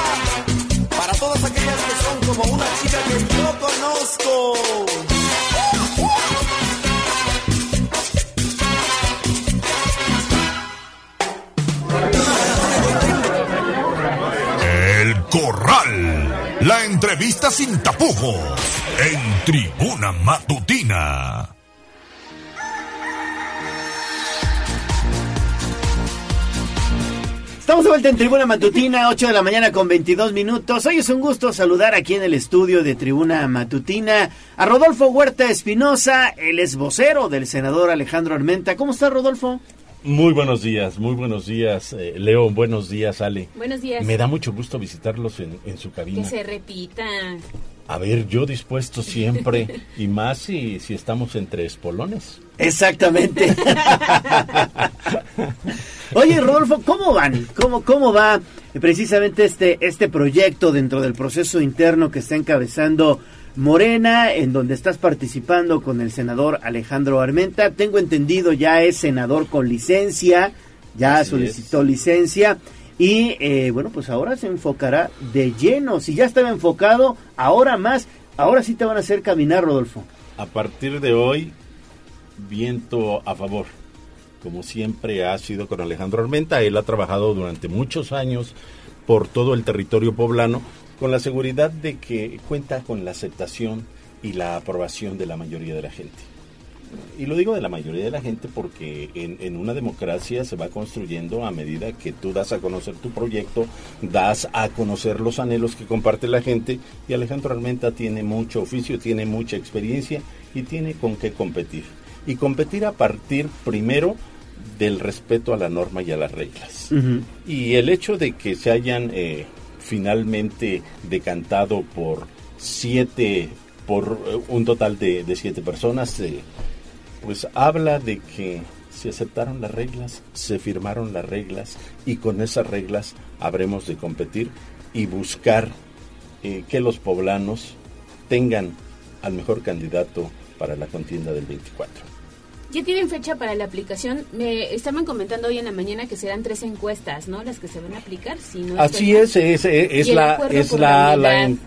todas aquellas que son como una chica que yo conozco. El Corral. La entrevista sin tapujos. En Tribuna Matutina. Estamos de vuelta en Tribuna Matutina, 8 de la mañana con 22 minutos. Hoy es un gusto saludar aquí en el estudio de Tribuna Matutina a Rodolfo Huerta Espinosa, el es vocero del senador Alejandro Armenta. ¿Cómo está Rodolfo? Muy buenos días, muy buenos días, eh, Leo. Buenos días, Ale. Buenos días. Me da mucho gusto visitarlos en, en su Que cabina. se repita. A ver, yo dispuesto siempre, y más si, si estamos entre espolones. Exactamente. Oye, Rodolfo, ¿cómo van? ¿Cómo, cómo va precisamente este, este proyecto dentro del proceso interno que está encabezando Morena, en donde estás participando con el senador Alejandro Armenta? Tengo entendido ya es senador con licencia, ya Así solicitó licencia. Y eh, bueno, pues ahora se enfocará de lleno. Si ya estaba enfocado, ahora más. Ahora sí te van a hacer caminar, Rodolfo. A partir de hoy, viento a favor. Como siempre ha sido con Alejandro Armenta, él ha trabajado durante muchos años por todo el territorio poblano con la seguridad de que cuenta con la aceptación y la aprobación de la mayoría de la gente. Y lo digo de la mayoría de la gente porque en, en una democracia se va construyendo a medida que tú das a conocer tu proyecto, das a conocer los anhelos que comparte la gente y Alejandro Armenta tiene mucho oficio, tiene mucha experiencia y tiene con qué competir. Y competir a partir primero del respeto a la norma y a las reglas. Y el hecho de que se hayan eh, finalmente decantado por siete, por eh, un total de, de siete personas, eh, pues habla de que se aceptaron las reglas, se firmaron las reglas y con esas reglas habremos de competir y buscar eh, que los poblanos tengan al mejor candidato para la contienda del 24. Ya tienen fecha para la aplicación. Me estaban comentando hoy en la mañana que serán tres encuestas, ¿no? Las que se van a aplicar. Si no Así es, es, es el la, es la,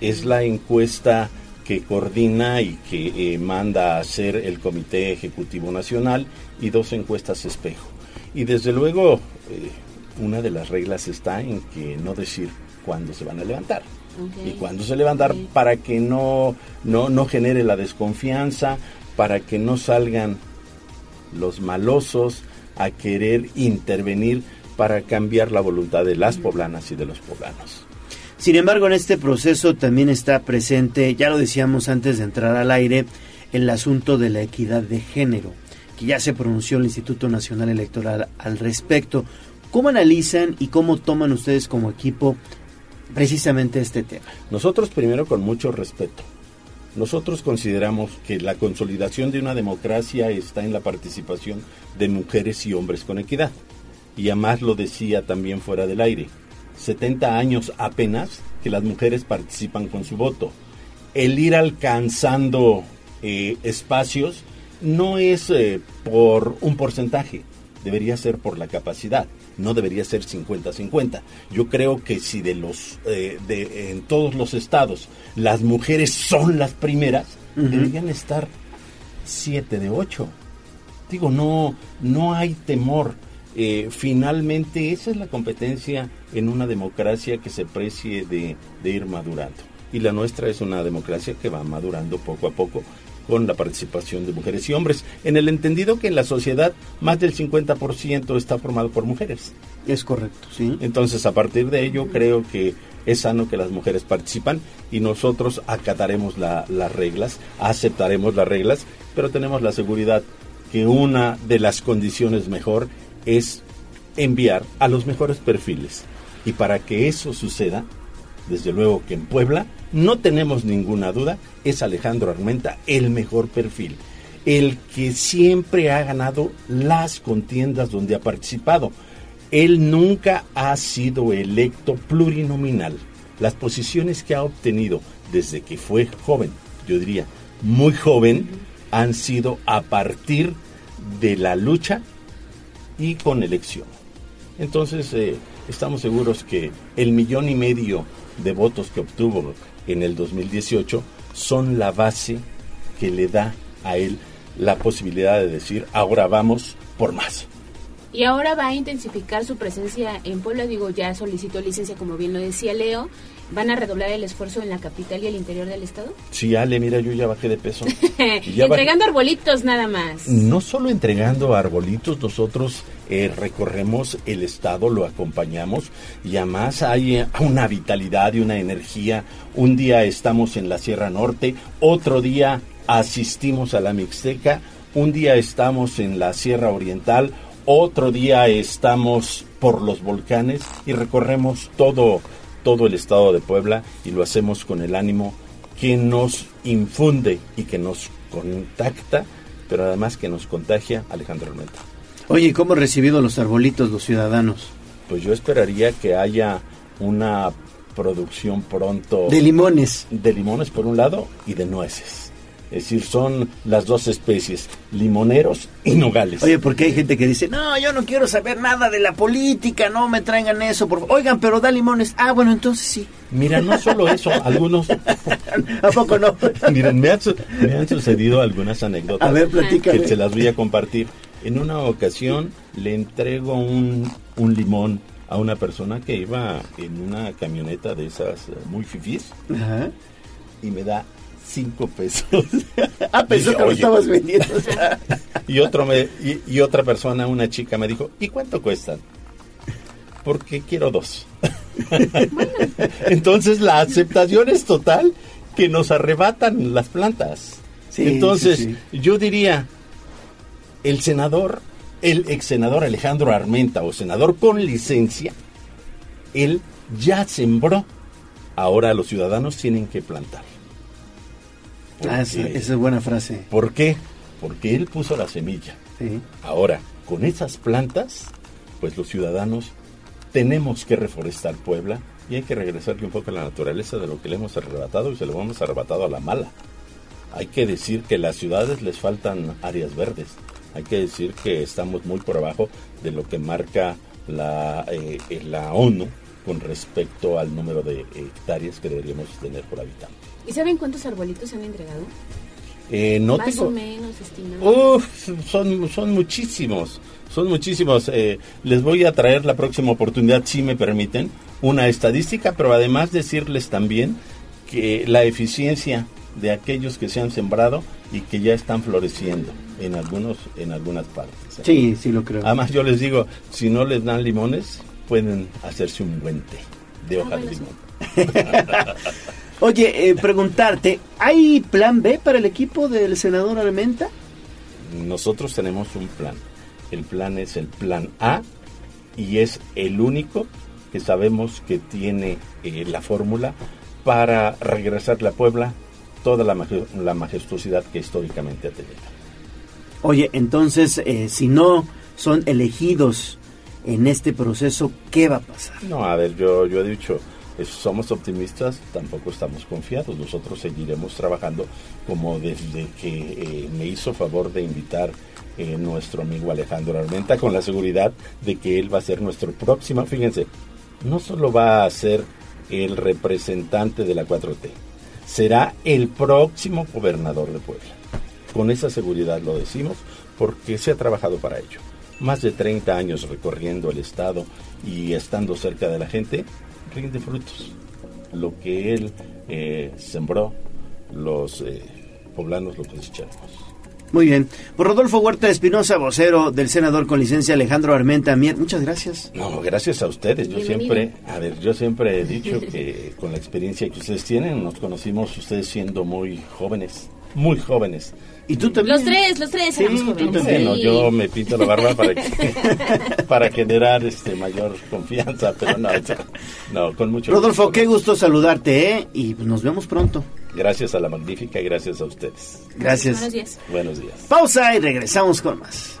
es la encuesta que coordina y que eh, manda a hacer el Comité Ejecutivo Nacional y dos encuestas espejo. Y desde luego, eh, una de las reglas está en que no decir cuándo se van a levantar y cuándo se levantar para que no, no, no genere la desconfianza, para que no salgan los malosos a querer intervenir para cambiar la voluntad de las poblanas y de los poblanos. Sin embargo, en este proceso también está presente, ya lo decíamos antes de entrar al aire, el asunto de la equidad de género, que ya se pronunció el Instituto Nacional Electoral al respecto. ¿Cómo analizan y cómo toman ustedes como equipo precisamente este tema? Nosotros primero con mucho respeto. Nosotros consideramos que la consolidación de una democracia está en la participación de mujeres y hombres con equidad. Y además lo decía también fuera del aire. 70 años apenas que las mujeres participan con su voto. El ir alcanzando eh, espacios no es eh, por un porcentaje, debería ser por la capacidad, no debería ser 50-50. Yo creo que si de los eh, de, en todos los estados las mujeres son las primeras, deberían estar 7 de 8. Digo, no, no hay temor. Eh, finalmente esa es la competencia en una democracia que se precie de, de ir madurando. Y la nuestra es una democracia que va madurando poco a poco con la participación de mujeres y hombres, en el entendido que en la sociedad más del 50% está formado por mujeres. Es correcto, sí. Entonces, a partir de ello, creo que es sano que las mujeres participan y nosotros acataremos la- las reglas, aceptaremos las reglas, pero tenemos la seguridad que una de las condiciones mejor es enviar a los mejores perfiles. Y para que eso suceda, desde luego que en Puebla, no tenemos ninguna duda, es Alejandro Armenta el mejor perfil. El que siempre ha ganado las contiendas donde ha participado. Él nunca ha sido electo plurinominal. Las posiciones que ha obtenido desde que fue joven, yo diría muy joven, han sido a partir de la lucha y con elección. Entonces, eh, estamos seguros que el millón y medio de votos que obtuvo en el 2018 son la base que le da a él la posibilidad de decir, ahora vamos por más. Y ahora va a intensificar su presencia en Puebla. Digo, ya solicitó licencia, como bien lo decía Leo. ¿Van a redoblar el esfuerzo en la capital y el interior del estado? Sí, Ale, mira, yo ya bajé de peso. Ya entregando arbolitos nada más. No solo entregando arbolitos, nosotros eh, recorremos el estado, lo acompañamos y además hay eh, una vitalidad y una energía. Un día estamos en la Sierra Norte, otro día asistimos a la Mixteca, un día estamos en la Sierra Oriental, otro día estamos por los volcanes y recorremos todo, todo el estado de Puebla y lo hacemos con el ánimo que nos infunde y que nos contacta, pero además que nos contagia Alejandro Armenta. Oye, ¿y ¿cómo han recibido los arbolitos los ciudadanos? Pues yo esperaría que haya una producción pronto De limones. de limones por un lado y de nueces. Es decir, son las dos especies, limoneros y nogales. Oye, porque hay gente que dice, no, yo no quiero saber nada de la política, no me traigan eso. Por... favor". Oigan, pero da limones. Ah, bueno, entonces sí. Mira, no solo eso, algunos... ¿A poco no? Miren, me han, su- me han sucedido algunas anécdotas. A ver, platícame. Que se las voy a compartir. En una ocasión le entrego un, un limón a una persona que iba en una camioneta de esas eh, muy fifís Ajá. y me da cinco pesos. Ah, pensó que lo estabas vendiendo. Y, otro me, y, y otra persona, una chica, me dijo, ¿y cuánto cuestan? Porque quiero dos. Entonces la aceptación es total que nos arrebatan las plantas. Sí, Entonces sí, yo diría, el senador, el ex senador Alejandro Armenta o senador con licencia, él ya sembró. Ahora los ciudadanos tienen que plantar. Ah, esa, esa es buena frase. ¿Por qué? Porque él puso la semilla. Sí. Ahora, con esas plantas, pues los ciudadanos tenemos que reforestar Puebla y hay que regresarle un poco a la naturaleza de lo que le hemos arrebatado y se lo hemos arrebatado a la mala. Hay que decir que las ciudades les faltan áreas verdes. Hay que decir que estamos muy por abajo de lo que marca la, eh, eh, la ONU con respecto al número de hectáreas que deberíamos tener por habitante. ¿Y saben cuántos arbolitos han entregado? Eh, no Más tengo- o menos estimado. Uf, son, son muchísimos, son muchísimos. Eh, les voy a traer la próxima oportunidad, si me permiten, una estadística, pero además decirles también que la eficiencia de aquellos que se han sembrado y que ya están floreciendo en algunos, en algunas partes. ¿eh? Sí, sí lo creo. Además yo les digo, si no les dan limones, pueden hacerse un buen té de Ah, hoja de limón. Oye, eh, preguntarte, ¿hay plan B para el equipo del senador Armenta? Nosotros tenemos un plan. El plan es el plan A y es el único que sabemos que tiene eh, la fórmula para regresarle a Puebla toda la, la majestuosidad que históricamente ha tenido. Oye, entonces, eh, si no son elegidos en este proceso, ¿qué va a pasar? No, a ver, yo, yo he dicho, somos optimistas, tampoco estamos confiados. Nosotros seguiremos trabajando como desde que eh, me hizo favor de invitar eh, nuestro amigo Alejandro Armenta con la seguridad de que él va a ser nuestro próximo, fíjense, no solo va a ser el representante de la 4T, será el próximo gobernador de Puebla. Con esa seguridad lo decimos porque se ha trabajado para ello. más de 30 años recorriendo el estado y estando cerca de la gente, rinde frutos. Lo que él eh, sembró, los eh, poblanos lo cosechamos. Muy bien. Por Rodolfo Huerta Espinosa, vocero del senador con licencia Alejandro Armenta Mier, muchas gracias. No, gracias a ustedes. Yo Bienvenido. siempre, a ver, yo siempre he dicho que con la experiencia que ustedes tienen, nos conocimos ustedes siendo muy jóvenes, muy jóvenes. Y tú también. Los tres, los tres Sí, éramos tú también, ¿no? Yo me pinto la barba para que, para generar este mayor confianza, pero no, no, con mucho Rodolfo, gusto. qué gusto saludarte, ¿eh? Y nos vemos pronto. Gracias a la magnífica y gracias a ustedes. Gracias. Buenos días. Buenos días. Pausa y regresamos con más.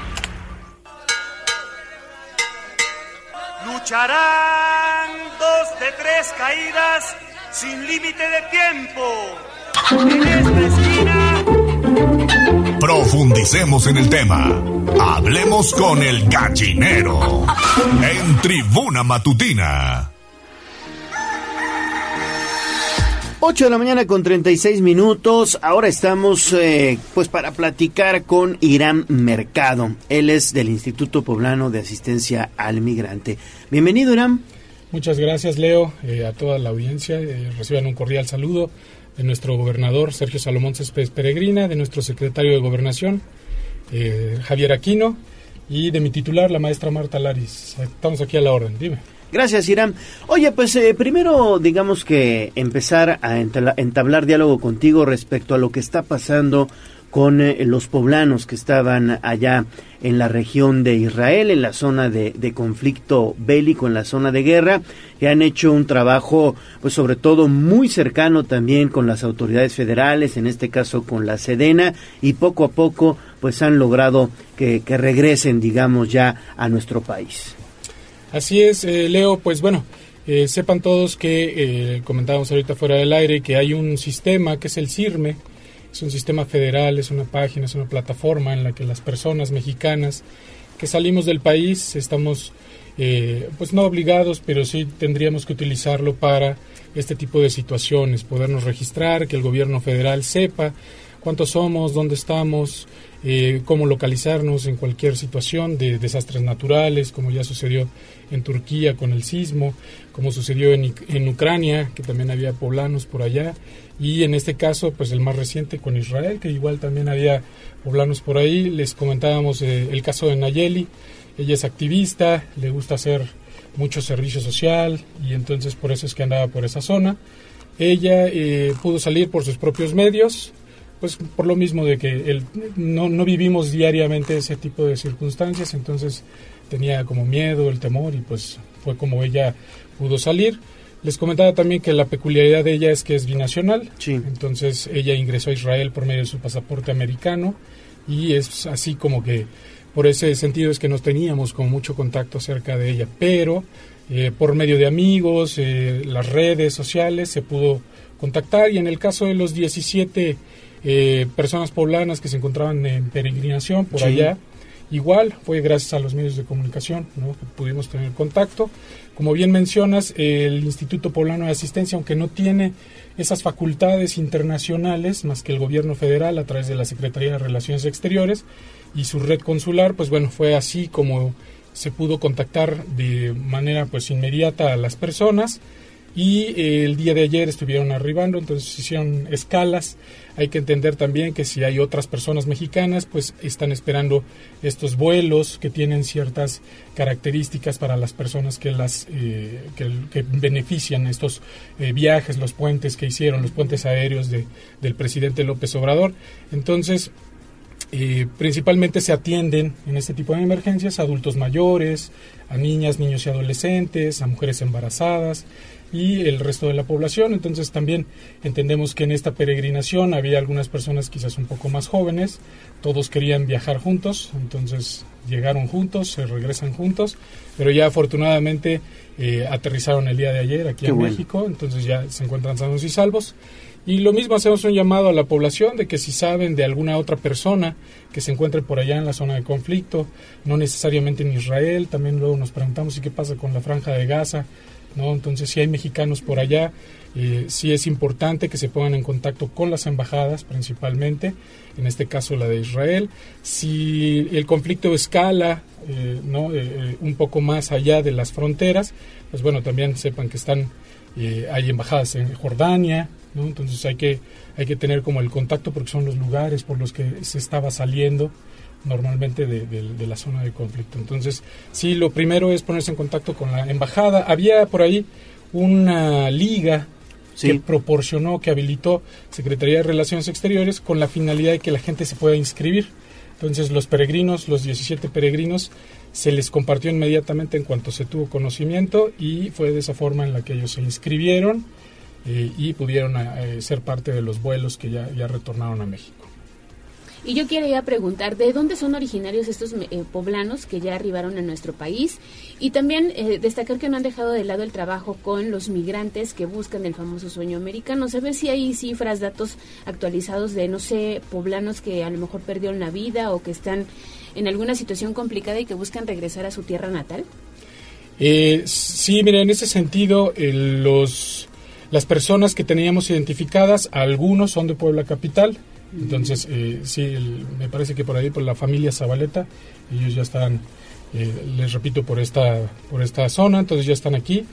Lucharán dos de tres caídas sin límite de tiempo. En esta esquina, Profundicemos en el tema. Hablemos con el gallinero. En Tribuna Matutina. 8 de la mañana con 36 minutos. Ahora estamos eh, pues para platicar con Irán Mercado. Él es del Instituto Poblano de Asistencia al Migrante. Bienvenido, Irán. Muchas gracias, Leo, eh, a toda la audiencia. Eh, reciban un cordial saludo de nuestro gobernador Sergio Salomón Céspedes Peregrina, de nuestro secretario de Gobernación Javier Aquino y de mi titular, la maestra Marta Laris. Estamos aquí a la orden, dime. Gracias, Irán. Oye, pues eh, primero digamos que empezar a entablar diálogo contigo respecto a lo que está pasando con eh, los poblanos que estaban allá en la región de Israel, en la zona de, conflicto bélico, en la zona de guerra, que han hecho un trabajo, pues sobre todo muy cercano también con las autoridades federales, en este caso con la Sedena, y poco a poco pues han logrado que regresen, digamos, ya a nuestro país. Así es, eh, Leo, pues bueno, eh, sepan todos que eh, comentábamos ahorita fuera del aire que hay un sistema que es el CIRME, es un sistema federal, es una página, es una plataforma en la que las personas mexicanas que salimos del país estamos, eh, pues no obligados, pero sí tendríamos que utilizarlo para este tipo de situaciones, podernos registrar, que el gobierno federal sepa cuántos somos, dónde estamos, eh, cómo localizarnos en cualquier situación de desastres naturales, como ya sucedió en Turquía con el sismo, como sucedió en, en Ucrania, que también había poblanos por allá, y en este caso, pues el más reciente con Israel, que igual también había poblanos por ahí. Les comentábamos eh, el caso de Nayeli, ella es activista, le gusta hacer mucho servicio social, y entonces por eso es que andaba por esa zona. Ella eh, pudo salir por sus propios medios, pues por lo mismo de que el, no, no vivimos diariamente ese tipo de circunstancias, entonces tenía como miedo, el temor y pues fue como ella pudo salir. Les comentaba también que la peculiaridad de ella es que es binacional, entonces ella ingresó a Israel por medio de su pasaporte americano y es así como que por ese sentido es que nos teníamos con mucho contacto acerca de ella, pero eh, por medio de amigos, eh, las redes sociales se pudo contactar y en el caso de los 17 eh, personas poblanas que se encontraban en peregrinación por Sí. allá, igual fue gracias a los medios de comunicación ¿no? que pudimos tener contacto. Como bien mencionas, el Instituto Poblano de Asistencia, aunque no tiene esas facultades internacionales más que el gobierno federal a través de la Secretaría de Relaciones Exteriores y su red consular, pues bueno, fue así como se pudo contactar de manera pues inmediata a las personas y eh, el día de ayer estuvieron arribando, entonces hicieron escalas. Hay que entender también que si hay otras personas mexicanas, pues están esperando estos vuelos que tienen ciertas características para las personas que las eh, que, benefician estos eh, viajes, los puentes que hicieron, los puentes aéreos de, del presidente López Obrador. Entonces, eh, principalmente se atienden en este tipo de emergencias a adultos mayores, a niñas, niños y adolescentes, a mujeres embarazadas y el resto de la población. Entonces también entendemos que en esta peregrinación había algunas personas quizás un poco más jóvenes, todos querían viajar juntos, entonces llegaron juntos, se regresan juntos, pero ya afortunadamente eh, aterrizaron el día de ayer aquí Qué en bueno. México, entonces ya se encuentran sanos y salvos. Y lo mismo hacemos un llamado a la población de que si saben de alguna otra persona que se encuentre por allá en la zona de conflicto, no necesariamente en Israel, también luego nos preguntamos ¿y qué pasa con la franja de Gaza, ¿no? Entonces, si hay mexicanos por allá, eh, sí es importante que se pongan en contacto con las embajadas principalmente, en este caso la de Israel. Si el conflicto escala eh, ¿no? Eh, un poco más allá de las fronteras, pues bueno, también sepan que están hay embajadas en Jordania, ¿no? entonces hay que, hay que tener como el contacto porque son los lugares por los que se estaba saliendo normalmente de, de- de la zona de conflicto. Entonces, sí, lo primero es ponerse en contacto con la embajada. Había por ahí una liga que proporcionó, que habilitó Secretaría de Relaciones Exteriores con la finalidad de que la gente se pueda inscribir. Entonces los peregrinos, los 17 peregrinos, se les compartió inmediatamente en cuanto se tuvo conocimiento y fue de esa forma en la que ellos se inscribieron eh, y pudieron eh, ser parte de los vuelos que ya, ya retornaron a México. Y yo quería preguntar, ¿de dónde son originarios estos eh, poblanos que ya arribaron a nuestro país? Y también eh, destacar que no han dejado de lado el trabajo con los migrantes que buscan el famoso sueño americano. ¿Sabes si hay cifras, datos actualizados de, no sé, poblanos que a lo mejor perdieron la vida o que están en alguna situación complicada y que buscan regresar a su tierra natal? Eh, sí, mira, en ese sentido, eh, los, las personas que teníamos identificadas, algunos son de Puebla Capital. Entonces, eh, sí, el- me parece que por ahí, por la familia Zabaleta, ellos ya están, eh, les repito, por esta, por esta zona, entonces ya están aquí.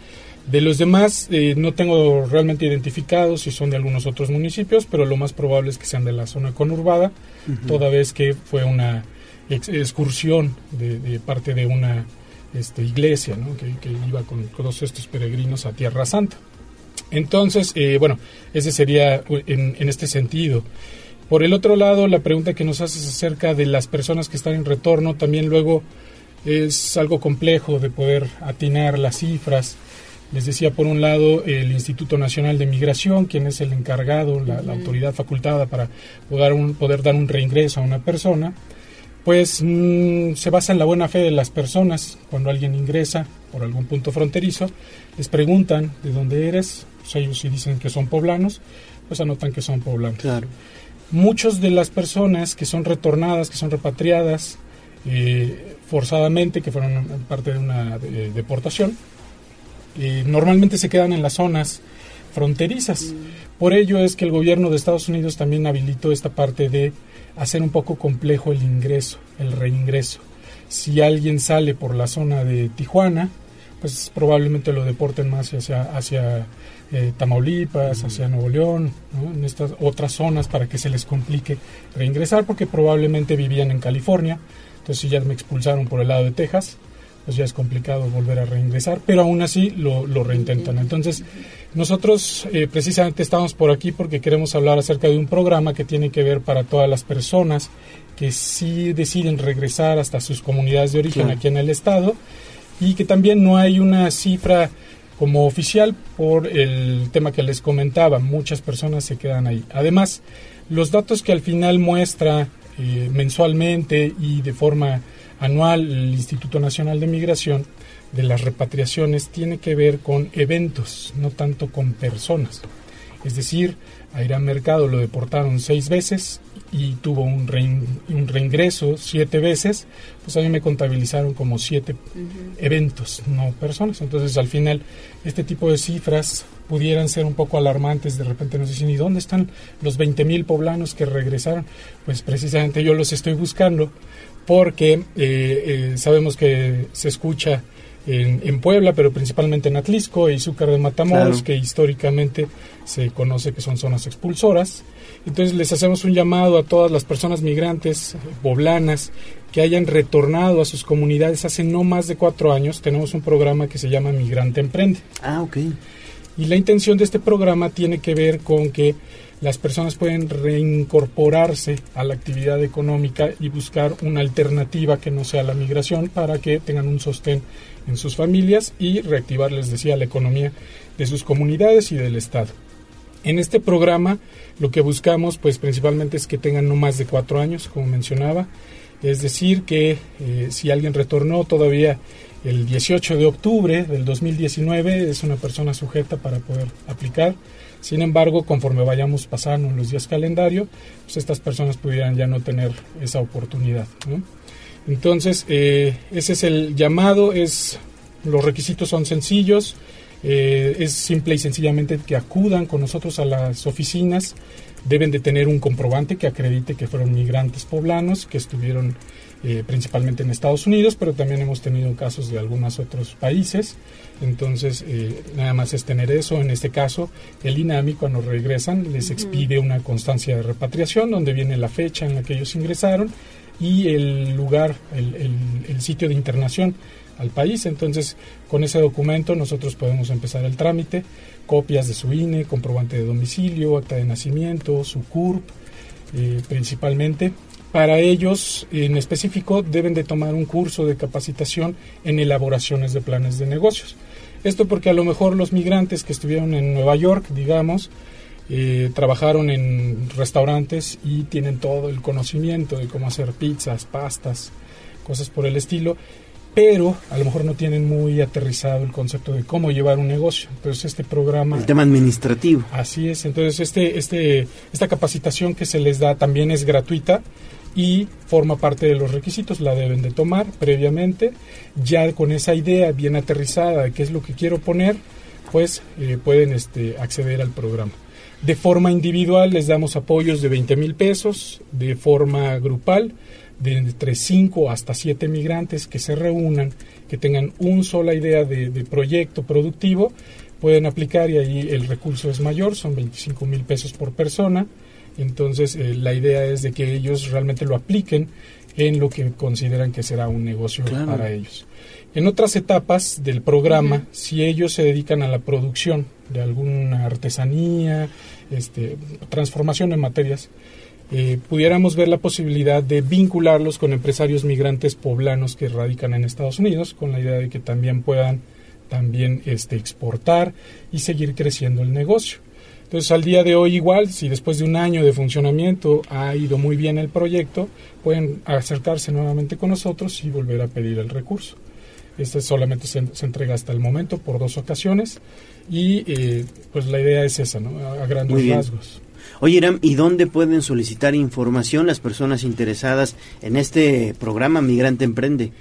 De los demás, eh, no tengo realmente identificados si son de algunos otros municipios, pero lo más probable es que sean de la zona conurbada, toda vez que fue una ex- excursión de, de parte de una este, iglesia ¿no? que, que iba con todos estos peregrinos a Tierra Santa. Entonces, eh, bueno, ese sería u- en, en este sentido. Por el otro lado, la pregunta que nos haces acerca de las personas que están en retorno, también luego es algo complejo de poder atinar las cifras. Les decía, por un lado, el Instituto Nacional de Migración, quien es el encargado, la, autoridad facultada para poder, un- poder dar un reingreso a una persona, pues mm, se basa en la buena fe de las personas. Cuando alguien ingresa por algún punto fronterizo, les preguntan de dónde eres, pues ellos si dicen que son poblanos, pues anotan que son poblanos. Muchos de las personas que son retornadas, que son repatriadas eh, forzadamente, que fueron parte de una eh, deportación, eh, normalmente se quedan en las zonas fronterizas. Por ello es que el gobierno de Estados Unidos también habilitó esta parte de hacer un poco complejo el ingreso, el reingreso. Si alguien sale por la zona de Tijuana, pues probablemente lo deporten más hacia, hacia eh, Tamaulipas, hacia Nuevo León, ¿no? en estas otras zonas para que se les complique reingresar, porque probablemente vivían en California, entonces si ya me expulsaron por el lado de Texas, pues ya es complicado volver a reingresar, pero aún así lo, lo reintentan. Entonces, nosotros eh, precisamente estamos por aquí porque queremos hablar acerca de un programa que tiene que ver para todas las personas que sí deciden regresar hasta sus comunidades de origen Claro. aquí en el estado y que también no hay una cifra como oficial por el tema que les comentaba, muchas personas se quedan ahí. Además, los datos que al final muestra eh, mensualmente y de forma anual el Instituto Nacional de Migración de las repatriaciones tiene que ver con eventos, no tanto con personas. Es decir, a Irán Mercado lo deportaron seis veces y tuvo un, rein- un reingreso siete veces, pues a mí me contabilizaron como siete eventos, no personas. Entonces, al final, este tipo de cifras pudieran ser un poco alarmantes. De repente nos dicen, ¿y dónde están los 20 mil poblanos que regresaron? Pues precisamente yo los estoy buscando porque eh, eh, sabemos que se escucha en, en Puebla, pero principalmente en Atlisco y Izúcar de Matamoros, Claro. que históricamente se conoce que son zonas expulsoras. Entonces les hacemos un llamado a todas las personas migrantes eh, poblanas que hayan retornado a sus comunidades hace no más de cuatro años. Tenemos un programa que se llama Migrante Emprende. Ah, ok. Y la intención de este programa tiene que ver con que las personas pueden reincorporarse a la actividad económica y buscar una alternativa que no sea la migración para que tengan un sostén en sus familias y reactivar, les decía, la economía de sus comunidades y del Estado. En este programa lo que buscamos pues principalmente es que tengan no más de cuatro años, como mencionaba, es decir, que eh, si alguien retornó todavía el 18 de octubre del 2019 es una persona sujeta para poder aplicar. Sin embargo, conforme vayamos pasando los días calendario, pues estas personas pudieran ya no tener esa oportunidad. Entonces, eh, ese es el llamado, es los requisitos son sencillos, eh, es simple y sencillamente que acudan con nosotros a las oficinas, deben de tener un comprobante que acredite que fueron migrantes poblanos, que estuvieron eh, principalmente en Estados Unidos, pero también hemos tenido casos de algunos otros países. Entonces, eh, nada más es tener eso. En este caso, el INAMI, cuando regresan, les expide una constancia de repatriación donde viene la fecha en la que ellos ingresaron y el lugar, el, el, sitio de internación al país. Entonces, con ese documento nosotros podemos empezar el trámite, copias de su INE, comprobante de domicilio, acta de nacimiento, su CURP, eh, principalmente. Para ellos, en específico, deben de tomar un curso de capacitación en elaboraciones de planes de negocios. Esto porque a lo mejor los migrantes que estuvieron en Nueva York, digamos, eh, trabajaron en restaurantes y tienen todo el conocimiento de cómo hacer pizzas, pastas, cosas por el estilo, pero a lo mejor no tienen muy aterrizado el concepto de cómo llevar un negocio. Entonces este programa... El tema administrativo. Así es, entonces este, este, esta capacitación que se les da también es gratuita y forma parte de los requisitos, la deben de tomar previamente, ya con esa idea bien aterrizada de qué es lo que quiero poner, pues eh, pueden este, acceder al programa. De forma individual les damos apoyos de 20 mil pesos, de forma grupal de entre 5 hasta 7 migrantes que se reúnan, que tengan una sola idea de, de, proyecto productivo, pueden aplicar y ahí el recurso es mayor, son 25 mil pesos por persona. Entonces eh, la idea es de que ellos realmente lo apliquen en lo que consideran que será un negocio claro. para ellos. En otras etapas del programa, uh -huh. si ellos se dedican a la producción de alguna artesanía, este, transformación en materias, eh, pudiéramos ver la posibilidad de vincularlos con empresarios migrantes poblanos que radican en Estados Unidos, con la idea de que también puedan también este, exportar y seguir creciendo el negocio. Entonces, al día de hoy igual, si después de un año de funcionamiento ha ido muy bien el proyecto, pueden acercarse nuevamente con nosotros y volver a pedir el recurso. Este solamente se, se entrega hasta el momento por dos ocasiones y eh, pues la idea es esa, ¿no? A, a grandes rasgos. Oye, Iram, ¿y dónde pueden solicitar información las personas interesadas en este programa Migrante Emprende?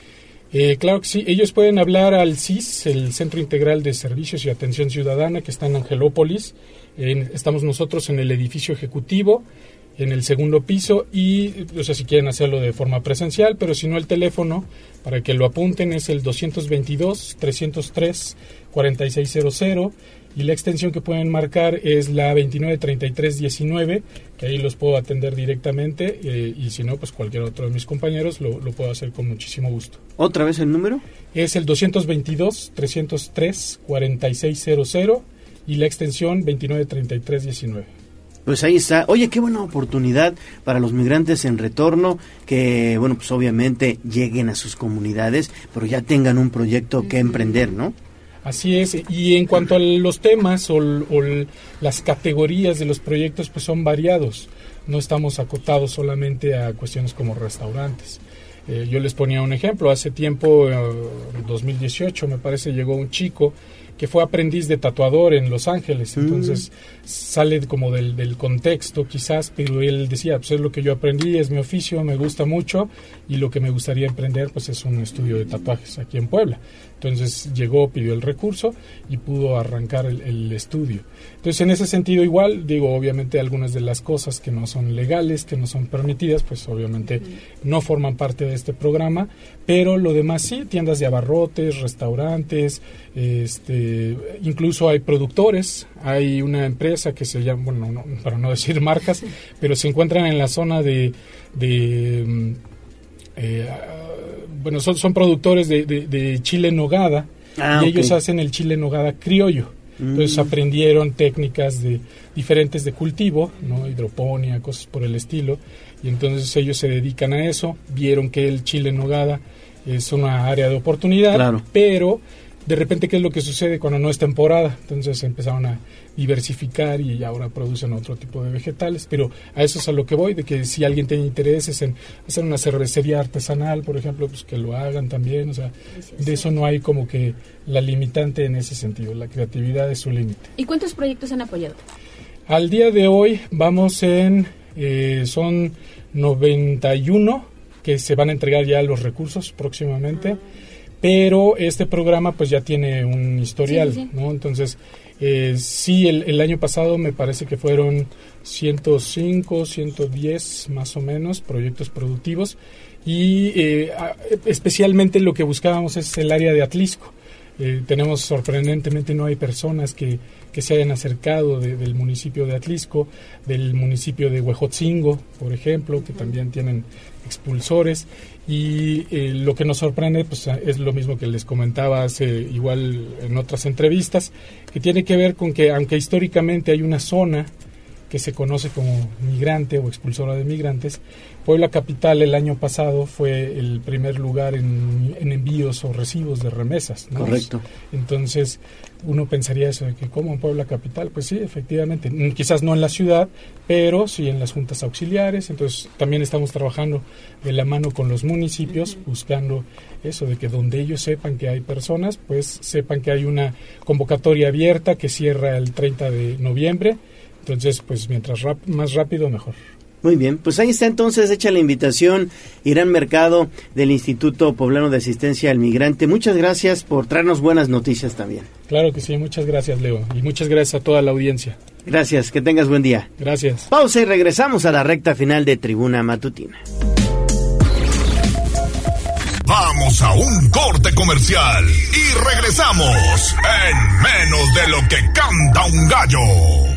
Eh, claro que sí, ellos pueden hablar al CIS, el Centro Integral de Servicios y Atención Ciudadana, que está en Angelópolis. Estamos nosotros en el edificio ejecutivo, en el segundo piso, y o sea, si quieren hacerlo de forma presencial, pero si no, el teléfono para que lo apunten es el 222-303-4600 y la extensión que pueden marcar es la 293319, que ahí los puedo atender directamente eh, y si no, pues cualquier otro de mis compañeros lo, lo, puedo hacer con muchísimo gusto. ¿Otra vez el número? Es el 222-303-4600 y la extensión 293319. Pues ahí está. Oye, qué buena oportunidad para los migrantes en retorno que, bueno, pues obviamente lleguen a sus comunidades, pero ya tengan un proyecto que emprender, ¿no? Así es, y en cuanto a los temas o, las categorías de los proyectos, pues son variados. No estamos acotados solamente a cuestiones como restaurantes. Eh, yo les ponía un ejemplo, hace tiempo, en eh, 2018 me parece, llegó un chico que fue aprendiz de tatuador en Los Ángeles, entonces mm. sale como del, del, contexto quizás, pero él decía, pues es lo que yo aprendí, es mi oficio, me gusta mucho y lo que me gustaría emprender pues es un estudio de tatuajes aquí en Puebla. Entonces llegó, pidió el recurso y pudo arrancar el, el, estudio. Entonces en ese sentido igual, digo, obviamente algunas de las cosas que no son legales, que no son permitidas, pues obviamente no forman parte de este programa, pero lo demás sí, tiendas de abarrotes, restaurantes, este, incluso hay productores, hay una empresa que se llama, bueno, no, para no decir marcas, pero se encuentran en la zona de... de eh, bueno, son, son productores de, de, de chile nogada. Ah, y ellos hacen el chile nogada criollo. Entonces Mm. aprendieron técnicas de diferentes de cultivo, ¿no? hidroponía, cosas por el estilo, y entonces ellos se dedican a eso, vieron que el chile en nogada es una área de oportunidad, Claro. pero de repente qué es lo que sucede cuando no es temporada, entonces empezaron a diversificar y ahora producen otro tipo de vegetales, pero a eso es a lo que voy, de que si alguien tiene intereses en hacer una cervecería artesanal, por ejemplo, pues que lo hagan también, o sea, de eso no hay como que la limitante en ese sentido, la creatividad es su límite. ¿Y cuántos proyectos han apoyado? Al día de hoy vamos en, eh, son 91 que se van a entregar ya los recursos próximamente, pero este programa pues ya tiene un historial, Sí, sí, sí. ¿no? Entonces, eh, sí, el, el año pasado me parece que fueron 105, 110 más o menos proyectos productivos y eh, especialmente lo que buscábamos es el área de Atlisco. Eh, tenemos sorprendentemente no hay personas que, que se hayan acercado de- del municipio de Atlisco, del municipio de Huejotzingo, por ejemplo, que también tienen expulsores. Y eh, lo que nos sorprende pues, es lo mismo que les comentaba hace igual en otras entrevistas, que tiene que ver con que aunque históricamente hay una zona que se conoce como migrante o expulsora de migrantes. Puebla Capital el año pasado fue el primer lugar en, en envíos o recibos de remesas. ¿no? Correcto. Entonces uno pensaría eso de que como en Puebla Capital, pues sí, efectivamente, Mm, quizás no en la ciudad, pero sí en las juntas auxiliares. Entonces también estamos trabajando de la mano con los municipios buscando eso de que donde ellos sepan que hay personas, pues sepan que hay una convocatoria abierta que cierra el 30 de noviembre. Entonces, pues mientras rap- más rápido, mejor. Muy bien, pues ahí está entonces hecha la invitación, Irán Mercado del Instituto Poblano de Asistencia al Migrante. Muchas gracias por traernos buenas noticias también. Claro que sí, muchas gracias Leo y muchas gracias a toda la audiencia. Gracias, que tengas buen día. Gracias. Pausa y regresamos a la recta final de Tribuna Matutina. Vamos a un corte comercial y regresamos en menos de lo que canta un gallo.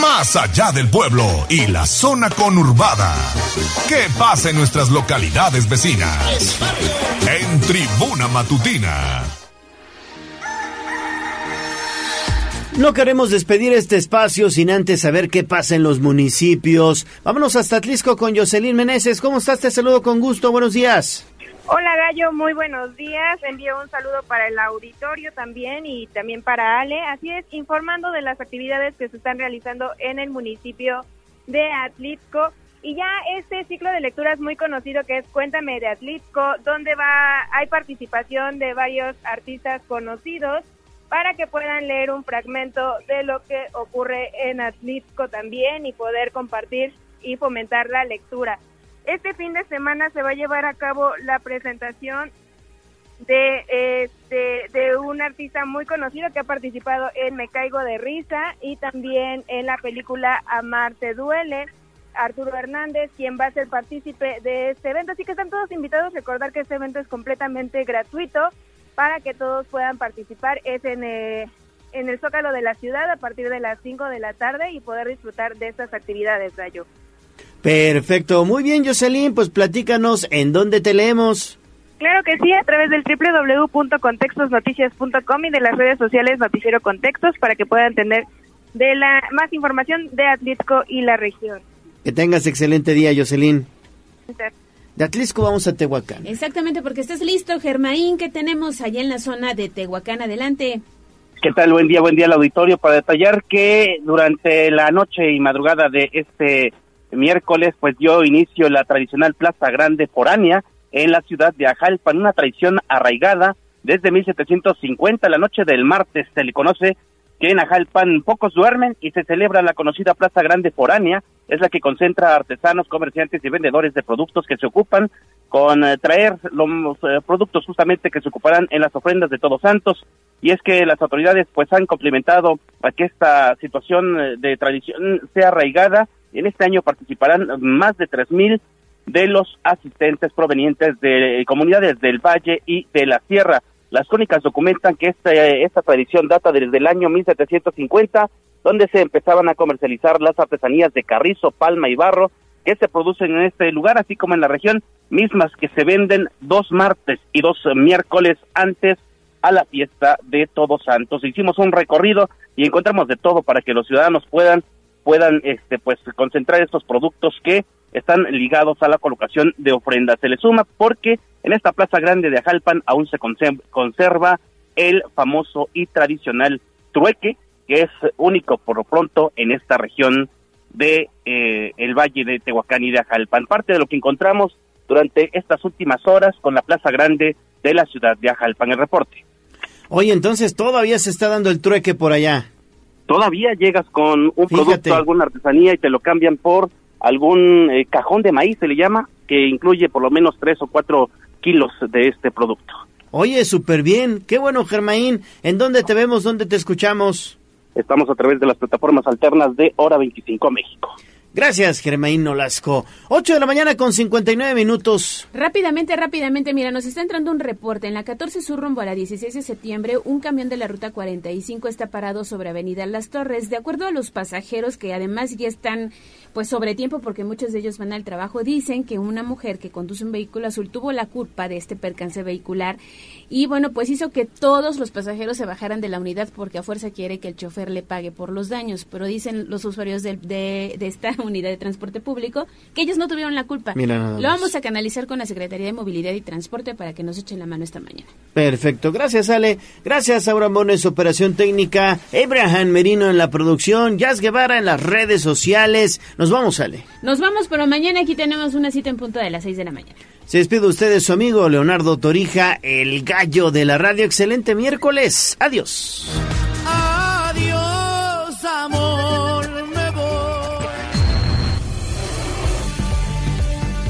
Más allá del pueblo y la zona conurbada. ¿Qué pasa en nuestras localidades vecinas? En Tribuna Matutina. No queremos despedir este espacio sin antes saber qué pasa en los municipios. Vámonos hasta Atlisco con Jocelyn Meneses. ¿Cómo estás? Te saludo con gusto. Buenos días. Hola Gallo, muy buenos días. Envío un saludo para el auditorio también y también para Ale. Así es, informando de las actividades que se están realizando en el municipio de Atlixco. Y ya este ciclo de lecturas muy conocido que es Cuéntame de Atlixco, donde va hay participación de varios artistas conocidos para que puedan leer un fragmento de lo que ocurre en Atlixco también y poder compartir y fomentar la lectura. Este fin de semana se va a llevar a cabo la presentación de, este, de un artista muy conocido que ha participado en Me Caigo de Risa y también en la película Amar te duele, Arturo Hernández, quien va a ser partícipe de este evento. Así que están todos invitados. Recordar que este evento es completamente gratuito para que todos puedan participar. Es en, eh, en el Zócalo de la ciudad a partir de las 5 de la tarde y poder disfrutar de estas actividades, Gallo. Perfecto. Muy bien, Jocelyn. Pues platícanos en dónde te leemos. Claro que sí, a través del www.contextosnoticias.com y de las redes sociales Noticiero Contextos para que puedan tener de la más información de Atlisco y la región. Que tengas excelente día, Jocelyn. De Atlisco vamos a Tehuacán. Exactamente, porque estás listo, Germaín, que tenemos allá en la zona de Tehuacán. Adelante. ¿Qué tal? Buen día, buen día al auditorio para detallar que durante la noche y madrugada de este miércoles pues dio inicio la tradicional Plaza Grande foránea en la ciudad de Ajalpan, una tradición arraigada desde 1750, la noche del martes se le conoce que en Ajalpan pocos duermen y se celebra la conocida Plaza Grande Foránea, es la que concentra artesanos, comerciantes y vendedores de productos que se ocupan con eh, traer los eh, productos justamente que se ocuparán en las ofrendas de Todos Santos. y es que las autoridades pues han complementado para que esta situación eh, de tradición sea arraigada. En este año participarán más de 3.000 de los asistentes provenientes de comunidades del Valle y de la Sierra. Las crónicas documentan que este, esta tradición data desde el año 1750, donde se empezaban a comercializar las artesanías de carrizo, palma y barro que se producen en este lugar, así como en la región, mismas que se venden dos martes y dos miércoles antes a la fiesta de Todos Santos. Hicimos un recorrido y encontramos de todo para que los ciudadanos puedan puedan este pues concentrar estos productos que están ligados a la colocación de ofrendas. Se le suma porque en esta plaza grande de Ajalpan aún se conserva el famoso y tradicional trueque, que es único por lo pronto en esta región de eh, el Valle de Tehuacán y de Ajalpan. Parte de lo que encontramos durante estas últimas horas con la Plaza Grande de la ciudad de Ajalpan. El reporte. Oye, entonces todavía se está dando el trueque por allá. Todavía llegas con un producto, alguna artesanía y te lo cambian por algún eh, cajón de maíz, se le llama, que incluye por lo menos tres o cuatro kilos de este producto. Oye, súper bien. Qué bueno, Germaín. ¿En dónde te vemos? ¿Dónde te escuchamos? Estamos a través de las plataformas alternas de Hora 25 México. Gracias, Germain Nolasco. 8 de la mañana con 59 minutos. Rápidamente, rápidamente, mira, nos está entrando un reporte. En la 14 Sur rumbo a la 16 de septiembre, un camión de la ruta 45 está parado sobre Avenida Las Torres. De acuerdo a los pasajeros, que además ya están pues sobre tiempo porque muchos de ellos van al trabajo, dicen que una mujer que conduce un vehículo azul tuvo la culpa de este percance vehicular y bueno, pues hizo que todos los pasajeros se bajaran de la unidad porque a fuerza quiere que el chofer le pague por los daños, pero dicen los usuarios de, de, esta unidad de transporte público que ellos no tuvieron la culpa. Lo vamos a canalizar con la Secretaría de Movilidad y Transporte para que nos echen la mano esta mañana. Perfecto, gracias Ale, gracias Aura Mones, operación técnica, Abraham Merino en la producción, Jazz Guevara en las redes sociales. Nos vamos, Ale. Nos vamos, pero mañana aquí tenemos una cita en punto de las 6 de la mañana. Se despide usted su amigo Leonardo Torija, el gallo de la radio. Excelente miércoles. Adiós. Adiós,